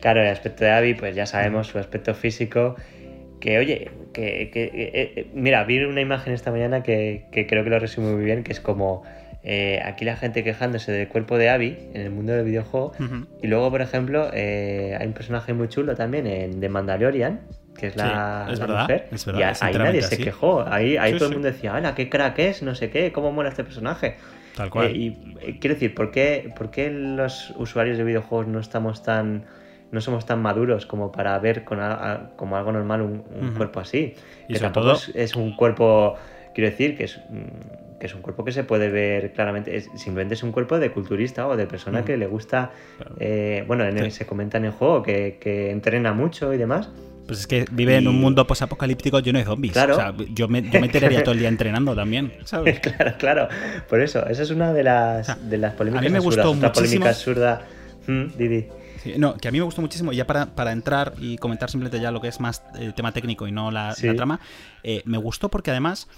Claro, el aspecto de Abby, pues ya sabemos su aspecto físico, que oye, que, eh, eh, mira, vi una imagen esta mañana que, creo que lo resume muy bien, que es como eh, aquí la gente quejándose del cuerpo de Abby en el mundo del videojuego, y luego, por ejemplo, hay un personaje muy chulo también en The Mandalorian, que es la, mujer. y ahí nadie se quejó. Ahí, ahí todo el mundo decía, ¡hala, qué crack es! No sé qué, ¿cómo mola este personaje? Tal cual. Eh, y eh, quiero decir, ¿por qué, ¿por qué los usuarios de videojuegos no estamos tan no somos tan maduros como para ver con como algo normal un, cuerpo así? Y que tampoco todo... es, un cuerpo, quiero decir, que es que es un cuerpo que se puede ver claramente, simplemente es un cuerpo de culturista o de persona que le gusta, eh, bueno, se comenta en el juego que, que entrena mucho y demás, Pues es que vive en un mundo posapocalíptico lleno de zombies. Claro. O sea, yo me, yo me tiraría todo el día entrenando también, ¿sabes? claro, claro. Por eso, esa es una de las, de las polémicas A mí me gustó Otra polémica absurda. Mm, Didi. no, que a mí me gustó muchísimo, ya para, para, entrar y comentar simplemente ya lo que es más el tema técnico y no la, trama, eh, me gustó porque además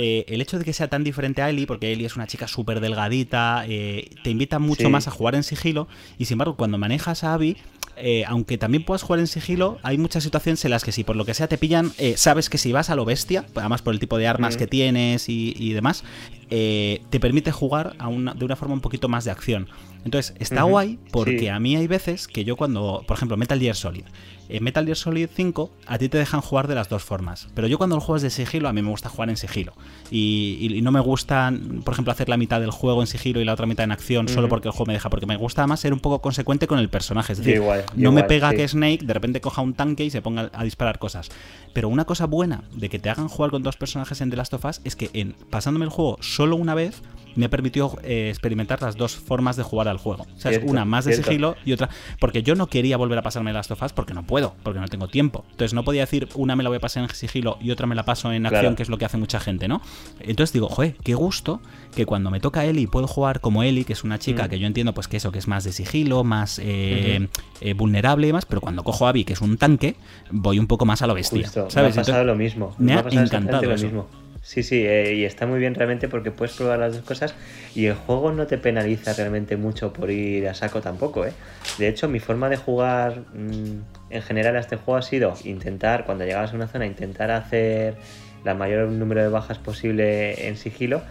eh, el hecho de que sea tan diferente a Ellie, porque Ellie es una chica súper delgadita, eh, te invita mucho más a jugar en sigilo, y sin embargo, cuando manejas a Abby, eh, aunque también puedas jugar en sigilo, hay muchas situaciones en las que si por lo que sea te pillan, sabes que si vas a lo bestia, además por el tipo de armas que tienes y, demás, te permite jugar de una forma un poquito más de acción. Entonces, está guay porque a mí hay veces que yo cuando, por ejemplo, Metal Gear Solid, en Metal Gear Solid 5 a ti te dejan jugar de las dos formas. Pero yo cuando el juego es de sigilo, a mí me gusta jugar en sigilo. Y, no me gusta, por ejemplo, hacer la mitad del juego en sigilo y la otra mitad en acción solo porque el juego me deja. Porque me gusta más ser un poco consecuente con el personaje. Es decir, no me pega que Snake de repente coja un tanque y se ponga a disparar cosas. Pero una cosa buena de que te hagan jugar con dos personajes en The Last of Us es que en pasándome el juego solo una vez me permitió eh, experimentar las dos formas de jugar al juego. O sea, es una más de sigilo y otra. Porque yo no quería volver a pasarme Last of Us porque no puedo, porque no tengo tiempo. Entonces no podía decir una me la voy a pasar en sigilo y otra me la paso en acción, que es lo que hace mucha gente, ¿no? Entonces digo, joder, qué gusto que cuando me toca Ellie puedo jugar como Ellie, que es una chica mm. que yo entiendo pues que eso, que es más de sigilo, más eh, eh, vulnerable y demás, pero cuando cojo a Abby, que es un tanque, voy un poco más a lo bestia. ¿sabes? Me ha pasado lo mismo. Me, ha, encantado lo mismo. Sí, sí, eh, y está muy bien realmente porque puedes probar las dos cosas y el juego no te penaliza realmente mucho por ir a saco tampoco, ¿eh? De hecho, mi forma de jugar mm, en general a este juego ha sido intentar, cuando llegabas a una zona, intentar hacer la mayor número de bajas posible en sigilo,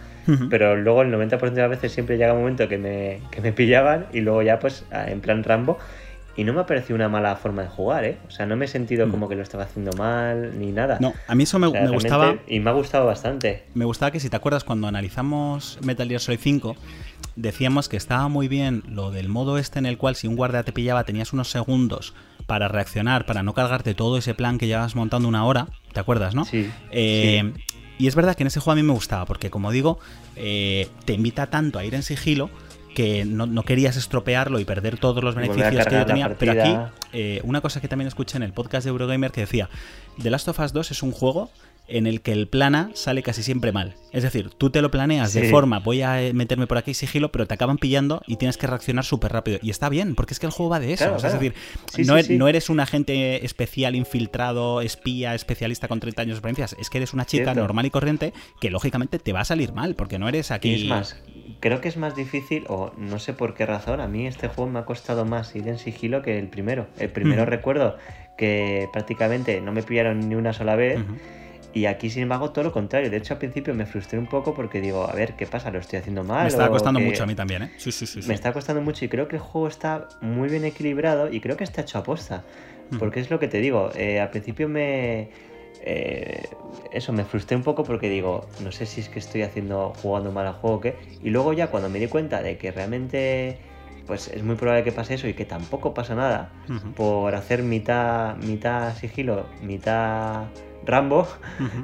pero luego el 90% de las veces siempre llega un momento que me, que me pillaban y luego ya pues en plan Rambo y no me ha parecido una mala forma de jugar, ¿eh? O sea, no me he sentido mm. como que lo estaba haciendo mal ni nada. No, a mí eso me, gustaba. Y me ha gustado bastante. Me gustaba que, si te acuerdas, cuando analizamos Metal Gear Solid 5, decíamos que estaba muy bien lo del modo este en el cual si un guardia te pillaba tenías unos segundos para reaccionar, para no cargarte todo ese plan que llevas montando una hora. ¿Te acuerdas, no? Sí. Eh, y es verdad que en ese juego a mí me gustaba, porque como digo, eh, te invita tanto a ir en sigilo que no, querías estropearlo y perder todos los beneficios que yo tenía. Pero aquí, eh, una cosa que también escuché en el podcast de Eurogamer que decía, The Last of Us 2 es un juego en el que el plana sale casi siempre mal. Es decir, tú te lo planeas de forma, voy a meterme por aquí sigilo, pero te acaban pillando y tienes que reaccionar súper rápido. Y está bien, porque es que el juego va de eso. Es decir, e-, no, eres un agente especial, infiltrado, espía, especialista con 30 años de experiencia. Es que eres una chica normal y corriente que lógicamente te va a salir mal, porque no eres aquí. es más, creo que es más difícil, o no sé por qué razón, a mí este juego me ha costado más ir en sigilo que el primero. El primero recuerdo que prácticamente no me pillaron ni una sola vez. Y aquí, sin embargo, todo lo contrario. De hecho, al principio me frustré un poco porque digo, a ver, ¿qué pasa? ¿Lo estoy haciendo mal? Me está costando mucho a mí también, ¿eh? Sí, sí, sí, Me está costando mucho y creo que el juego está muy bien equilibrado y creo que está hecho a posta. Porque es lo que te digo, eh, al principio me... Eh, eso, me frustré un poco porque digo, no sé si es que estoy haciendo, jugando mal al juego o qué. Y luego ya cuando me di cuenta de que realmente pues es muy probable que pase eso y que tampoco pasa nada por hacer mitad, mitad sigilo, mitad Rambo,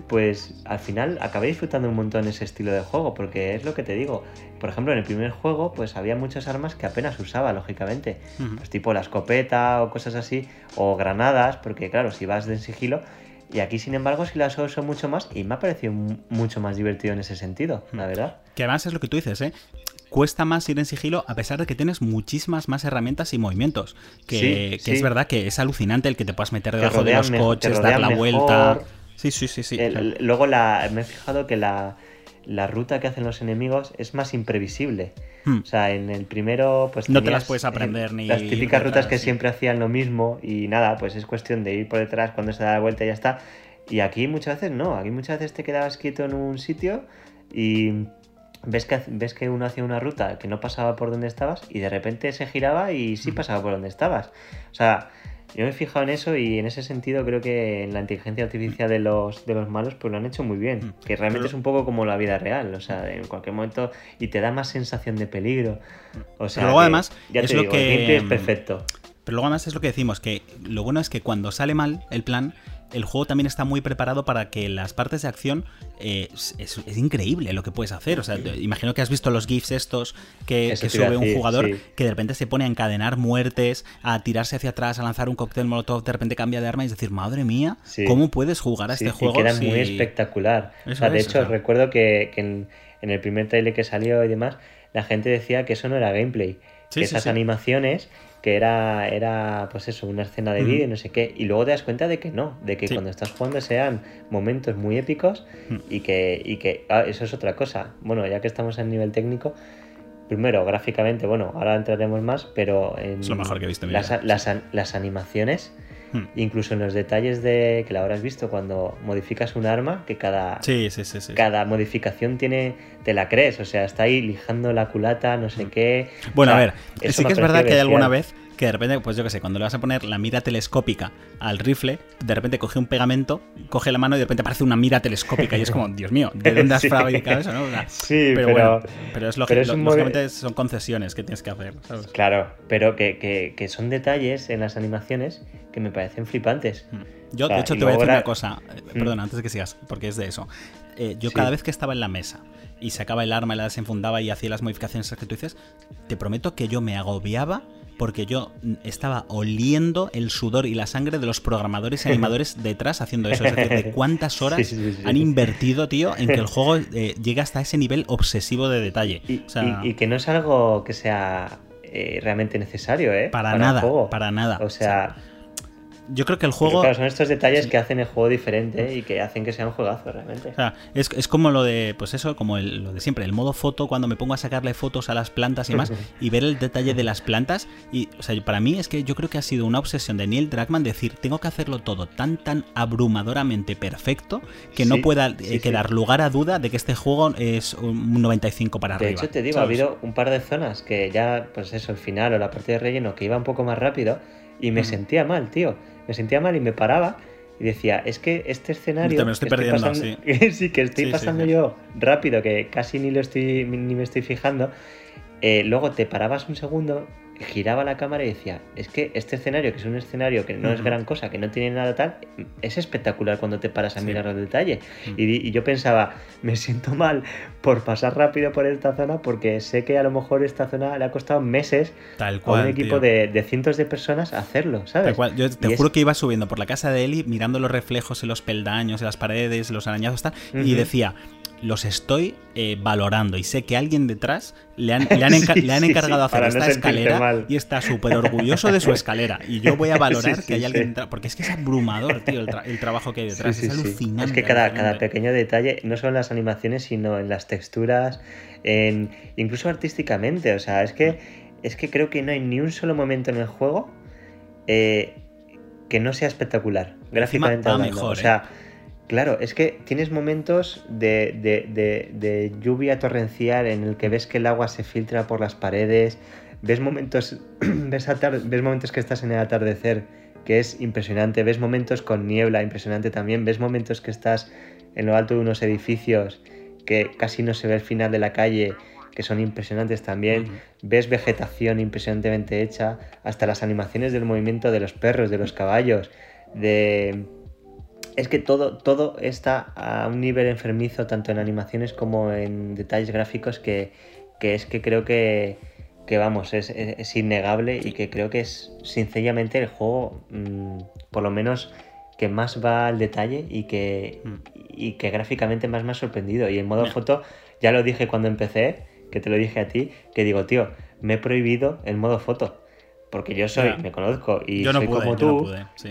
pues al final acabé disfrutando un montón ese estilo de juego, porque es lo que te digo. Por ejemplo, en el primer juego, pues había muchas armas que apenas usaba, lógicamente. Pues tipo la escopeta o cosas así, o granadas, porque claro, si vas de sigilo. Y aquí, sin embargo, sí las uso mucho más y me ha parecido mucho más divertido en ese sentido, la verdad. Que además es lo que tú dices, ¿eh? Cuesta más ir en sigilo a pesar de que tienes muchísimas más herramientas y movimientos. Que, es verdad que es alucinante el que te puedas meter debajo de los coches, dar la vuelta. Sí, sí, sí, sí. luego la, me he fijado que la, ruta que hacen los enemigos es más imprevisible. Hmm. O sea, en el primero, pues. No te las puedes aprender ni. Las típicas rutas que siempre hacían lo mismo y nada, pues es cuestión de ir por detrás cuando se da la vuelta y ya está. Y aquí muchas veces no, aquí muchas veces te quedabas quieto en un sitio y ves que, ves que uno hacía una ruta que no pasaba por donde estabas y de repente se giraba y sí pasaba por donde estabas. O sea, yo me he fijado en eso y en ese sentido creo que en la inteligencia artificial de los, de los malos pues lo han hecho muy bien. Que realmente es un poco como la vida real, o sea, en cualquier momento y te da más sensación de peligro. O sea, Pero luego además ya es lo que es perfecto. Pero luego además es lo que decimos, que lo bueno es que cuando sale mal el plan, el juego también está muy preparado para que las partes de acción eh, es, increíble lo que puedes hacer. O sea, imagino que has visto los GIFs estos que, sube un jugador que de repente se pone a encadenar muertes, a tirarse hacia atrás, a lanzar un cóctel molotov, de repente cambia de arma y es decir, madre mía, ¿cómo puedes jugar a este juego? queda muy espectacular. de hecho, recuerdo que, en, el primer trailer que salió y demás, la gente decía que eso no era gameplay. que esas animaciones que era, era pues eso, una escena de vídeo y no sé qué. Y luego te das cuenta de que no, de que cuando estás jugando sean momentos muy épicos y que, y que ah, eso es otra cosa. Bueno, ya que estamos en nivel técnico, primero, gráficamente, bueno, ahora entraremos más, pero en lo mejor que las, las, las, animaciones Hmm. Incluso en los detalles de que la habrás visto cuando modificas un arma, que cada, cada modificación tiene, te la crees, o sea, está ahí lijando la culata, no sé hmm. qué. Bueno, a ver, sí que es verdad que hay alguna vez que de repente, pues yo qué sé, cuando le vas a poner la mira telescópica al rifle, de repente coge un pegamento, coge la mano y de repente aparece una mira telescópica y es como, Dios mío, ¿de dónde has sí. fabricado eso? ¿no? sí, pero, bueno, pero es lógico, lógicamente son concesiones que tienes que hacer, ¿sabes? Claro, pero que, que, son detalles en las animaciones que me parecen flipantes. Hmm. Yo, de hecho, te voy a decir una cosa, hmm. perdón, antes de que sigas, porque es de eso. Eh, yo cada vez que estaba en la mesa y sacaba el arma y la desenfundaba y hacía las modificaciones que tú dices, te prometo que yo me agobiaba porque yo estaba oliendo el sudor y la sangre de los programadores y animadores detrás haciendo eso. Es decir, de cuántas horas han invertido, tío, en que el juego eh, llegue hasta ese nivel obsesivo de detalle. Y, que no es algo que sea eh, realmente necesario, ¿eh? Para, nada, para nada. O sea yo creo que el juego. Claro, son estos detalles que hacen el juego diferente y que hacen que sea un juegazo realmente. O sea, es, es como lo de, pues eso, como lo de siempre, el modo foto, cuando me pongo a sacarle fotos a las plantas y más, y ver el detalle de las plantas. Y, o sea, para mí es que yo creo que ha sido una obsesión de Neil Druckmann decir, tengo que hacerlo todo tan, tan abrumadoramente perfecto que no pueda eh, quedar lugar a duda de que este juego es un 95 para arriba. De hecho, te digo, ha habido un par de zonas que ya, pues eso, el final o la parte de relleno que iba un poco más rápido y me sentía mal, tío me sentía mal y me paraba y decía, es que este escenario... Me estoy perdiendo, sí. sí. que estoy pasando yo rápido, que casi ni, lo estoy, ni me estoy fijando. Eh, luego te parabas un segundo giraba la cámara y decía, es que este escenario, que es un escenario que no es gran cosa, que no tiene nada tal, es espectacular cuando te paras a mirar el detalle. y, yo pensaba, me siento mal por pasar rápido por esta zona porque sé que a lo mejor esta zona le ha costado meses tal cual, a un equipo de, cientos de personas hacerlo, ¿sabes? Tal cual. Yo te juro que iba subiendo por la casa de Eli mirando los reflejos en los peldaños, en las paredes, los arañazos, tal, y decía, los estoy eh, valorando y sé que alguien detrás le han, le han, encargado hacer esta escalera y está súper orgulloso de su escalera. Y yo voy a valorar que hay alguien detrás, porque es que es abrumador, tío, el, trabajo que hay detrás. es alucinante. Es que cada, cada, pequeño detalle, no solo en las animaciones, sino en las texturas, en incluso artísticamente. O sea, es que, es que creo que no hay ni un solo momento en el juego eh, que no sea espectacular, gráficamente Mejor, o sea, ¿eh? Claro, es que tienes momentos de, lluvia torrencial en el que ves que el agua se filtra por las paredes, ves momentos, ves, ves momentos que estás en el atardecer, que es impresionante, ves momentos con niebla, impresionante también, ves momentos que estás en lo alto de unos edificios, que casi no se ve el final de la calle, que son impresionantes también, ves vegetación impresionantemente hecha, hasta las animaciones del movimiento de los perros, de los caballos, de es que todo, todo está a un nivel enfermizo, tanto en animaciones como en detalles gráficos, que, es que creo que, vamos, es, innegable y que creo que es sencillamente el juego, mm, por lo menos, que más va al detalle y que, mm. y que gráficamente más me ha sorprendido. Y en modo foto, ya lo dije cuando empecé, que te lo dije a ti, que digo, tío, me he prohibido el modo foto porque yo soy, me conozco y soy como tú.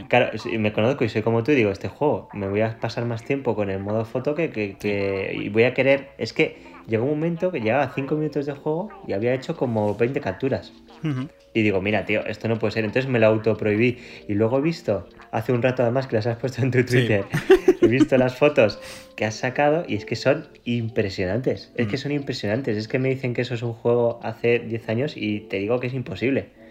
Claro, me conozco y soy como tú y digo, este juego me voy a pasar más tiempo con el modo foto que, que, y voy a querer. Es que llegó un momento que llevaba 5 minutos de juego y había hecho como 20 capturas. Y digo, mira, tío, esto no puede ser. Entonces me lo autoprohibí. Y luego he visto, hace un rato además que las has puesto en tu Twitter, he visto las fotos que has sacado y es que son impresionantes. Es que mm. son impresionantes. Es que me dicen que eso es un juego hace 10 años y te digo que es imposible.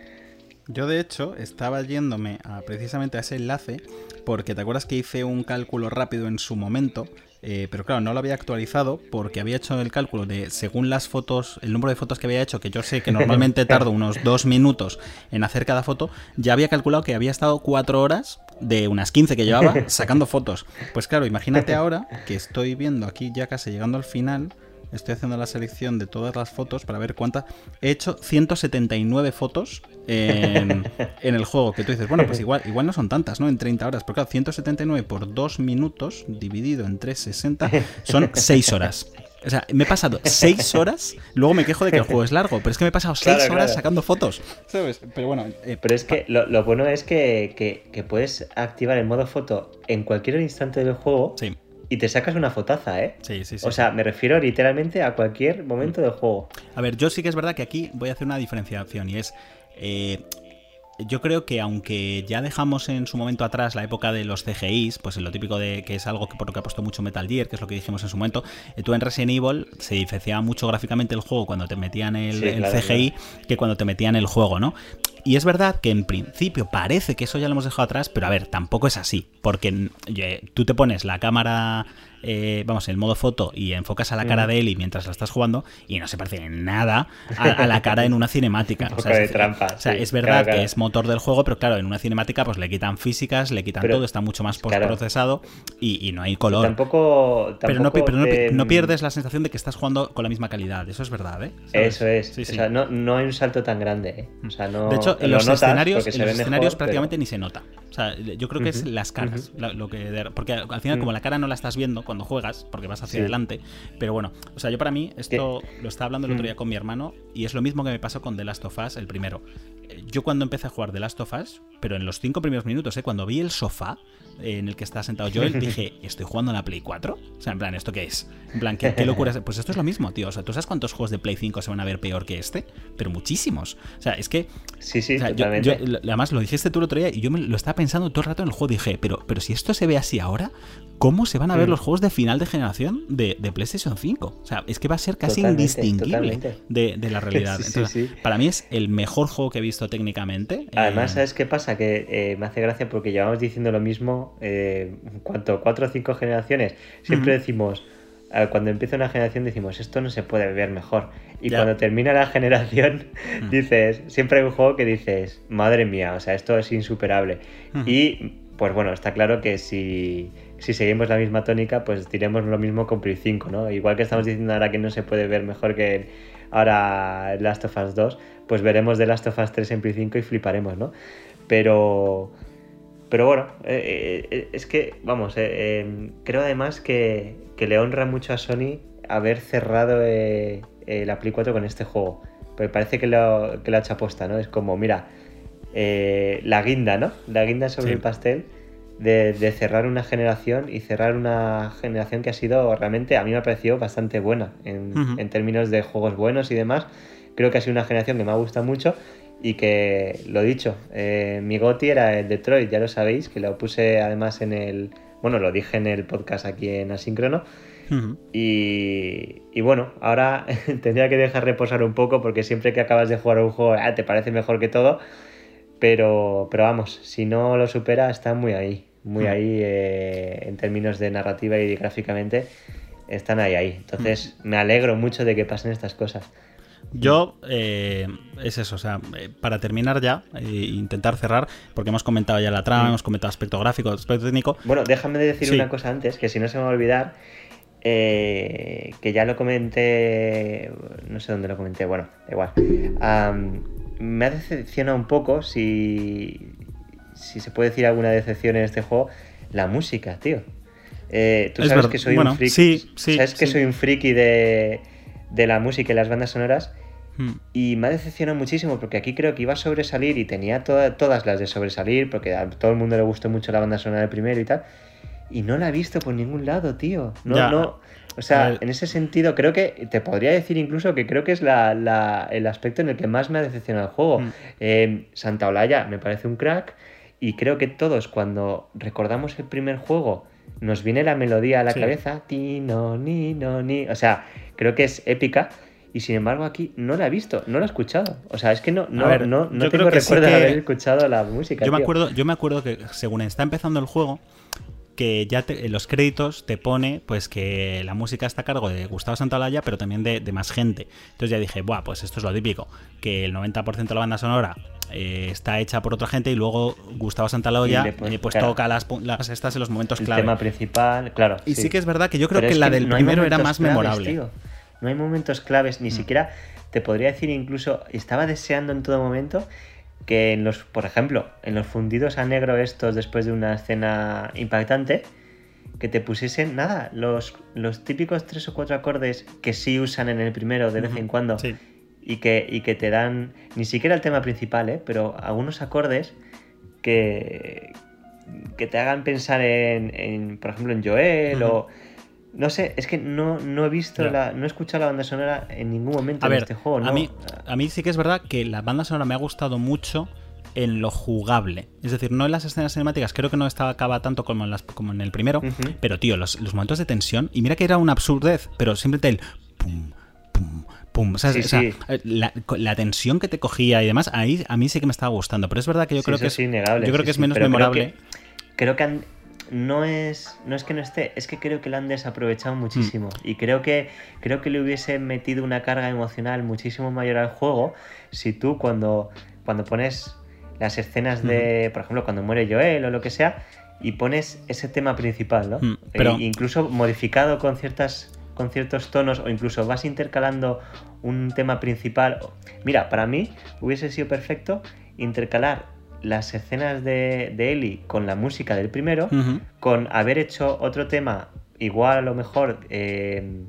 Yo de hecho estaba yéndome a, precisamente a ese enlace porque te acuerdas que hice un cálculo rápido en su momento, eh, pero claro, no lo había actualizado porque había hecho el cálculo de según las fotos, el número de fotos que había hecho, que yo sé que normalmente tardo unos dos minutos en hacer cada foto, ya había calculado que había estado cuatro horas de unas 15 que llevaba sacando fotos. Pues claro, imagínate ahora que estoy viendo aquí ya casi llegando al final estoy haciendo la selección de todas las fotos para ver cuántas. He hecho 179 fotos en, el juego. Que tú dices, bueno, pues igual, igual no son tantas, ¿no? En 30 horas. Pero claro, 179 por 2 minutos dividido en 360 son 6 horas. O sea, me he pasado 6 horas, luego me quejo de que el juego es largo, pero es que me he pasado 6 horas sacando fotos. ¿Sabes? Pero bueno. Eh, pero es que lo, bueno es que, que, que, puedes activar el modo foto en cualquier instante del juego. Sí y te sacas una fotaza, ¿eh? Sí, sí, sí. O sea, me refiero literalmente a cualquier momento del juego. A ver, yo sí que es verdad que aquí voy a hacer una diferenciación y es. Eh, yo creo que aunque ya dejamos en su momento atrás la época de los CGIs, pues lo típico de que es algo que por lo que ha puesto mucho Metal Gear, que es lo que dijimos en su momento, eh, tú en Resident Evil se diferenciaba mucho gráficamente el juego cuando te metían el, CGI que cuando te metían el juego, ¿no? Y es verdad que en principio parece que eso ya lo hemos dejado atrás, pero a ver, tampoco es así, porque tú te pones la cámara eh, vamos, en modo foto y enfocas a la cara de Eli mientras la estás jugando y no se parece en nada a, la cara en una cinemática. o sea, es, o sea, es verdad que es motor del juego, pero claro, en una cinemática pues le quitan físicas, le quitan todo, está mucho más postprocesado y, no hay color. Tampoco, pero, no, no, pierdes la sensación de que estás jugando con la misma calidad, eso es verdad, ¿eh? Eso es. O sea, no, hay un salto tan grande. ¿eh? O sea, no, de hecho, en los escenarios, en los escenarios prácticamente ni se nota. O sea, yo creo que es las caras. lo que, porque al final, como la cara no la estás viendo, cuando juegas, porque vas hacia adelante. Pero bueno, o sea, yo para mí, esto lo estaba hablando el otro mm. día con mi hermano, y es lo mismo que me pasó con The Last of Us, el primero. Eh, yo cuando empecé a jugar The Last of Us, pero en los cinco primeros minutos, ¿eh? cuando vi el sofá, en el que está sentado Joel, dije, ¿estoy jugando en la Play 4? O sea, en plan, ¿esto qué es? En plan, ¿qué, locura es? Pues esto es lo mismo, tío. O sea, ¿tú sabes cuántos juegos de Play 5 se van a ver peor que este? Pero muchísimos. O sea, es que... Sí, sí, además, lo dijiste tú el otro día y yo me lo estaba pensando todo el rato en el juego. Dije, pero, pero si esto se ve así ahora, ¿cómo se van a ver mm. los juegos de final de generación de, PlayStation 5? O sea, es que va a ser casi indistinguible de, la realidad. para mí es el mejor juego que he visto técnicamente. Además, eh, ¿sabes qué pasa? Que eh, me hace gracia porque llevamos diciendo lo mismo eh, ¿cuánto? Cuatro o cinco generaciones, siempre decimos, eh, cuando empieza una generación decimos, esto no se puede ver mejor. Y cuando termina la generación, dices, siempre hay un juego que dices, madre mía, o sea, esto es insuperable. Y pues bueno, está claro que si, si, seguimos la misma tónica, pues diremos lo mismo con Play 5, ¿no? Igual que estamos diciendo ahora que no se puede ver mejor que ahora Last of Us 2, pues veremos de Last of Us 3 en Play 5 y fliparemos, ¿no? Pero pero bueno, eh, eh, es que, vamos, eh, creo además que, le honra mucho a Sony haber cerrado la Play 4 con este juego. Porque parece que lo, que lo ha hecho aposta, ¿no? Es como, mira, la guinda, ¿no? La guinda sobre el pastel de, cerrar una generación y cerrar una generación que ha sido realmente, a mí me ha parecido bastante buena en, en términos de juegos buenos y demás. Creo que ha sido una generación que me ha gustado mucho y que, lo dicho, eh, mi goti era el Detroit, ya lo sabéis, que lo puse además en el, bueno, lo dije en el podcast aquí en Asíncrono. y, y, bueno, ahora tendría que dejar reposar un poco porque siempre que acabas de jugar un juego ah, te parece mejor que todo, pero, pero vamos, si no lo supera está muy ahí, muy ahí eh, en términos de narrativa y gráficamente, están ahí, ahí. Entonces me alegro mucho de que pasen estas cosas. Yo, eh, es eso, o sea, eh, para terminar ya, e intentar cerrar, porque hemos comentado ya la trama, hemos comentado aspecto gráfico, aspecto técnico. Bueno, déjame decir una cosa antes, que si no se me va a olvidar, que ya lo comenté, no sé dónde lo comenté, bueno, igual. me ha decepcionado un poco, si, si se puede decir alguna decepción en este juego, la música, tío. Tú sabes que soy un friki. sabes que soy un friki de, de la música y las bandas sonoras Hmm. Y me ha decepcionado muchísimo porque aquí creo que iba a sobresalir y tenía todas las de sobresalir porque a todo el mundo le gustó mucho la banda sonora del primero y tal. Y no la he visto por ningún lado, tío. No, no. O sea, en ese sentido, creo que te podría decir incluso que creo que es la, el aspecto en el que más me ha decepcionado el juego. Hmm. Eh, Santa Olaya me parece un crack y creo que todos cuando recordamos el primer juego nos viene la melodía a la cabeza. Ti, no, ni, no, ni. O sea, creo que es épica y sin embargo aquí no la he visto, no la he escuchado. O sea, es que no, no, no, no tengo recuerdo de haber escuchado la música. Yo me, acuerdo, yo me acuerdo que según está empezando el juego, que ya en los créditos te pone pues que la música está a cargo de Gustavo Santaolalla, pero también de, más gente. Entonces ya dije, buah, pues esto es lo típico, que el 90% de la banda sonora eh, está hecha por otra gente y luego Gustavo Santaloya eh, pues toca las, las, estas en los momentos el clave. tema principal, claro. Y sí. que es verdad que yo creo que la del primero era más memorable. No hay momentos claves, ni mm. siquiera te podría decir incluso, estaba deseando en todo momento que en los, por ejemplo, en los fundidos a negro estos después de una escena impactante, que te pusiesen nada, los, los típicos tres o cuatro acordes que sí usan en el primero de vez en cuando y, que, y que te dan, ni siquiera el tema principal, ¿eh? pero algunos acordes que, que te hagan pensar en, por ejemplo, en Joel o... No sé, es que no, no he visto, la, no he escuchado la banda sonora en ningún momento en este juego. ¿no? A, mí, a mí sí que es verdad que la banda sonora me ha gustado mucho en lo jugable. Es decir, no en las escenas cinemáticas, creo que no estaba acaba tanto como en, las, como en el primero, pero tío, los, momentos de tensión, y mira que era una absurdez, pero simplemente el pum, pum, pum, o sea, la, tensión que te cogía y demás, ahí a mí sí que me estaba gustando, pero es verdad que yo creo que es, innegable, yo creo que es menos memorable. Creo que, no es no es que no esté, es que creo que lo han desaprovechado muchísimo mm. y creo que creo que le hubiese metido una carga emocional muchísimo mayor al juego si tú cuando cuando pones las escenas de, por ejemplo, cuando muere Joel o lo que sea, y pones ese tema principal, ¿no? Mm, pero... E incluso modificado con ciertas con ciertos tonos o incluso vas intercalando un tema principal. Mira, para mí hubiese sido perfecto intercalar las escenas de, de Ellie con la música del primero, con haber hecho otro tema igual a lo mejor eh,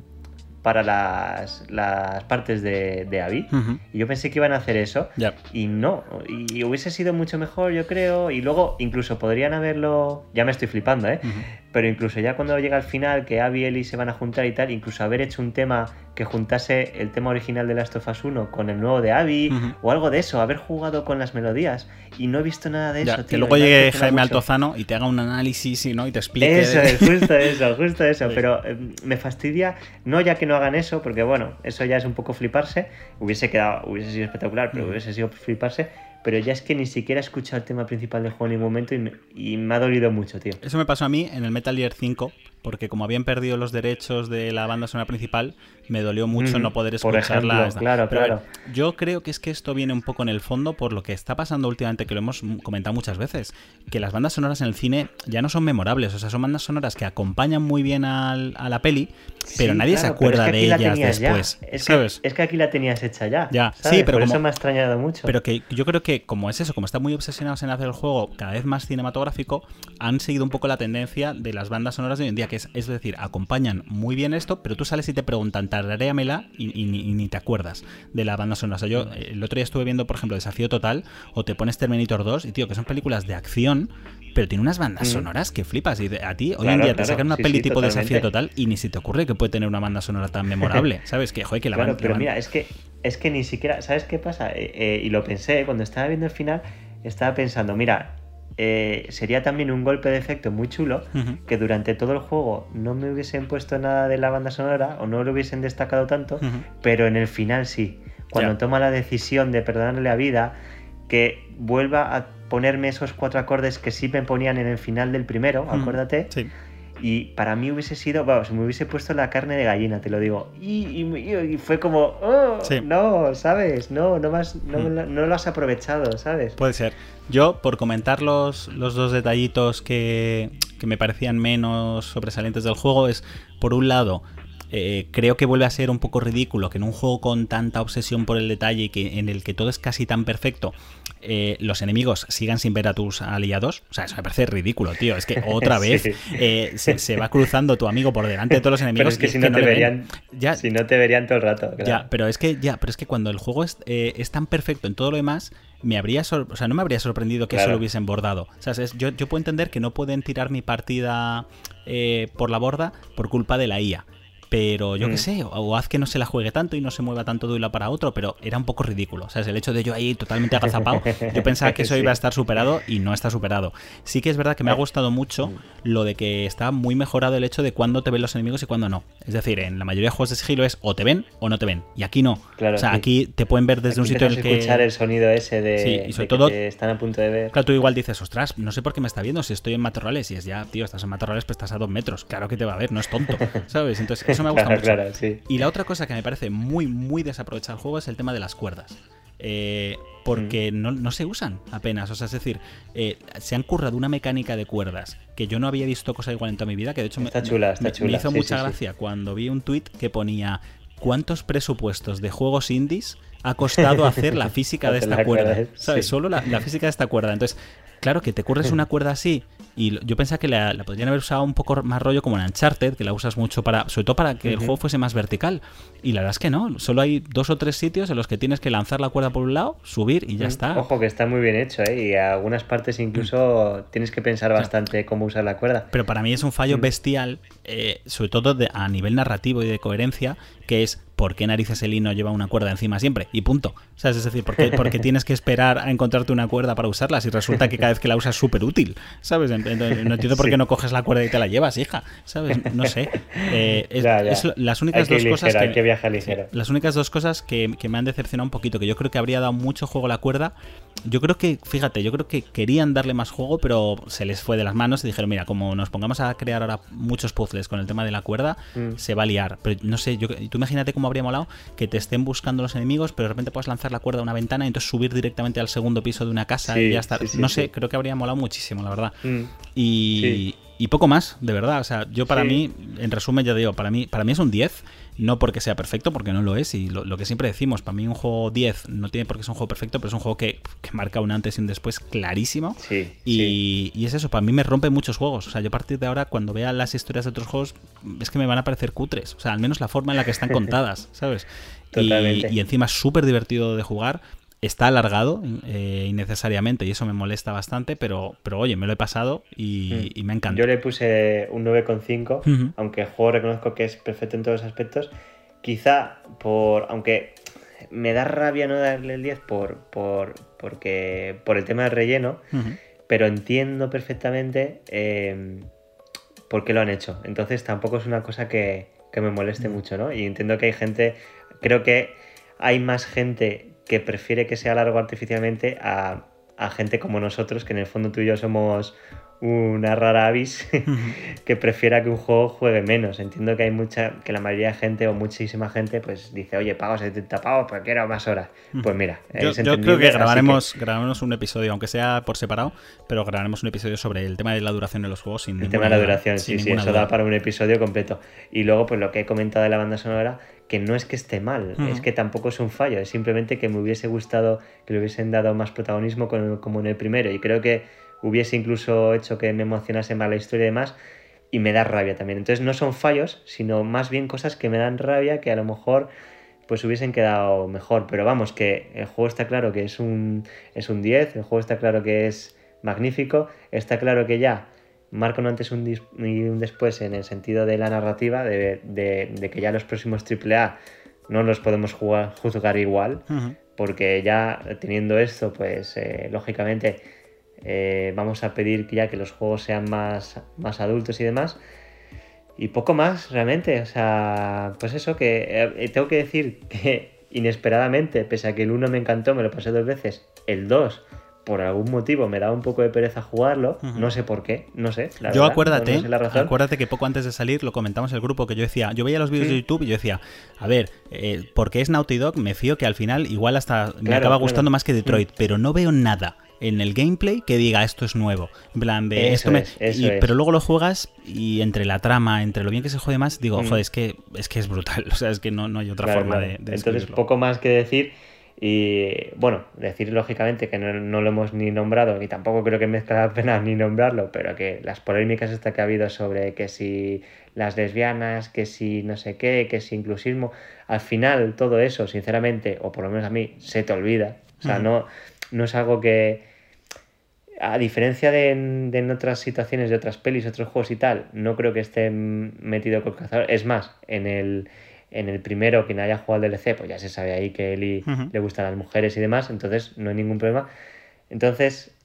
para las, las partes de, de Abby. Y yo pensé que iban a hacer eso. Y no. Y hubiese sido mucho mejor, yo creo. Y luego incluso podrían haberlo. Ya me estoy flipando, ¿eh? Pero incluso ya cuando llega al final, que Abby y Ellie se van a juntar y tal, incluso haber hecho un tema que juntase el tema original de Last of Us 1 con el nuevo de Abby o algo de eso, haber jugado con las melodías y no he visto nada de eso. Tío, que luego llegue Jaime Altozano y te haga un análisis ¿no? y te explique. Eso es, justo eso, justo eso. Pero em, me fastidia, no ya que no hagan eso, porque bueno, eso ya es un poco fliparse, hubiese quedado, hubiese sido espectacular, pero hubiese sido fliparse, pero ya es que ni siquiera he escuchado el tema principal del juego en ningún momento y me, y me, ha dolido mucho, tío. Eso me pasó a mí en el Metal Gear 5, porque como habían perdido los derechos de la banda sonora principal, me dolió mucho no poder escucharla. claro, claro. yo creo que es que esto viene un poco en el fondo por lo que está pasando últimamente, que lo hemos comentado muchas veces, que las bandas sonoras en el cine ya no son memorables, o sea, son bandas sonoras que acompañan muy bien a la peli, pero nadie se acuerda de ellas después. Es ¿sabes? Que, es que aquí la tenías hecha ya. Ya, sí, pero por eso me ha extrañado mucho. Pero que yo creo que como es eso, como están muy obsesionados en hacer el juego cada vez más cinematográfico, han seguido un poco la tendencia de las bandas sonoras de hoy en día, es, es decir, acompañan muy bien esto, pero tú sales y te preguntan, tararéamela y, ni te acuerdas de la banda sonora. O sea, yo el otro día estuve viendo, por ejemplo, Desafío Total o te pones Terminator 2 y, tío, que son películas de acción, pero tiene unas bandas mm. sonoras que flipas. Y a ti, hoy en día te sacan una peli tipo Desafío Total y ni se te ocurre que puede tener una banda sonora tan memorable. ¿Sabes? Que, joder, que la Claro, pero mira, es que, es que ni siquiera, ¿sabes qué pasa? Eh, eh, y lo pensé, cuando estaba viendo el final, estaba pensando, mira, eh, sería también un golpe de efecto muy chulo que durante todo el juego no me hubiesen puesto nada de la banda sonora o no lo hubiesen destacado tanto, pero en el final sí. Cuando toma la decisión de perdonarle la vida, que vuelva a ponerme esos cuatro acordes que sí me ponían en el final del primero, acuérdate. Sí. Y para mí hubiese sido, vamos, me hubiese puesto la carne de gallina, te lo digo. Y, fue como, oh, no, ¿sabes? No, no, más, no, no, lo has aprovechado, ¿sabes? Puede ser. Yo, por comentar los, los dos detallitos que, que me parecían menos sobresalientes del juego, es, por un lado, eh, creo que vuelve a ser un poco ridículo que en un juego con tanta obsesión por el detalle y que en el que todo es casi tan perfecto, eh, los enemigos sigan sin ver a tus aliados. O sea, eso me parece ridículo, tío. Es que otra vez eh, se, va cruzando tu amigo por delante de todos los enemigos. Pero es que, si no, te verían, ya, si no te verían todo el rato. Ya, pero es que ya, pero es que cuando el juego es, es tan perfecto en todo lo demás, me habría o sea, no me habría sorprendido que eso lo hubiesen bordado. O sea, yo, yo, puedo entender que no pueden tirar mi partida por la borda por culpa de la IA pero yo qué mm. sé, o, haz que no se la juegue tanto y no se mueva tanto de un lado para otro, pero era un poco ridículo. O sea, es el hecho de yo ahí totalmente agazapado, yo pensaba que eso iba a estar superado y no está superado. Sí que es verdad que me ha gustado mucho lo de que está muy mejorado el hecho de cuándo te ven los enemigos y cuándo no. Es decir, en la mayoría de juegos de sigilo es o te ven o no te ven. Y aquí no. o sea, aquí te pueden ver desde un sitio en el que. escuchar el sonido ese de, sí, y sobre todo, que están a punto de ver. Claro, tú igual dices, ostras, no sé por qué me está viendo si estoy en matorrales. Y es ya, tío, estás en matorrales, pues estás a dos metros. Claro que te va a ver, no es tonto. ¿Sabes? Entonces, eso me gusta mucho. Claro, sí. Y la otra cosa que me parece muy, muy desaprovechada el juego es el tema de las cuerdas. Eh, porque mm. no, se usan apenas. O sea, es decir, eh, se han currado una mecánica de cuerdas que yo no había visto cosa igual en toda mi vida, que de hecho está me, chula, está me, hizo mucha gracia cuando vi un tweet que ponía cuántos presupuestos de juegos indies ha costado hacer la física de esta cuerda. ¿Sabes? Solo la, la, física de esta cuerda. Entonces, claro, que te curres una cuerda así y yo pensaba que la, podrían haber usado un poco más rollo como en Uncharted, que la usas mucho para, sobre todo para que el juego fuese más vertical. Y la verdad es que no, solo hay dos o tres sitios en los que tienes que lanzar la cuerda por un lado, subir y ya está. Ojo que está muy bien hecho, ¿eh? Y a algunas partes incluso tienes que pensar bastante cómo usar la cuerda. Pero para mí es un fallo bestial, eh, sobre todo a nivel narrativo y de coherencia, que es ¿por qué narices el hino lleva una cuerda encima siempre? Y punto. ¿Sabes? Es decir, ¿por qué, porque tienes que esperar a encontrarte una cuerda para usarla si resulta que cada vez que la usas es súper útil? ¿Sabes? No entiendo por qué no coges la cuerda y te la llevas, hija. ¿Sabes? No sé. Eh, es, las únicas dos cosas que, que ligero. Las únicas dos cosas que, me han decepcionado un poquito, que yo creo que habría dado mucho juego a la cuerda. Yo creo que, fíjate, yo creo que querían darle más juego, pero se les fue de las manos y dijeron, mira, como nos pongamos a crear ahora muchos puzzles con el tema de la cuerda, mm. se va a liar. Pero no sé, yo, tú imagínate cómo habría molado que te estén buscando los enemigos, pero de repente puedes lanzar la cuerda a una ventana y entonces subir directamente al segundo piso de una casa y ya está. no sé, creo que habría molado muchísimo, la verdad. Mm. Y, y, poco más, de verdad. O sea, yo para mí, en resumen, ya digo, para mí, para mí es un 10. No porque sea perfecto, porque no lo es. Y lo, que siempre decimos, para mí un juego 10 no tiene por qué ser un juego perfecto, pero es un juego que, marca un antes y un después clarísimo. y, y, es eso, para mí me rompe muchos juegos. O sea, yo a partir de ahora, cuando vea las historias de otros juegos, es que me van a parecer cutres. O sea, al menos la forma en la que están contadas, ¿sabes? Y, encima es súper divertido de jugar. Está alargado eh, innecesariamente y eso me molesta bastante, pero, pero oye, me lo he pasado y, mm. me encanta. Yo le puse un 9,5, aunque el juego reconozco que es perfecto en todos los aspectos. Quizá por. Aunque me da rabia no darle el 10 por, por, porque, por el tema del relleno, pero entiendo perfectamente eh, por qué lo han hecho. Entonces tampoco es una cosa que, que me moleste mm. mucho, ¿no? Y entiendo que hay gente creo que hay más gente que prefiere que sea largo artificialmente a, a gente como nosotros, que en el fondo tú y yo somos una rara avis que prefiera que un juego juegue menos. Entiendo que hay mucha, que la mayoría de gente o muchísima gente pues dice, oye, pago 70 pavos, pero quiero más horas. Pues mira, yo, yo creo que grabaremos, grabaremos un episodio, aunque sea por separado, pero grabaremos un episodio sobre el tema de la duración de los juegos. Sin el tema de la duración, sí, sí, eso da para un episodio completo. Y luego, pues lo que he comentado de la banda sonora, que no es que esté mal, es que tampoco es un fallo, es simplemente que me hubiese gustado que le hubiesen dado más protagonismo como en el primero. Y creo que hubiese incluso hecho que me emocionase más la historia y demás, y me da rabia también. Entonces no son fallos, sino más bien cosas que me dan rabia que a lo mejor pues hubiesen quedado mejor. Pero vamos, que el juego está claro que es un, es un 10, el juego está claro que es magnífico, está claro que ya marca un antes y un después en el sentido de la narrativa, de, que ya los próximos AAA no los podemos jugar, juzgar igual, porque ya teniendo esto, pues eh, lógicamente eh, vamos a pedir que ya que los juegos sean más, más adultos y demás. Y poco más, realmente. O sea, pues eso, que eh, tengo que decir que inesperadamente, pese a que el 1 me encantó, me lo pasé dos veces, el 2 por algún motivo me da un poco de pereza jugarlo, no sé por qué, no sé. yo acuérdate, acuérdate que poco antes de salir lo comentamos en el grupo que yo decía, yo veía los vídeos de YouTube y yo decía, a ver, eh, porque es Naughty Dog, me fío que al final igual hasta me acaba gustando más que Detroit, mm. pero no veo nada en el gameplay que diga esto es nuevo. En plan de esto me. Pero luego lo juegas y entre la trama, entre lo bien que se juegue más, digo, mm. joder, es que, es que es brutal. O sea, es que no, no hay otra forma de, Entonces, poco más que decir. Y bueno, decir lógicamente que no, lo hemos ni nombrado, y tampoco creo que merezca la pena ni nombrarlo, pero que las polémicas esta que ha habido sobre que si las lesbianas, que si no sé qué, que si inclusismo, al final todo eso, sinceramente, o por lo menos a mí, se te olvida. O sea, no, no es algo que, a diferencia de en, otras situaciones de otras pelis, otros juegos y tal, no creo que esté metido con cazador. Es más, en el, en el primero, quien haya jugado al DLC, pues ya se sabe ahí que Eli le gustan las mujeres y demás, entonces no hay ningún problema. Entonces,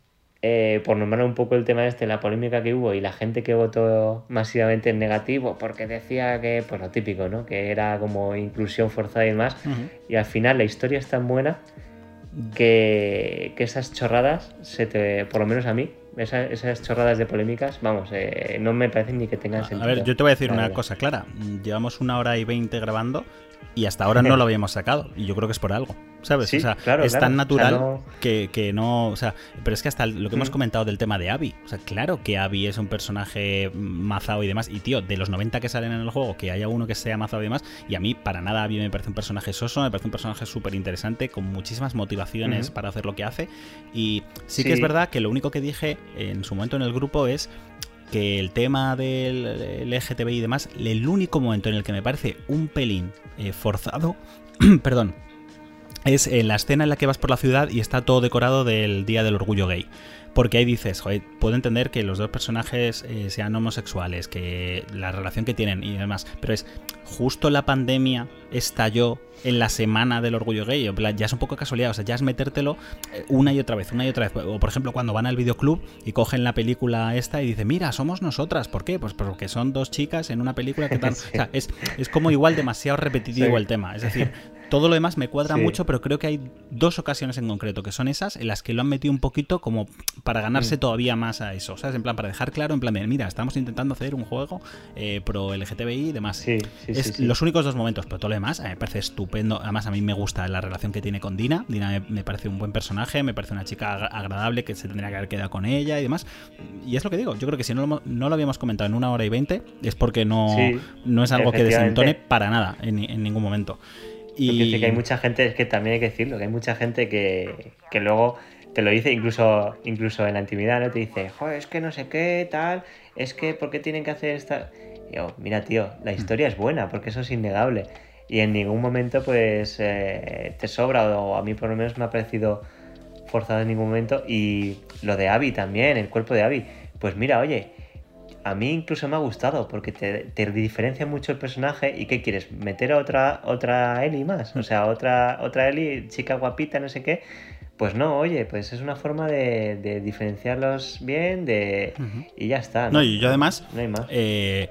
eh, por nombrar un poco el tema este, la polémica que hubo y la gente que votó masivamente en negativo, porque decía que, pues lo típico, ¿no? Que era como inclusión forzada y demás, y al final la historia es tan buena que, esas chorradas, se te, por lo menos a mí, esas, chorradas de polémicas, vamos, eh, no me parecen ni que tengan sentido. A ver, yo te voy a decir una cosa clara. Llevamos una hora y veinte grabando y hasta ahora no lo habíamos sacado. Y yo creo que es por algo. ¿sabes? o sea, es tan natural que, no. O sea, pero es que hasta lo que hemos mm. comentado del tema de Abby. O sea, claro que Abby es un personaje mazado y demás. Y tío, de los 90 que salen en el juego, que haya uno que sea mazado y demás. Y a mí, para nada, Abby me parece un personaje soso, me parece un personaje súper interesante, con muchísimas motivaciones para hacer lo que hace. Y sí, que es verdad que lo único que dije en su momento en el grupo es que el tema del LGTBI y demás, el único momento en el que me parece un pelín eh, forzado, perdón, es en la escena en la que vas por la ciudad y está todo decorado del Día del Orgullo Gay. Porque ahí dices, joder, puedo entender que los dos personajes eh, sean homosexuales, que la relación que tienen y demás, pero es justo la pandemia estalló en la semana del orgullo gay. Ya es un poco casualidad, o sea, ya es metértelo eh, una y otra vez, una y otra vez. O por ejemplo, cuando van al videoclub y cogen la película esta y dicen, mira, somos nosotras. ¿Por qué? Pues porque son dos chicas en una película que tal. O sea, es, es como igual demasiado repetitivo el tema. Es decir, todo lo demás me cuadra mucho, pero creo que hay dos ocasiones en concreto, que son esas, en las que lo han metido un poquito como para ganarse mm. todavía más a eso, ¿sabes? En plan, para dejar claro, en plan de, mira, estamos intentando hacer un juego eh, pro LGTBI y demás. Sí, es los únicos dos momentos, pero todo lo demás me parece estupendo. Además, a mí me gusta la relación que tiene con Dina. Dina me, parece un buen personaje, me parece una chica agradable que se tendría que haber quedado con ella y demás. Y es lo que digo, yo creo que si no lo, no lo habíamos comentado en una hora y veinte, es porque no, no es algo que desentone para nada en, en ningún momento. Y... que hay mucha gente, es que también hay que decirlo, que hay mucha gente que, luego te lo dice incluso, incluso en la intimidad, ¿no? Te dice, joder, es que no sé qué, tal, es que, ¿por qué tienen que hacer esta...? yo, mira, tío, la historia es buena, porque eso es innegable. Y en ningún momento, pues, eh, te sobra, o a mí por lo menos me ha parecido forzado en ningún momento. Y lo de Abby también, el cuerpo de Abby. Pues mira, oye, a mí incluso me ha gustado porque te, diferencia mucho el personaje y ¿qué quieres? ¿Meter a otra, otra Ellie más? O sea, otra, otra Ellie, chica guapita, no sé qué. Pues no, oye, pues es una forma de, diferenciarlos bien de, y ya está. No, y yo además, no hay más. Eh,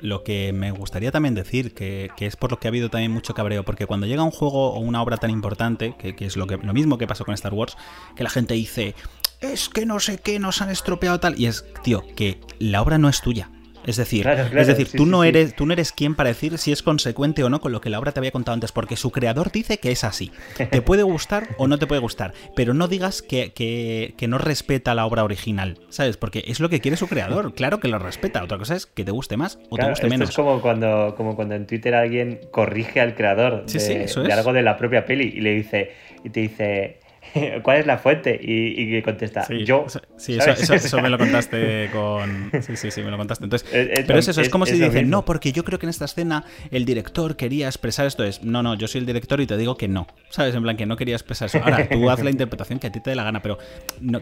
lo que me gustaría también decir, que, es por lo que ha habido también mucho cabreo, porque cuando llega un juego o una obra tan importante, que, que es lo, que, lo mismo que pasó con Star Wars, que la gente dice, es que no sé qué, nos han estropeado tal. Y es, tío, que la obra no es tuya. Es decir, es decir, tú no eres, tú no eres quien para decir si es consecuente o no con lo que la obra te había contado antes, porque su creador dice que es así. Te puede gustar o no te puede gustar, pero no digas que, que, no respeta la obra original, ¿sabes? Porque es lo que quiere su creador. Claro que lo respeta. Otra cosa es que te guste más o te guste menos. Es como cuando, como cuando en Twitter alguien corrige al creador de, de algo de la propia peli y le dice y te dice ¿Cuál es la fuente? Y, y contesta, yo. Sí, eso, me lo contaste con. Sí, sí, sí, me lo contaste. Entonces, pero es eso, es, como si dicen, no, porque yo creo que en esta escena el director quería expresar esto. Es, no, no, yo soy el director y te digo que no. ¿Sabes? En plan, que no quería expresar eso. Ahora, tú haz la interpretación que a ti te dé la gana, pero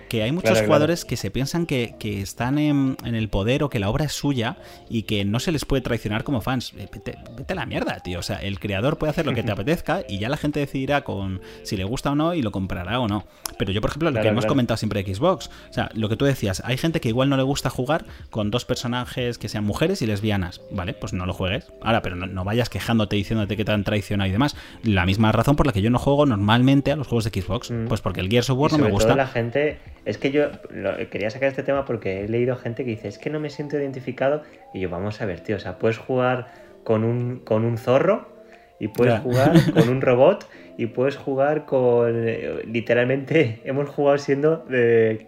que hay muchos jugadores que se piensan que, están en, el poder o que la obra es suya y que no se les puede traicionar como fans. Eh, vete, vete a la mierda, tío. O sea, el creador puede hacer lo que te apetezca y ya la gente decidirá con si le gusta o no y lo comprará o no. Pero yo, por ejemplo, lo que hemos comentado siempre de Xbox, o sea, lo que tú decías, hay gente que igual no le gusta jugar con dos personajes que sean mujeres y lesbianas, ¿vale? Pues no lo juegues. Ahora, pero no, vayas quejándote diciéndote que te han traicionado y demás. La misma razón por la que yo no juego normalmente a los juegos de Xbox, mm. pues porque el Gears of War no me gusta. la gente, es que yo quería sacar este tema porque he leído gente que dice, es que no me siento identificado. Y yo, vamos a ver, tío, o sea, puedes jugar con un, con un zorro y puedes jugar con un robot y puedes jugar con. Eh, literalmente, hemos jugado siendo de.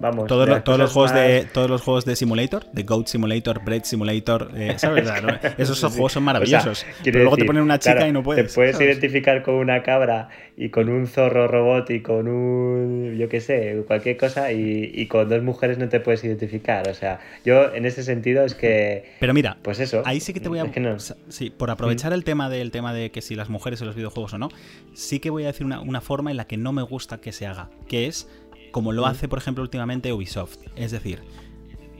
Vamos. Todos, todos los juegos de todos los juegos de Simulator, de Goat Simulator, Bread Simulator, eh, ¿sabes? Esos juegos son maravillosos. pero luego te ponen una chica y no puedes. Te puedes identificar con una cabra y con un zorro robot y con un. yo qué sé, cualquier cosa y, con dos mujeres no te puedes identificar. O sea, yo en ese sentido es que. Pero mira, pues eso. Ahí sí que te voy a. Sí, por aprovechar mm. el tema del tema de que si las mujeres en los videojuegos o no sí que voy a decir una, forma en la que no me gusta que se haga, que es como lo hace, por ejemplo, últimamente Ubisoft. Es decir,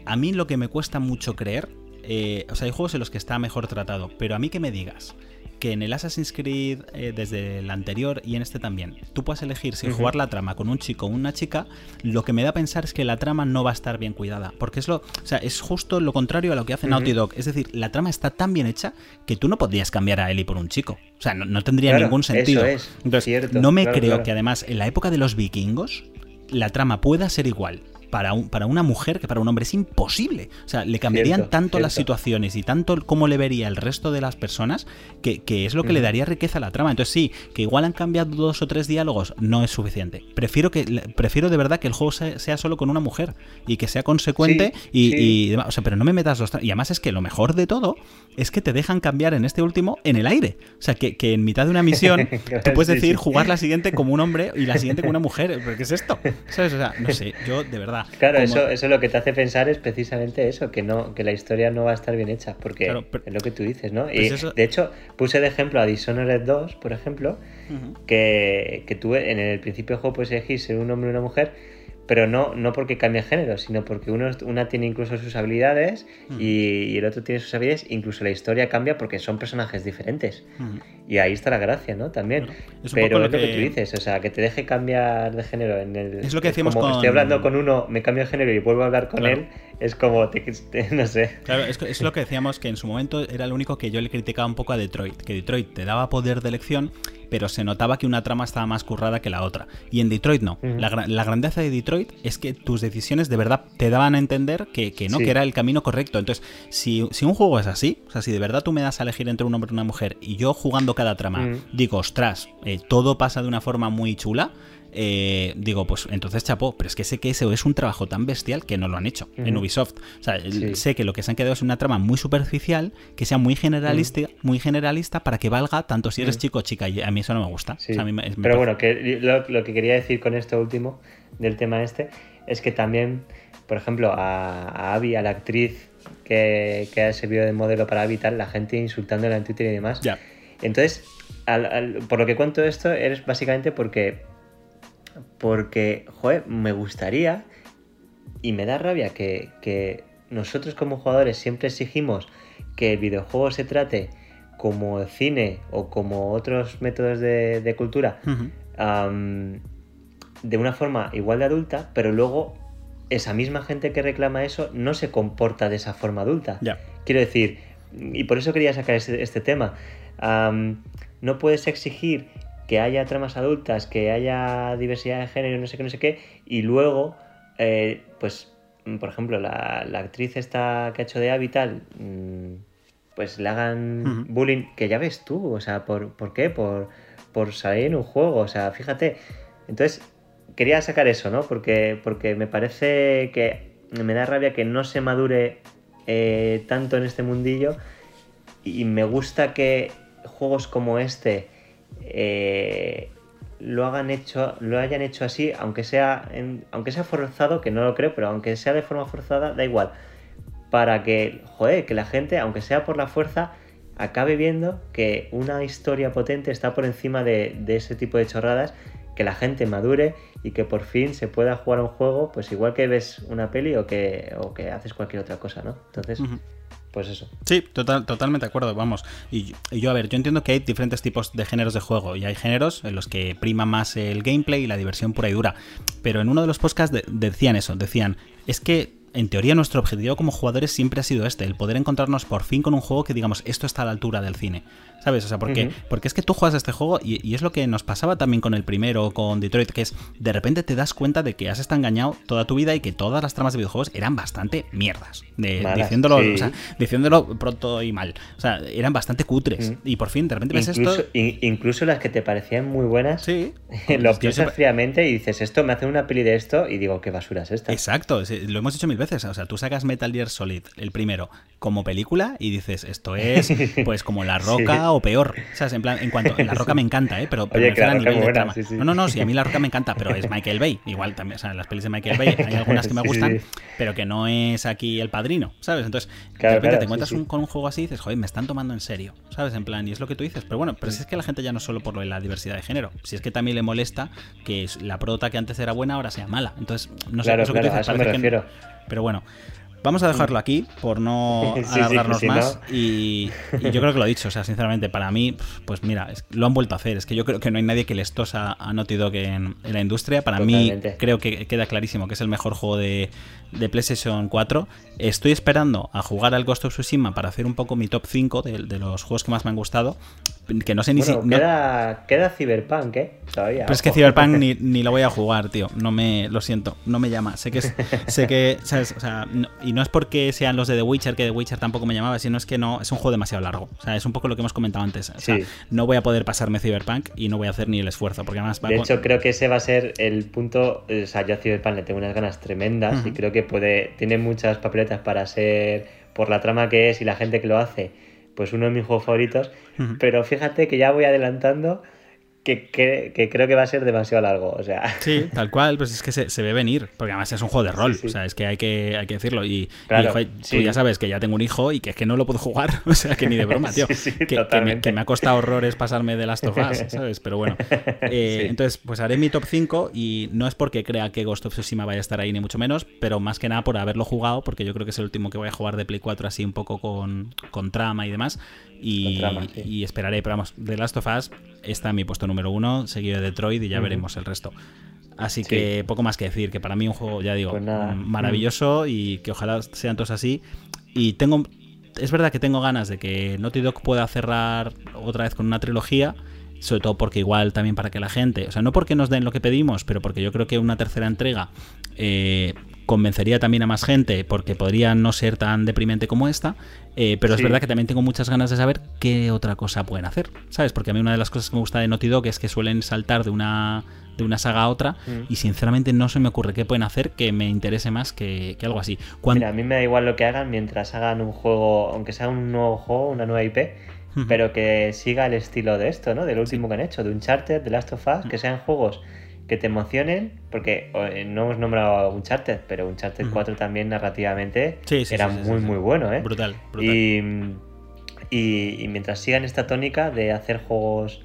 a mí lo que me cuesta mucho creer, eh, o sea, hay juegos en los que está mejor tratado, pero a mí que me digas que en el Assassin's Creed, eh, desde el anterior y en este también, tú puedes elegir si jugar la trama con un chico o una chica, lo que me da a pensar es que la trama no va a estar bien cuidada. Porque es lo. O sea, es justo lo contrario a lo que hace Naughty Dog. Es decir, la trama está tan bien hecha que tú no podrías cambiar a Ellie por un chico. O sea, no, tendría ningún sentido. Eso es, Entonces, no me creo que además en la época de los vikingos la trama pueda ser igual para, un, para una mujer que para un hombre es imposible. O sea, le cambiarían tanto las situaciones y tanto cómo le vería el resto de las personas que, es lo que le daría riqueza a la trama. Entonces sí, que igual han cambiado dos o tres diálogos, no es suficiente. Prefiero que prefiero de verdad que el juego sea, solo con una mujer y que sea consecuente y, O sea, pero no me metas los... Y además es que lo mejor de todo es que te dejan cambiar en este último en el aire. O sea, que, en mitad de una misión tú puedes decidir jugar la siguiente como un hombre y la siguiente como una mujer. ¿Pero qué es esto? ¿Sabes? O sea, no sé, yo de verdad. Claro, eso, eso lo que te hace pensar es precisamente eso, que no que la historia no va a estar bien hecha, porque es lo que tú dices, ¿no? Pues y de hecho, puse de ejemplo a Dishonored 2, por ejemplo, que, que tú en el principio del juego puedes elegir ser un hombre o una mujer pero no, no porque cambie género, sino porque uno, una tiene incluso sus habilidades mm. y, el otro tiene sus habilidades, incluso la historia cambia porque son personajes diferentes. Mm. Y ahí está la gracia, ¿no? También. pero es lo que... tú dices, o sea, que te deje cambiar de género en el... Es lo que decimos como estoy hablando con uno, me cambio de género y vuelvo a hablar con él, es como, no sé. Claro, es, es lo que decíamos que en su momento era lo único que yo le criticaba un poco a Detroit, que Detroit te daba poder de elección pero se notaba que una trama estaba más currada que la otra. Y en Detroit no. la, grandeza de Detroit es que tus decisiones de verdad te daban a entender que, no, que era el camino correcto. Entonces, si, un juego es así, o sea, si de verdad tú me das a elegir entre un hombre y una mujer y yo jugando cada trama digo, ostras, eh, todo pasa de una forma muy chula, eh, digo, pues entonces chapó, pero es que sé que ese es un trabajo tan bestial que no lo han hecho en Ubisoft. O sea, sé que lo que se han quedado es una trama muy superficial, que sea muy generalista, muy generalista para que valga tanto si eres chico o chica. Y a mí eso no me gusta. pero bueno, que lo, que quería decir con esto último del tema este es que también, por ejemplo, a, Abby, a la actriz que, ha servido de modelo para Abby la gente insultándola en Twitter y demás. Ya. Entonces, por lo que cuento esto, es básicamente porque porque, joder, me gustaría y me da rabia que, nosotros como jugadores siempre exigimos que el videojuego se trate como el cine o como otros métodos de, cultura de una forma igual de adulta, pero luego esa misma gente que reclama eso no se comporta de esa forma adulta. Quiero decir, y por eso quería sacar este, este tema, no puedes exigir que haya tramas adultas, que haya diversidad de género, no sé qué, no sé qué, y luego, eh, pues, por ejemplo, la, actriz esta que ha hecho de Habital, mm, pues le hagan bullying, que ya ves tú, o sea, ¿por, ¿por qué? Por, por salir en un juego, o sea, fíjate. Entonces, quería sacar eso, ¿no? Porque, porque me parece que me da rabia que no se madure eh, tanto en este mundillo y me gusta que juegos como este eh, lo hagan hecho, lo hayan hecho así, aunque sea, aunque sea forzado, que no lo creo, pero aunque sea de forma forzada, da igual. Para que, que la gente, aunque sea por la fuerza, acabe viendo que una historia potente está por encima de, ese tipo de chorradas, que la gente madure y que por fin se pueda jugar un juego, pues igual que ves una peli o que, o que haces cualquier otra cosa, ¿no? Entonces, pues eso. Sí, total, totalmente de acuerdo, vamos. Y, yo, a ver, yo entiendo que hay diferentes tipos de géneros de juego y hay géneros en los que prima más el gameplay y la diversión pura y dura. Pero en uno de los podcasts decían eso, decían, es que en teoría nuestro objetivo como jugadores siempre ha sido este, el poder encontrarnos por fin con un juego que digamos, esto está a la altura del cine. ¿Sabes? O sea, ¿por qué? Porque es que tú juegas este juego y, es lo que nos pasaba también con el primero, con Detroit, que es de repente te das cuenta de que has estado engañado toda tu vida y que todas las tramas de videojuegos eran bastante mierdas. diciéndolo, diciéndolo pronto y mal. O sea, eran bastante cutres. Y por fin, de repente ves esto. incluso las que te parecían muy buenas, sí. lo piensas fríamente y dices, esto me hace una peli de esto y digo, qué basura es esta. Exacto, lo hemos dicho mil veces. O sea, tú sacas Metal Gear Solid, el primero, como película y dices, esto es pues como La Roca o peor. ¿Sabes? En plan, en cuanto. La Roca me encanta, ¿eh? Pero, pero a nivel de trama. No, no, no, sí, a mí La Roca me encanta, pero es Michael Bay. Igual también, o sea, las pelis de Michael Bay hay algunas que me gustan, pero que no es aquí el padrino, ¿sabes? Entonces, de repente te encuentras con un juego así y dices, joder, me están tomando en serio, ¿sabes? En plan, y es lo que tú dices. Pero bueno, pero si es que la gente ya no solo por lo de la diversidad de género, si es que también le molesta que la prota que antes era buena ahora sea mala. Entonces, no sé, eso que tú dices, me refiero. Pero bueno. Vamos a dejarlo aquí por no alargarnos más. Y, yo creo que lo he dicho, o sea, sinceramente, para mí, pues mira, lo han vuelto a hacer. Es que yo creo que no hay nadie que les tosa a Naughty Dog en, la industria. Para mí, creo que queda clarísimo que es el mejor juego de, de PlayStation 4. Estoy esperando a jugar al Ghost of Tsushima para hacer un poco mi top 5 de, los juegos que más me han gustado. Que no sé ni si. Queda, queda Cyberpunk, ¿eh? Todavía. Pero es que Cyberpunk ni, ni, lo voy a jugar, tío. No me. Lo siento, no me llama. Sé que es. sé que. ¿sabes? O sea, y no es porque sean los de The Witcher, que The Witcher tampoco me llamaba, sino es que no. Es un juego demasiado largo. O sea, es un poco lo que hemos comentado antes. O sea, no voy a poder pasarme Cyberpunk y no voy a hacer ni el esfuerzo. Porque además De hecho, creo que ese va a ser el punto. O sea, yo a Cyberpunk le tengo unas ganas tremendas y creo que puede. Tiene muchas papeletas para ser. Por la trama que es y la gente que lo hace pues uno de mis juegos favoritos, pero fíjate que ya voy adelantando que, creo que va a ser demasiado largo. O sea. Sí, tal cual, pues es que se, ve venir, porque además es un juego de rol, o sea, es que hay que, hay que decirlo. Y, tú ya sabes que ya tengo un hijo y que es que no lo puedo jugar, o sea, que ni de broma, tío. que, me, ha costado horrores pasarme de las tofas, ¿sabes? Pero bueno. Eh, entonces, pues haré mi top 5 y no es porque crea que Ghost of Tsushima vaya a estar ahí, ni mucho menos, pero más que nada por haberlo jugado, porque yo creo que es el último que voy a jugar de Play 4 así un poco con, con trama y demás. Y, esperaré, pero vamos, The Last of Us está en mi puesto número uno, seguido de Detroit y ya veremos el resto. Así que poco más que decir, que para mí un juego, ya digo, pues maravilloso y que ojalá sean todos así. Y tengo, es verdad que tengo ganas de que Naughty Dog pueda cerrar otra vez con una trilogía, sobre todo porque igual también para que la gente, o sea, no porque nos den lo que pedimos, pero porque yo creo que una tercera entrega eh, convencería también a más gente porque podría no ser tan deprimente como esta, eh, pero es verdad que también tengo muchas ganas de saber qué otra cosa pueden hacer, ¿sabes? Porque a mí una de las cosas que me gusta de Naughty Dog es que suelen saltar de una, de una saga a otra mm. y sinceramente no se me ocurre qué pueden hacer que me interese más que, algo así. Mira, a mí me da igual lo que hagan mientras hagan un juego, aunque sea un nuevo juego, una nueva IP, pero que siga el estilo de esto, ¿no? Del último que han hecho, de Uncharted, de Last of Us, que sean juegos que te emocionen, porque eh, no hemos nombrado Uncharted, pero Uncharted 4 también narrativamente era muy, muy bueno, ¿eh? Brutal, brutal. Y, mientras sigan esta tónica de hacer juegos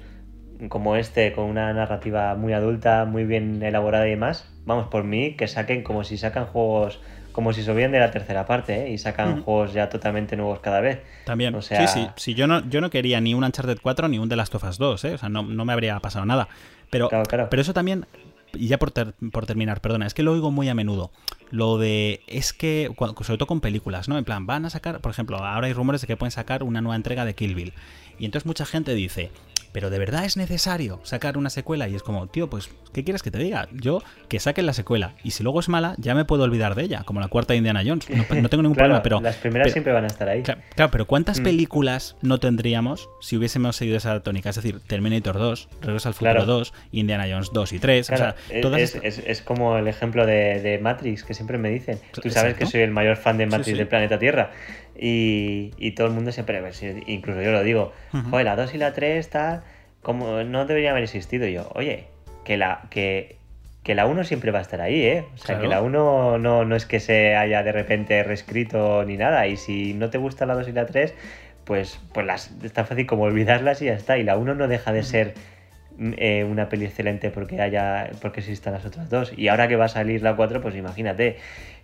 como este, con una narrativa muy adulta, muy bien elaborada y demás, vamos, por mí, que saquen como si sacan juegos como si se de la tercera parte ¿eh? y sacan juegos ya totalmente nuevos cada vez. También. O sea... Sí, sí, Yo no, yo no quería ni un Uncharted 4 ni un The Last of Us 2, ¿eh? O sea, no, no me habría pasado nada. Pero, pero eso también, y ya por, por, terminar, perdona, es que lo oigo muy a menudo. Lo de, es que, sobre todo con películas, ¿no? En plan, van a sacar, por ejemplo, ahora hay rumores de que pueden sacar una nueva entrega de Kill Bill. Y entonces mucha gente dice, pero de verdad es necesario sacar una secuela y es como, tío, pues, ¿qué quieres que te diga? Yo que saquen la secuela y si luego es mala, ya me puedo olvidar de ella, como la cuarta de Indiana Jones. No, tengo ningún problema, pero... Las primeras siempre van a estar ahí. Claro, pero ¿cuántas mm. películas no tendríamos si hubiésemos seguido esa tónica? Es decir, Terminator 2, Regreso al Futuro 2, Indiana Jones 2 y 3. es, como el ejemplo de, Matrix que siempre me dicen. Tú sabes que soy el mayor fan de Matrix del planeta Tierra. Y, todo el mundo siempre, incluso yo lo digo, joder, la 2 y la 3 está como no debería haber existido yo. Oye, que la, que, que la 1 siempre va a estar ahí, ¿eh? O sea, que la 1 no, no es que se haya de repente reescrito ni nada. Y si no te gusta la 2 y la 3, pues, pues las, es tan fácil como olvidarlas y ya está. Y la 1 no deja de ser eh, una peli excelente porque haya porque existan las otras dos. Y ahora que va a salir la 4, pues imagínate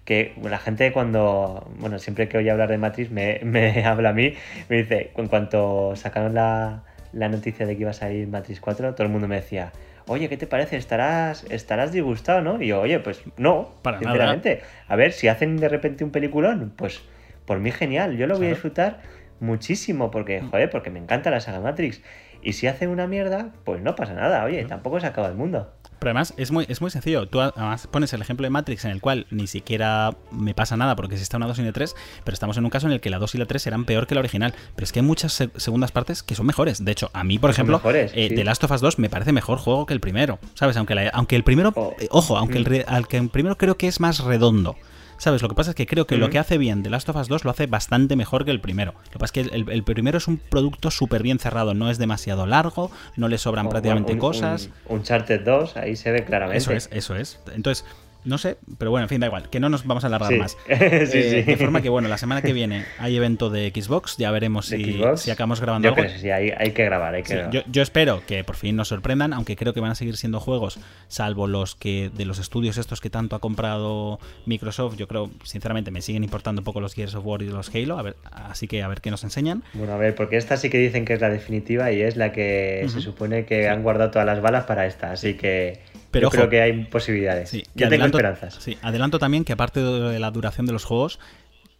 que la gente cuando, bueno, siempre que oye hablar de Matrix me, me habla a mí, me dice, en cuanto sacaron la, la noticia de que iba a salir Matrix 4, todo el mundo me decía, oye, ¿qué te parece? ¿Estarás, estarás disgustado, no? Y yo, oye, pues no, Para sinceramente. A ver, si hacen de repente un peliculón, pues por mí genial, yo lo voy a disfrutar muchísimo porque, joder, porque me encanta la saga Matrix. Y si hacen una mierda, pues no pasa nada, oye, tampoco se acaba el mundo. Pero además es muy, es muy sencillo. Tú además pones el ejemplo de Matrix en el cual ni siquiera me pasa nada porque existe una 2 y una 3, pero estamos en un caso en el que la 2 y la 3 eran peor que la original. Pero es que hay muchas segundas partes que son mejores. De hecho, a mí, por ejemplo, eh, The Last of Us 2 me parece mejor juego que el primero. ¿Sabes? Aunque, aunque el primero, oh. eh, ojo, aunque el, mm. al que el primero creo que es más redondo. ¿Sabes? Lo que pasa es que creo que lo que hace bien The Last of Us 2 lo hace bastante mejor que el primero. Lo que pasa es que el, primero es un producto súper bien cerrado, no es demasiado largo, no le sobran prácticamente cosas. Un, Uncharted 2, ahí se ve claramente. Eso es, eso es. Entonces, no sé, pero bueno, en fin, da igual, que no nos vamos a alargar más. sí, eh, De forma que, bueno, la semana que viene hay evento de Xbox, ya veremos si, si, acabamos grabando yo Creo que sí, hay, que grabar, hay que grabar. Yo, yo, espero que por fin nos sorprendan, aunque creo que van a seguir siendo juegos, salvo los que de los estudios estos que tanto ha comprado Microsoft, yo creo, sinceramente, me siguen importando un poco los Gears of War y los Halo, a ver, así que a ver qué nos enseñan. Bueno, a ver, porque esta sí que dicen que es la definitiva y es la que se supone que han guardado todas las balas para esta, así que pero creo que hay posibilidades. Sí, Yo tengo esperanzas. Sí, adelanto también que aparte de la duración de los juegos,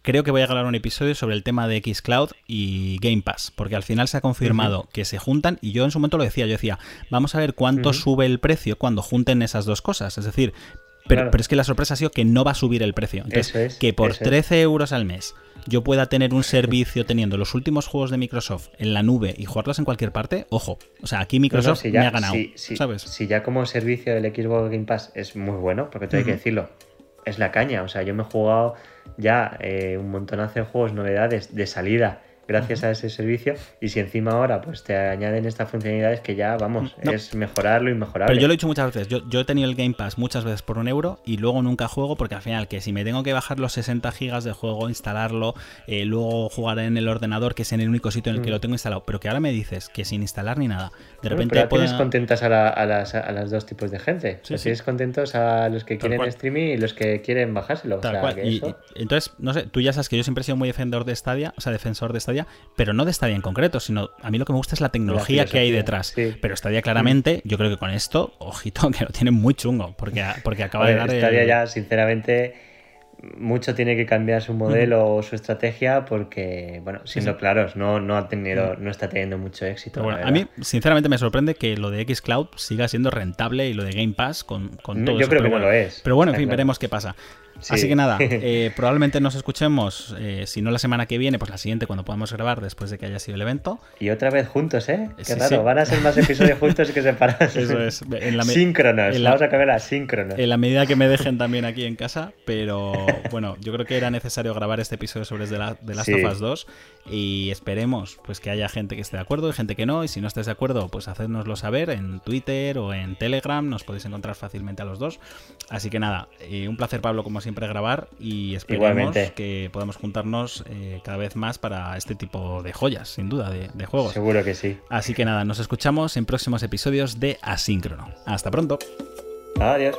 creo que voy a grabar un episodio sobre el tema de Xcloud y Game Pass, porque al final se ha confirmado que se juntan y yo en su momento lo decía, yo decía, vamos a ver cuánto sube el precio cuando junten esas dos cosas, es decir, pero, pero, es que la sorpresa ha sido que no va a subir el precio. Entonces, que por 13 euros al mes yo pueda tener un servicio teniendo los últimos juegos de Microsoft en la nube y jugarlos en cualquier parte, ojo. O sea, aquí Microsoft me ha ganado. Si, ¿sabes? Si ya como servicio del Xbox Game Pass es muy bueno, porque te hay que decirlo, es la caña. O sea, yo me he jugado ya eh, un montonazo de juegos, novedades de salida gracias a ese servicio y si encima ahora pues te añaden estas funcionalidades que ya vamos es mejorarlo y mejorarlo pero yo lo he dicho muchas veces yo, yo, he tenido el Game Pass muchas veces por un euro y luego nunca juego porque al final que si me tengo que bajar los 60 gigas de juego instalarlo eh, luego jugar en el ordenador que es en el único sitio en el que mm. lo tengo instalado pero que ahora me dices que sin instalar ni nada de repente pero tienes contentas a, las, a las dos tipos de gente. Sí, tienes contentos a los que quieren streaming y los que quieren bajárselo entonces no sé tú ya sabes que yo siempre he sido muy defensor de Stadia o sea defensor de Stadia pero no de Stadia en concreto, sino a mí lo que me gusta es la tecnología que hay detrás. Pero Stadia claramente, yo creo que con esto, ojito, que lo tiene muy chungo, porque, porque acaba de dar... Stadia ya, sinceramente, mucho tiene que cambiar su modelo o su estrategia porque, bueno, siendo claros, no, no, ha tenido, no está teniendo mucho éxito. Bueno, a mí, sinceramente, me sorprende que lo de Xcloud siga siendo rentable y lo de Game Pass con, con todo Yo creo que no lo es. Pero bueno, en fin, veremos qué pasa. Así que nada, eh, probablemente nos escuchemos, eh, si no la semana que viene, pues la siguiente cuando podamos grabar después de que haya sido el evento. Y otra vez juntos, ¿eh? Qué raro, van a ser más episodios juntos que separados. Eso es. En la síncronos, vamos a acabar a síncronos. En la medida que me dejen también aquí en casa, pero bueno, yo creo que era necesario grabar este episodio sobre The, Last of Us 2 y esperemos pues que haya gente que esté de acuerdo y gente que no, y si no estés de acuerdo, pues hacérnoslo saber en Twitter o en Telegram, nos podéis encontrar fácilmente a los dos. Así que nada, eh, un placer Pablo como siempre grabar y esperemos que podamos juntarnos eh, cada vez más para este tipo de joyas, sin duda, de, de, juegos. Seguro que sí. Así que nada, nos escuchamos en próximos episodios de Asíncrono. Hasta pronto. Adiós.